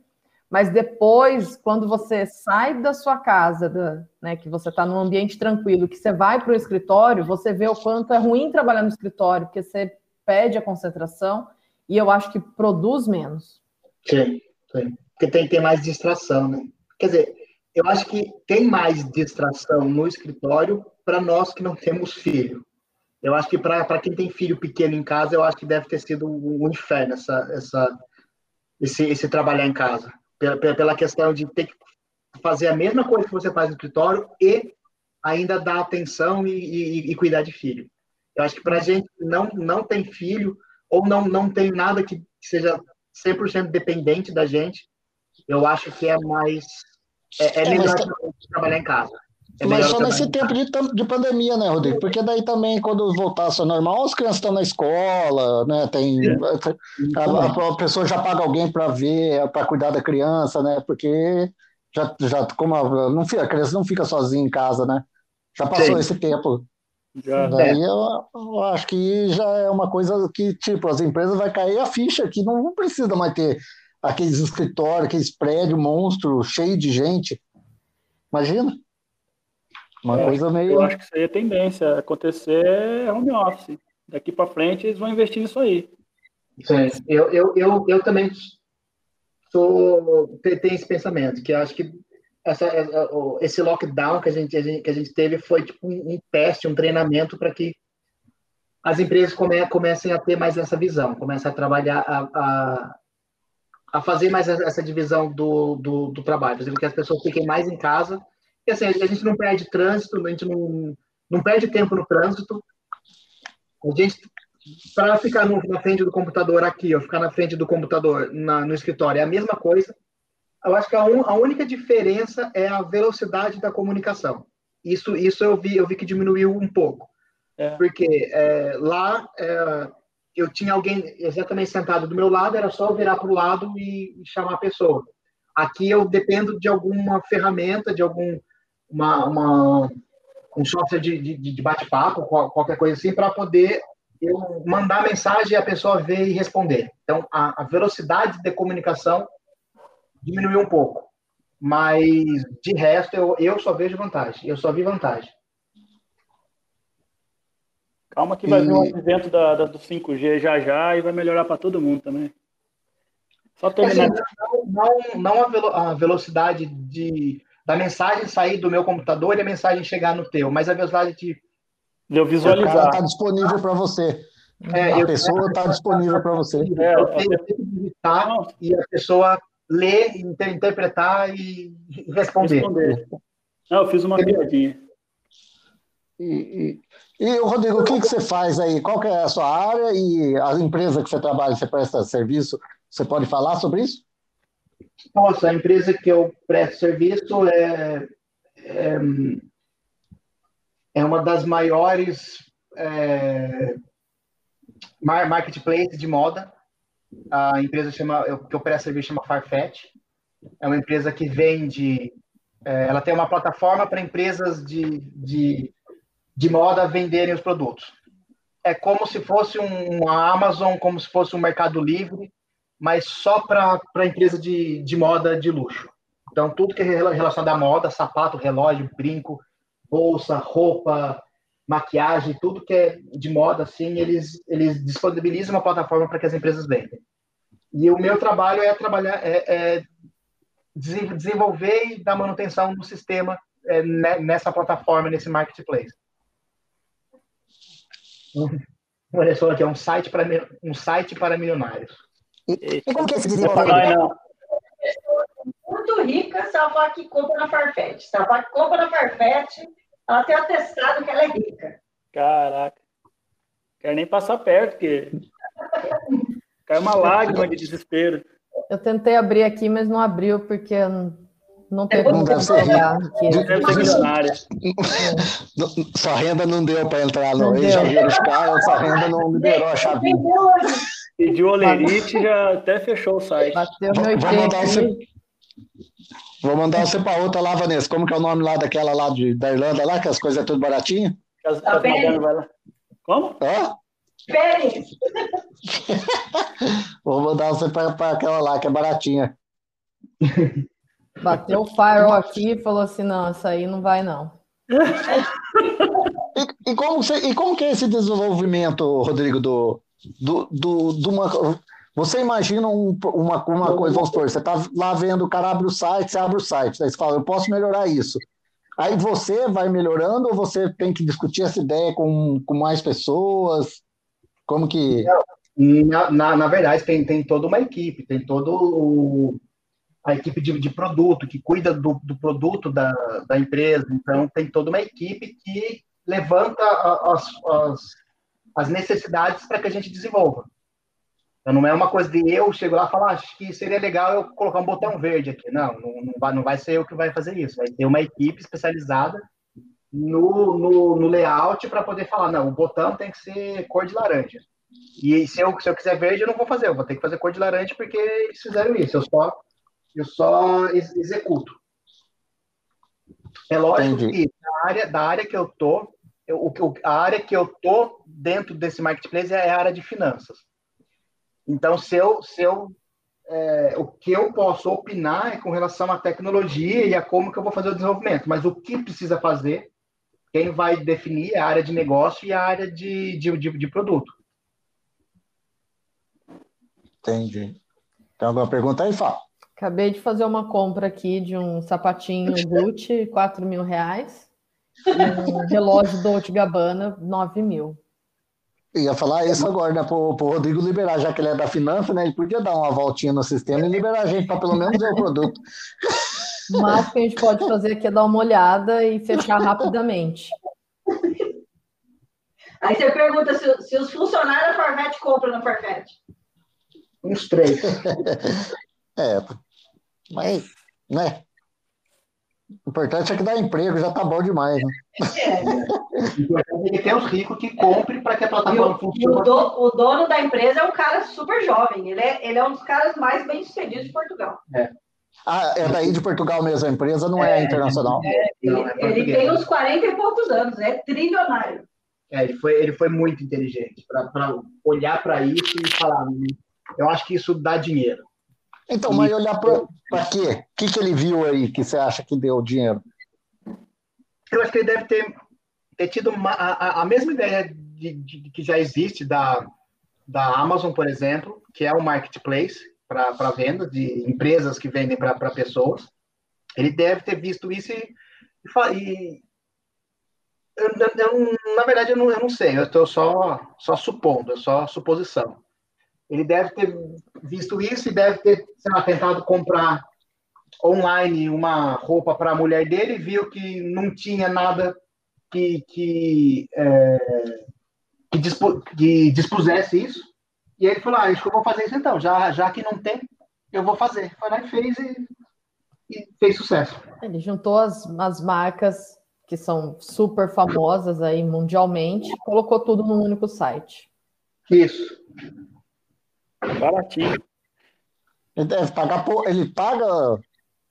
Mas depois, quando você sai da sua casa, da, né, que você está num ambiente tranquilo, que você vai para o escritório, você vê o quanto é ruim trabalhar no escritório, porque você perde a concentração e eu acho que produz menos. Sim, sim. Porque tem, tem mais distração, né? Quer dizer, eu acho que tem mais distração no escritório para nós que não temos filho. Eu acho que para quem tem filho pequeno em casa, eu acho que deve ter sido um inferno essa, essa, esse, esse trabalhar em casa. Pela, pela questão de ter que fazer a mesma coisa que você faz no escritório e ainda dar atenção e, e, e cuidar de filho. Eu acho que para a gente não, não tem filho ou não, não tem nada que seja 100% dependente da gente, eu acho que é mais. É, é, é melhor mas... trabalhar em casa. É mas só nesse tempo de, de pandemia, né, Rodrigo? Porque daí também, quando voltasse ao normal, as crianças estão na escola, né? Tem, a, a, pessoa já paga alguém para ver, para cuidar da criança, né? Porque já, já como a, não fica, a criança não fica sozinha em casa, né? Já passou Sim. esse tempo. Já. Daí eu, eu, acho que já é uma coisa que, tipo, as empresas vai cair a ficha que não, precisa mais ter aqueles escritórios, aqueles prédios monstros, cheio de gente. Imagina? Uma é, coisa meio. Eu acho que isso aí é tendência. Acontecer é home office. Daqui para frente eles vão investir nisso aí. Sim, eu, eu, eu, eu também sou, tenho esse pensamento, que acho que essa, esse lockdown que a gente, que a gente teve foi tipo um teste, um treinamento para que as empresas come, comecem a ter mais essa visão, comecem a trabalhar, a, a, a fazer mais essa divisão do, do, do trabalho, fazendo que as pessoas fiquem mais em casa. E assim, a gente não perde trânsito, a gente não, não perde tempo no trânsito. A gente, para ficar no, na frente do computador aqui, ou ficar na frente do computador na, no escritório, é a mesma coisa. Eu acho que a, un, a única diferença é a velocidade da comunicação. Isso, isso eu vi, eu vi que diminuiu um pouco. É. Porque é, lá é, eu tinha alguém exatamente sentado do meu lado, era só eu virar para o lado e, chamar a pessoa. Aqui eu dependo de alguma ferramenta, de algum uma, uma um software de, de, de bate-papo, qualquer coisa assim, para poder eu mandar mensagem e a pessoa ver e responder. Então, a, a velocidade de comunicação diminuiu um pouco. Mas, de resto, eu, eu só vejo vantagem. Eu só vi vantagem. Calma que vai e... vir um advento da, da, do 5G já já e vai melhorar para todo mundo também. Só terminar. Assim, não, não, não a, velo, a, velocidade de, da mensagem sair do meu computador e a mensagem chegar no teu, mas a velocidade de. De eu visualizar. Está disponível para você. É, a eu, pessoa está disponível para você. É, eu tenho que digitar e a pessoa ler, interpretar e responder. responder. Não, eu fiz uma piadinha. E, e, e, Rodrigo, o que, que você faz aí? Qual é a sua área e a empresa que você trabalha, você presta serviço? Você pode falar sobre isso? Nossa, a empresa que eu presto serviço é, é, é uma das maiores é, marketplaces de moda. A empresa chama, que presto serviço chama Farfetch. É uma empresa que vende, é, ela tem uma plataforma para empresas de, de de moda venderem os produtos. É como se fosse um Amazon, como se fosse um Mercado Livre, mas só para empresa de, de moda de luxo. Então, tudo que é relacionado à moda, sapato, relógio, brinco, bolsa, roupa, maquiagem, tudo que é de moda, assim, eles, eles disponibilizam uma plataforma para que as empresas vendam. E o meu trabalho é trabalhar, é, é desenvolver e dar manutenção no sistema é, nessa plataforma, nesse marketplace. Um Anderson aqui é um site para um site para milionários. E, e como que é esse diria Muito rica, ela que compra na Farfetch. Ela que compra na Farfetch, ela tem atestado que ela é rica. Caraca. Quero nem passar perto, porque cai uma lágrima de desespero. Eu tentei abrir aqui, mas não abriu, porque não teve não deve ser milionária. Sua renda não deu para entrar no já viram os caras, sua renda não liberou a chave. Pediu olerite e já até fechou o site. Bateu meu Vou mandar você para outra lá, Vanessa. Como que é o nome lá daquela lá de, da Irlanda, lá, que as coisas é tudo baratinho? As, as vai lá. Como? Hã? Pérez. Vou mandar você para aquela lá, que é baratinha. Bateu o firewall aqui e falou assim: não, isso aí não vai, não. e, e, como você, e como que é esse desenvolvimento, Rodrigo, do, do, do, do uma, você imagina um, uma, uma coisa, vamos supor, você está lá vendo, o cara abre o site, você abre o site, você fala, eu posso melhorar isso. Aí você vai melhorando ou você tem que discutir essa ideia com, com mais pessoas? Como que. Na, na, na verdade, tem, tem toda uma equipe, tem todo o, a equipe de, de produto que cuida do, do produto da, da empresa. Então, tem toda uma equipe que levanta as, as, as necessidades para que a gente desenvolva. Então, não é uma coisa de eu chego lá e falar, ah, acho que seria legal eu colocar um botão verde aqui. Não, não, não, vai, não vai ser eu que vai fazer isso. Vai ter uma equipe especializada no, no, no layout para poder falar, não, o botão tem que ser cor de laranja. E se eu, se eu quiser verde, eu não vou fazer, eu vou ter que fazer cor de laranja porque eles fizeram isso. Eu só, eu só executo. É lógico Entendi. que da área, da área que eu tô, eu, a área que eu tô dentro desse marketplace é a área de finanças. Então, se eu, se eu é, o que eu posso opinar é com relação à tecnologia e a como que eu vou fazer o desenvolvimento, mas o que precisa fazer, quem vai definir é a área de negócio e a área de, de, de, de produto. Entendi. Tem alguma pergunta aí, Fá? Acabei de fazer uma compra aqui de um sapatinho Gucci, 4 mil reais, e um relógio Dolce Gabbana, 9 mil. Ia falar isso agora, né? Pro, pro Rodrigo liberar, já que ele é da finança, né? Ele podia dar uma voltinha no sistema e liberar a gente para pelo menos ver o produto. O máximo que a gente pode fazer aqui é dar uma olhada e fechar rapidamente. Aí você pergunta se, se os funcionários da Farfetch compram na Farfetch. Uns três. é, mas, né? O importante é que dá emprego, já tá bom demais, né? É. O importante é que tem os ricos que comprem para que a plataforma funcione. O, do, o, dono da empresa é um cara super jovem, ele é, ele é um dos caras mais bem-sucedidos de Portugal. É. Ah, é daí de Portugal mesmo, a empresa não é, é internacional. É, ele, não, é ele tem uns 40 e poucos anos, é trilionário. É, ele foi, ele foi muito inteligente para olhar para isso e falar: hum, eu acho que isso dá dinheiro. Então, mas olhar para quê? O que, que ele viu aí que você acha que deu dinheiro? Eu acho que ele deve ter, ter tido uma, a, a mesma ideia de, de, que já existe da, da Amazon, por exemplo, que é o um marketplace para venda de empresas que vendem para pessoas. Ele deve ter visto isso e, e eu, eu, na verdade eu não, eu não sei, eu estou só, só supondo, é só suposição. Ele deve ter visto isso e deve ter, lá, tentado comprar online uma roupa para a mulher dele, viu que não tinha nada que, que, é, que, dispu, que, dispusesse isso. E ele falou: ah, acho que eu vou fazer isso então, já, já que não tem, eu vou fazer. Foi lá e fez e, e fez sucesso. Ele juntou as, as marcas que são super famosas aí mundialmente, colocou tudo num único site. Isso. Baratinho. Ele deve pagar por. Ele paga.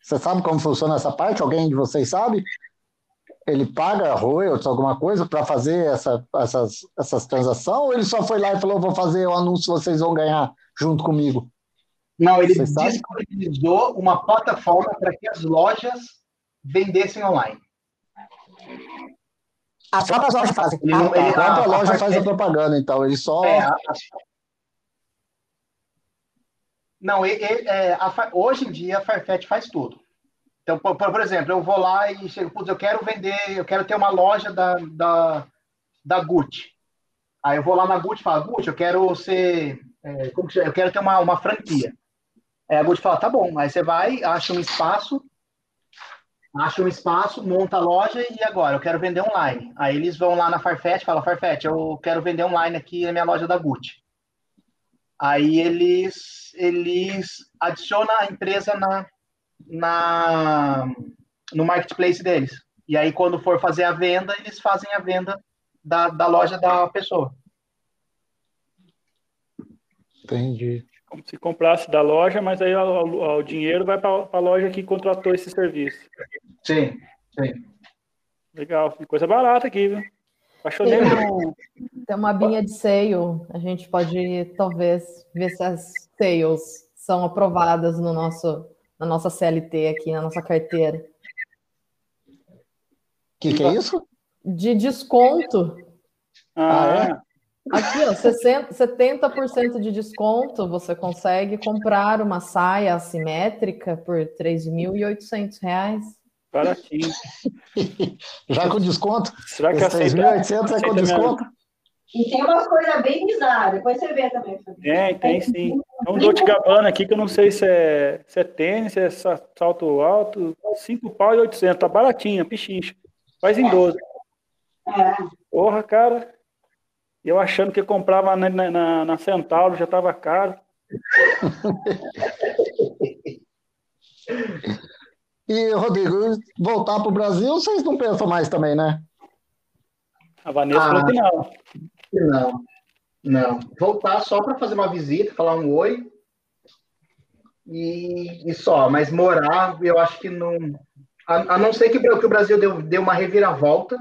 Você sabe como funciona essa parte? Alguém de vocês sabe? Ele paga royalties, alguma coisa, para fazer essa, essas, essas transações? Ou ele só foi lá e falou: vou fazer o anúncio, vocês vão ganhar junto comigo? Não, ele disponibilizou uma plataforma para que as lojas vendessem online. As próprias lojas fazem. Ele, não, ele, a própria loja faz a propaganda, então. Ele só. É, a, não, ele, é, a, hoje em dia a Farfetch faz tudo. Então, por, por, exemplo, eu vou lá e chego, putz, eu quero vender, eu quero ter uma loja da, da, da Gucci. Aí eu vou lá na Gucci e falo, Gucci, eu quero ser. É, como que, eu quero ter uma, uma franquia. Aí a Gucci fala, tá bom. Aí você vai, acha um espaço, acha um espaço, monta a loja e agora eu quero vender online. Aí eles vão lá na Farfetch falam, Farfetch, eu quero vender online aqui na minha loja da Gucci. Aí eles, eles adicionam a empresa na, na, no marketplace deles. E aí, quando for fazer a venda, eles fazem a venda da, da loja da pessoa. Entendi. Como se comprasse da loja, mas aí o, o dinheiro vai para a loja que contratou esse serviço. Sim, sim. Legal, coisa barata aqui, viu? Apaixonei tem, tem uma binha de sale. A gente pode talvez ver se as sales são aprovadas no nosso, na nossa CLT aqui, na nossa carteira. O que, que é isso? De desconto. Ah, é? Aqui, ó, 60, 70% de desconto, você consegue comprar uma saia assimétrica por R$ 3.800. Baratinho. Já com desconto? Será que Esse 3.800 é com desconto? E tem umas coisas bem bizarras, depois você vê também. Tem, tem sim. É um Dolce Gabbana aqui que eu não sei se é, se é tênis, se é salto alto, 5 pau e 800, tá baratinho, pichincha. Faz em 12. É. Porra, cara. Eu achando que comprava na, na, na Centauro, já tava caro. E, Rodrigo, voltar para o Brasil, vocês não pensam mais também, né? A Vanessa ah, falou que não. Não, não. Voltar só para fazer uma visita, falar um oi. E, e, só, mas morar, eu acho que não. A, a não ser que, que, o Brasil deu, deu uma reviravolta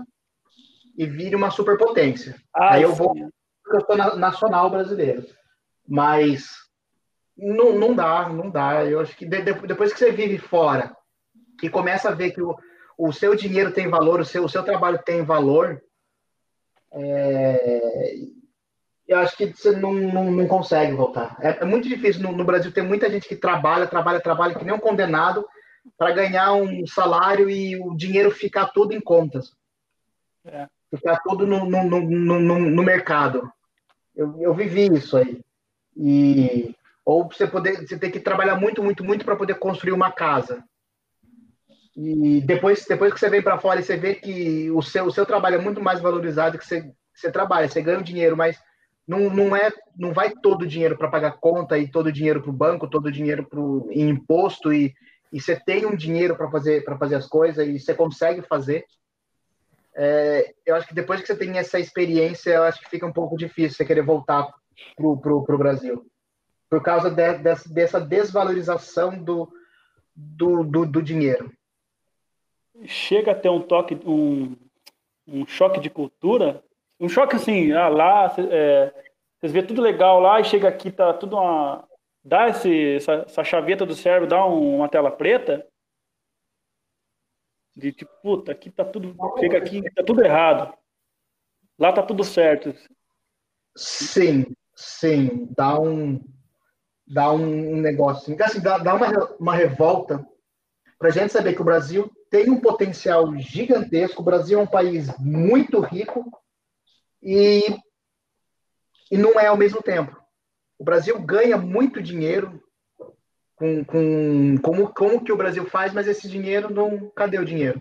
e vire uma superpotência. Ah, Aí eu sim. vou, porque eu sou na, nacional brasileiro. Mas não, não dá, não dá. Eu acho que de, depois que você vive fora e começa a ver que o, o seu dinheiro tem valor, o seu, o seu trabalho tem valor, é, eu acho que você não, não, não consegue voltar. É, é muito difícil. No, no, Brasil tem muita gente que trabalha, trabalha, trabalha, que nem um condenado, para ganhar um salário e o dinheiro ficar tudo em contas. É. Ficar tudo no, no, no, no, no mercado. Eu, eu vivi isso aí. E, ou você poder você ter que trabalhar muito, muito, muito para poder construir uma casa. E depois, depois que você vem para fora e você vê que o seu, o seu trabalho é muito mais valorizado que você, você trabalha, você ganha dinheiro, mas não, não é não vai todo o dinheiro para pagar conta e todo o dinheiro para o banco, todo o dinheiro para em imposto e, e você tem um dinheiro para fazer para fazer as coisas e você consegue fazer. É, eu acho que depois que você tem essa experiência, eu acho que fica um pouco difícil você querer voltar pro, pro, pro Brasil por causa de, de, dessa desvalorização do, do, do, do dinheiro chega a ter um toque, um, um choque de cultura, um choque assim, ah, lá, é, vocês vê tudo legal lá e chega aqui, tá tudo uma. dá esse, essa, essa chaveta do cérebro, dá um, uma tela preta. De tipo, puta, aqui tá tudo. Chega aqui, tá tudo errado. Lá tá tudo certo. Sim, sim. Dá um. Dá um negócio assim. assim dá, dá uma, uma revolta pra gente saber que o Brasil tem um potencial gigantesco. O Brasil é um país muito rico e, e não é ao mesmo tempo. O Brasil ganha muito dinheiro com, com como, como que o Brasil faz, mas esse dinheiro não. Cadê o dinheiro?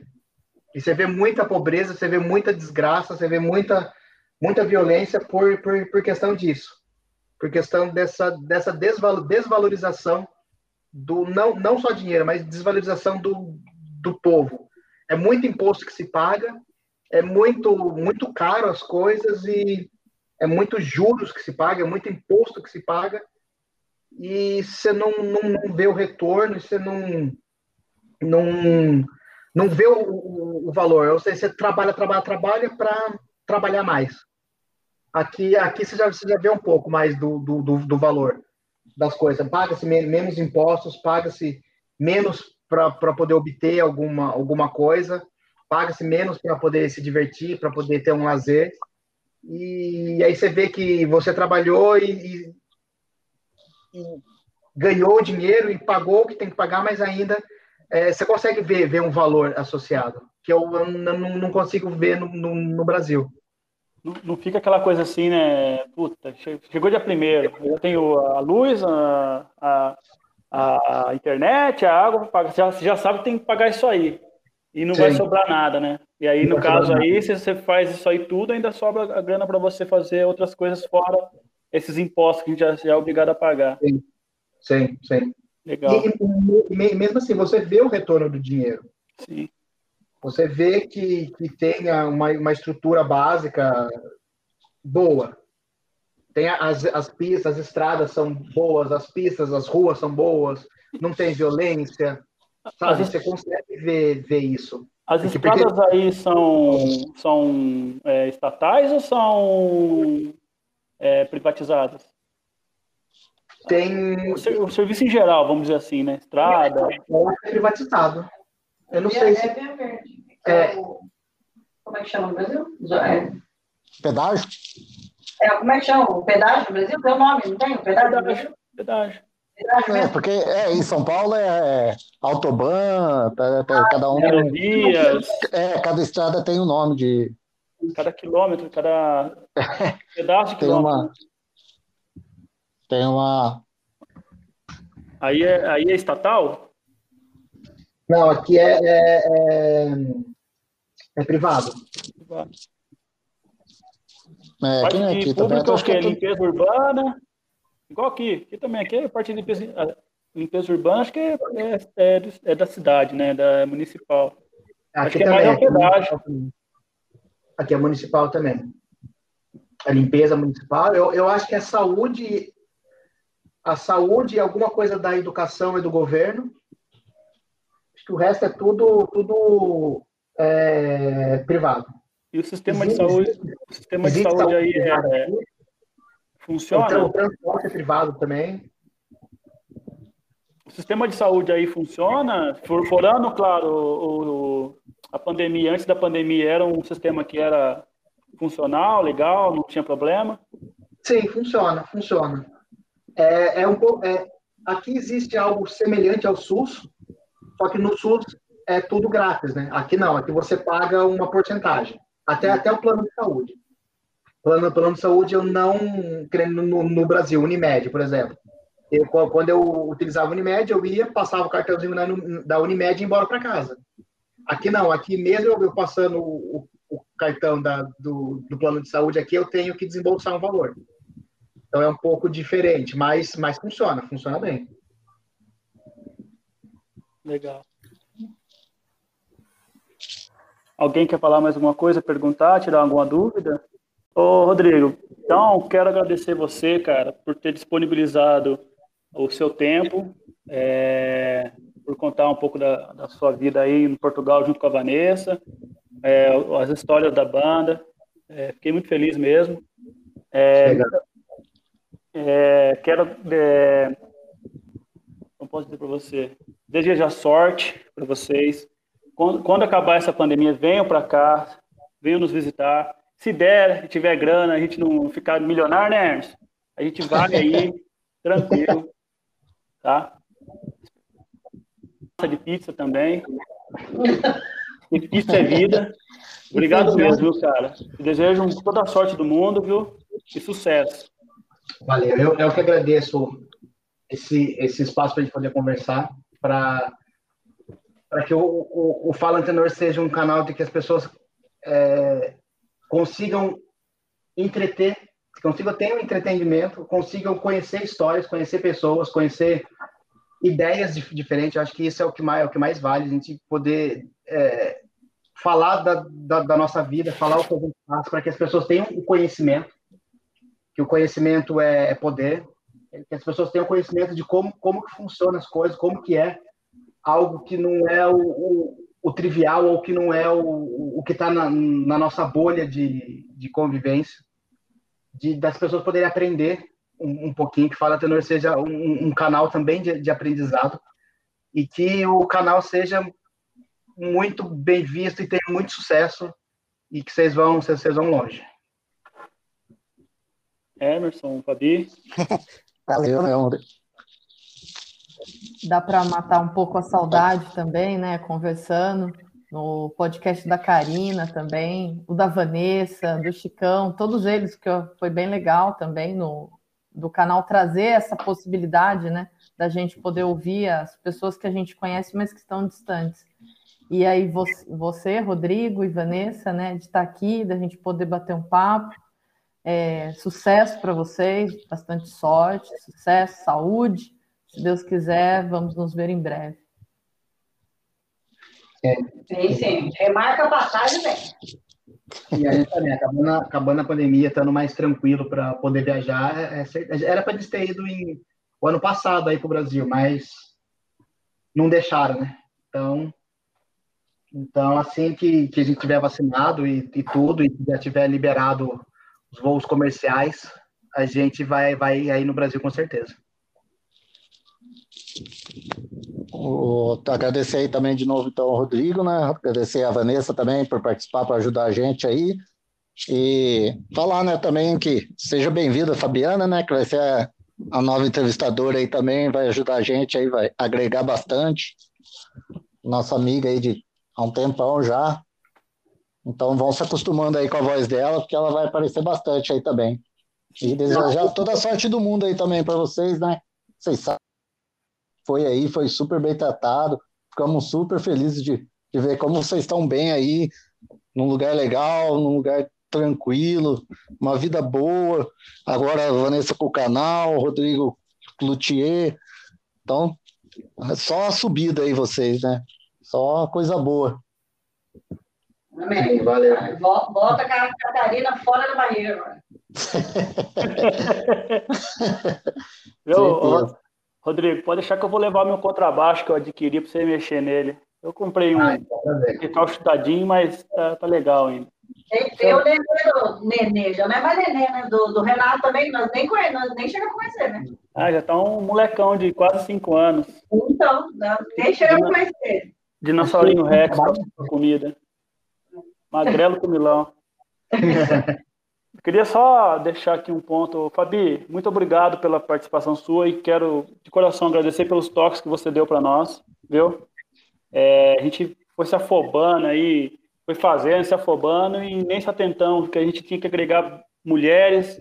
E você vê muita pobreza, você vê muita desgraça, você vê muita, muita violência por, por, por questão disso. Por questão dessa, dessa desvalorização do não, não só dinheiro, mas desvalorização do, do povo. É muito imposto que se paga, é muito, muito caro as coisas e é muito juros que se paga, é muito imposto que se paga e você não, não, não vê o retorno, você não, não, não vê o, o, o valor. Ou seja, você trabalha, trabalha, trabalha para trabalhar mais. Aqui, aqui você, já, você já vê um pouco mais do, do, do, do valor das coisas. Paga-se menos impostos, paga-se menos para poder obter alguma, alguma coisa, paga-se menos para poder se divertir, para poder ter um lazer. E aí você vê que você trabalhou e, e, e ganhou dinheiro e pagou o que tem que pagar, mas ainda é, você consegue ver, ver um valor associado, que eu, eu não, não consigo ver no, no, no Brasil. não, não, fica aquela coisa assim, né? Puta, chegou dia primeiro, eu tenho a luz, a, a, a internet, a água, já, já sabe que tem que pagar isso aí. E não Sim. vai sobrar nada, né? E aí, no caso aí, se você faz isso aí tudo, ainda sobra a grana para você fazer outras coisas fora esses impostos que a gente já, já é obrigado a pagar. Sim, sim. sim. Legal. E, e, mesmo assim, você vê o retorno do dinheiro. Sim. Você vê que, que tenha uma, uma estrutura básica boa. Tem as, as pistas, as estradas são boas, as pistas, as ruas são boas, não tem violência. Sabe? Você consegue ver, ver isso. As estradas porque... aí são, são é, estatais ou são é, privatizadas? Tem. O, serviço em geral, vamos dizer assim, né? Estrada. É privatizado. Eu não sei se. É, é, como é que chama no Brasil? É. Pedágio? É, como é que chama? O pedágio do Brasil? Tem o nome, não tem? O pedágio do Brasil? Pedágio. É, porque é, em São Paulo é, é autoban, tá, tá, ah, cada um. Ferrovias. É, cada estrada tem um nome de. Cada quilômetro, cada pedaço de tem quilômetro. Uma, tem uma. Aí é, aí é estatal? Não, aqui é, é, é, é privado. privado. É, parte de aqui público é o quê? Limpeza urbana. Igual aqui. Aqui também aqui é parte de limpeza, limpeza urbana, acho que é, é, é, é da cidade, né? Da municipal. Aqui acho que também, é mais pedágio. Aqui é municipal também. A limpeza municipal, eu, eu acho que é saúde a saúde e alguma coisa da educação e do governo. Acho que o resto é tudo, tudo é, privado. E o sistema existe, de saúde, o sistema de saúde, saúde aí é, é, funciona? Então, o transporte é privado também. O sistema de saúde aí funciona? For, forando, claro, o, o, a pandemia, antes da pandemia, era um sistema que era funcional, legal, não tinha problema? Sim, funciona, funciona. É, é um pouco, é, aqui existe algo semelhante ao SUS, só que no SUS é tudo grátis, né? Aqui não, aqui você paga uma porcentagem, até, até o plano de saúde. Plano, plano de saúde eu não, no, no Brasil, Unimed, por exemplo. Eu, quando eu utilizava Unimed, eu ia, passava o cartãozinho da Unimed e ia embora para casa. Aqui não, aqui mesmo eu, passando o, o cartão da, do, do plano de saúde aqui, eu tenho que desembolsar um valor. Então é um pouco diferente, mas, mas funciona, funciona bem. Legal. Alguém quer falar mais alguma coisa, perguntar, tirar alguma dúvida? Ô, Rodrigo, então quero agradecer você, cara, por ter disponibilizado o seu tempo, é, por contar um pouco da, da, sua vida aí em Portugal junto com a Vanessa, é, as histórias da banda. É, fiquei muito feliz mesmo. Quero, é, não posso dizer para você, desejar sorte para vocês. Quando, quando, acabar essa pandemia, venham para cá, venham nos visitar. Se der, tiver grana, a gente não ficar milionário, né, Ernst? A gente vai aí, tranquilo, tá? de pizza também. E pizza é vida. Obrigado mesmo, viu, cara? desejo toda a sorte do mundo, viu? E sucesso. Valeu. Eu, eu que agradeço esse, esse espaço para a gente poder conversar, para que o, o, o Fala Antenor seja um canal de que as pessoas é, consigam entreter, consigam ter um entretenimento, consigam conhecer histórias, conhecer pessoas, conhecer ideias diferentes. Eu acho que isso é o que mais, é o que mais vale, a gente poder é, falar da, da, da, nossa vida, falar o que a gente faz, para que as pessoas tenham o conhecimento que o conhecimento é, é poder, que as pessoas tenham conhecimento de como como que funciona as coisas, como que é algo que não é o, o, o trivial ou que não é o, o que está na, na, nossa bolha de, de convivência, de, das pessoas poderem aprender um, um pouquinho, que Fala Tenor seja um, um canal também de, de aprendizado e que o canal seja muito bem visto e tenha muito sucesso e que vocês vão, vocês vão longe. Emerson, Fabi. Valeu, meu amor. Dá para matar um pouco a saudade também, né? Conversando. no podcast da Karina também, o da Vanessa, do Chicão, todos eles, que foi bem legal também no, do canal trazer essa possibilidade, né, da gente poder ouvir as pessoas que a gente conhece, mas que estão distantes. E aí você, Rodrigo e Vanessa, né, de estar aqui, da gente poder bater um papo. É, sucesso para vocês, bastante sorte, sucesso, saúde. Se Deus quiser, vamos nos ver em breve. É. Sim, sim. Remarca a passagem, vem. E a gente também, acabando, acabando a pandemia, estando mais tranquilo para poder viajar, é, é era para eles terem ido em, o ano passado aí para o Brasil, mas não deixaram, né? Então, então assim que, que a gente tiver vacinado e, e tudo, e já tiver liberado os voos comerciais, a gente vai, vai aí no Brasil com certeza. Agradecer aí também de novo então ao Rodrigo, né? Agradecer a Vanessa também por participar, para ajudar a gente aí. E falar, né, também que seja bem-vinda Fabiana, né, que vai ser a, a, nova entrevistadora aí também, vai ajudar a gente aí, vai agregar bastante. Nossa amiga aí de há um tempão já. Então vão se acostumando aí com a voz dela, porque ela vai aparecer bastante aí também. E desejar toda a sorte do mundo aí também para vocês, né? Vocês sabem foi aí, foi super bem tratado. Ficamos super felizes de, de ver como vocês estão bem aí, num lugar legal, num lugar tranquilo, uma vida boa. Agora a Vanessa com o canal, Rodrigo Cloutier. Então, é só a subida aí vocês, né? Só coisa boa. Amém. Valeu. Volta com a Catarina fora da barreira. Viu, Rodrigo, pode deixar que eu vou levar meu contrabaixo que eu adquiri para você mexer nele. Eu comprei um ah, então, chutadinho, mas tá, tá, legal ainda. Tem, tem o Nenê do Nenê, já não é mais Nenê, né? Do, do Renato também, nós nem, nós nem chegamos a conhecer, né? Ah, já tá um molecão de quase cinco anos. Então, nem chegamos a conhecer. Dinossaurinho Rex com comida. Magrelo com milão. Queria só deixar aqui um ponto. Fabi, muito obrigado pela participação sua e quero de coração agradecer pelos toques que você deu para nós, viu? É, a gente foi se afobando aí, foi fazendo, se afobando e nem se atentando, porque a gente tinha que agregar mulheres,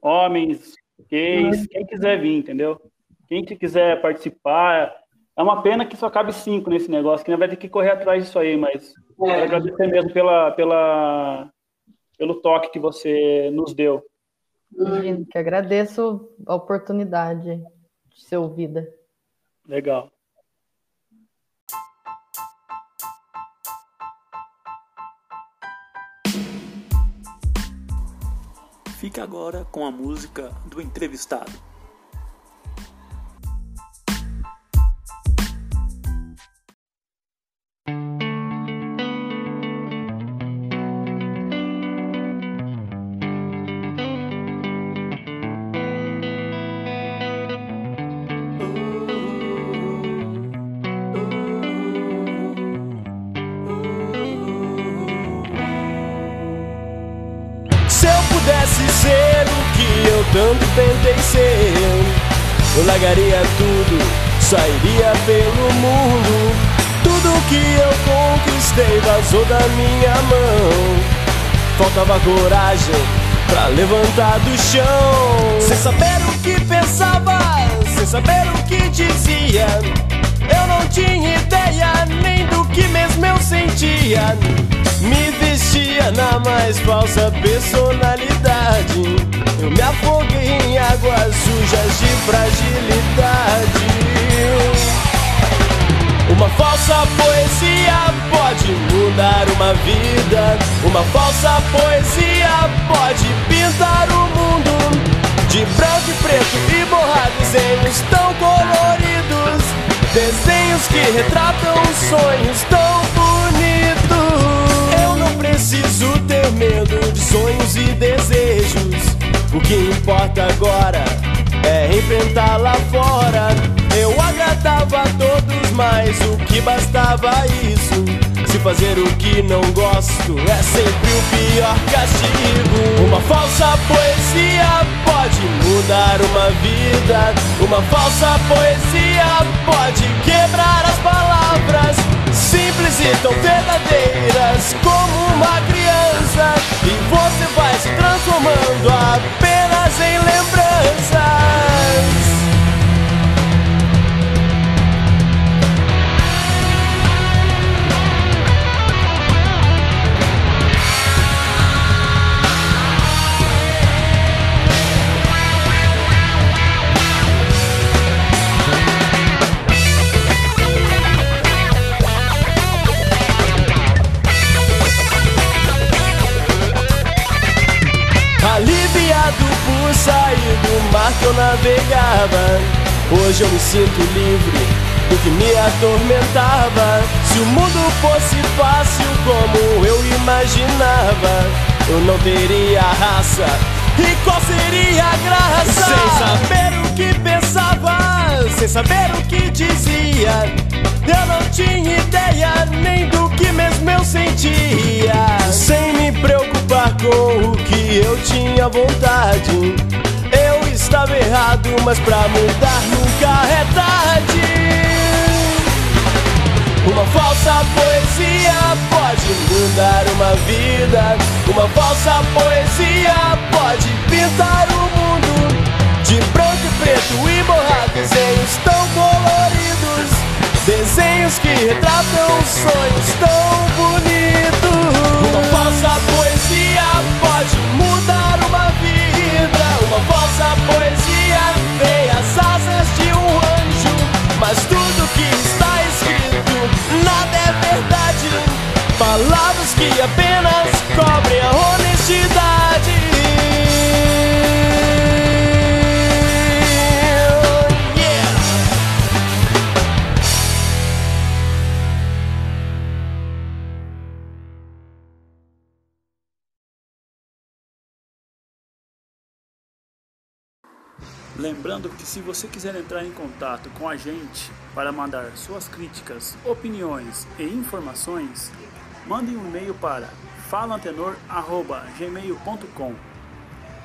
homens, gays, quem quiser vir, entendeu? Quem quiser participar. É uma pena que só cabe cinco nesse negócio, que não vai ter que correr atrás disso aí, mas é. quero agradecer mesmo pela, pela pelo toque que você nos deu. Imagino que agradeço a oportunidade de ser ouvida. Legal. Fique agora com a música do entrevistado. Tanto tentei ser. Eu largaria tudo, sairia pelo mundo. Tudo que eu conquistei vazou da minha mão. Faltava coragem pra levantar do chão. Sem saber o que pensava, sem saber o que dizia. Eu não tinha ideia nem do que mesmo eu sentia. Me vestia na mais falsa personalidade. Eu me afoguei em águas sujas de fragilidade. Uma falsa poesia pode mudar uma vida. Uma falsa poesia pode pintar o mundo de branco e preto e borrar desenhos tão coloridos. Desenhos que retratam sonhos tão bonitos. Eu não preciso ter medo de sonhos e desejos. O que importa agora é enfrentar lá fora. Eu agradava a todos, mas o que bastava isso? Se fazer o que não gosto é sempre o pior castigo. Uma falsa poesia pode mudar uma vida. Uma falsa poesia pode quebrar as palavras simples e tão verdadeiras como uma criança. E você vai se transformando apenas em lembranças. Sair do mar que eu navegava. Hoje eu me sinto livre do que me atormentava. Se o mundo fosse fácil como eu imaginava, eu não teria raça. E qual seria a graça? Sem saber o que pensava, sem saber o que dizia. Eu não tinha ideia nem do que mesmo eu sentia. Sem me preocupar com o que eu tinha vontade. Eu estava errado, mas pra mudar nunca é tarde. Uma falsa poesia pode mudar uma vida. Uma falsa poesia pode pintar o mundo de branco e preto e borrar desenhos tão coloridos. Desenhos que retratam sonhos tão bonitos. Uma falsa poesia pode mudar uma vida. Uma falsa poesia tem as asas de um anjo. Mas tudo que está escrito, nada é verdade. Palavras que apenas cobrem a honestidade. Lembrando que se você quiser entrar em contato com a gente para mandar suas críticas, opiniões e informações, mande um e-mail para falantenor@gmail.com.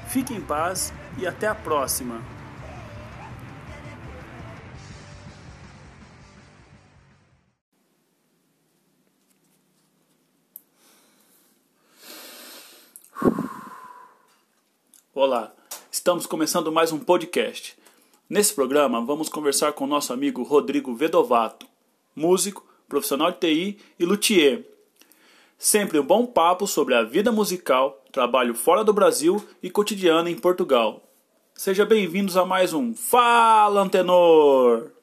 Fique em paz e até a próxima. Olá. Estamos começando mais um podcast. Nesse programa, vamos conversar com nosso amigo Rodrigo Vedovato, músico, profissional de TI e luthier. Sempre um bom papo sobre a vida musical, trabalho fora do Brasil e cotidiano em Portugal. Sejam bem-vindos a mais um Fala Antenor!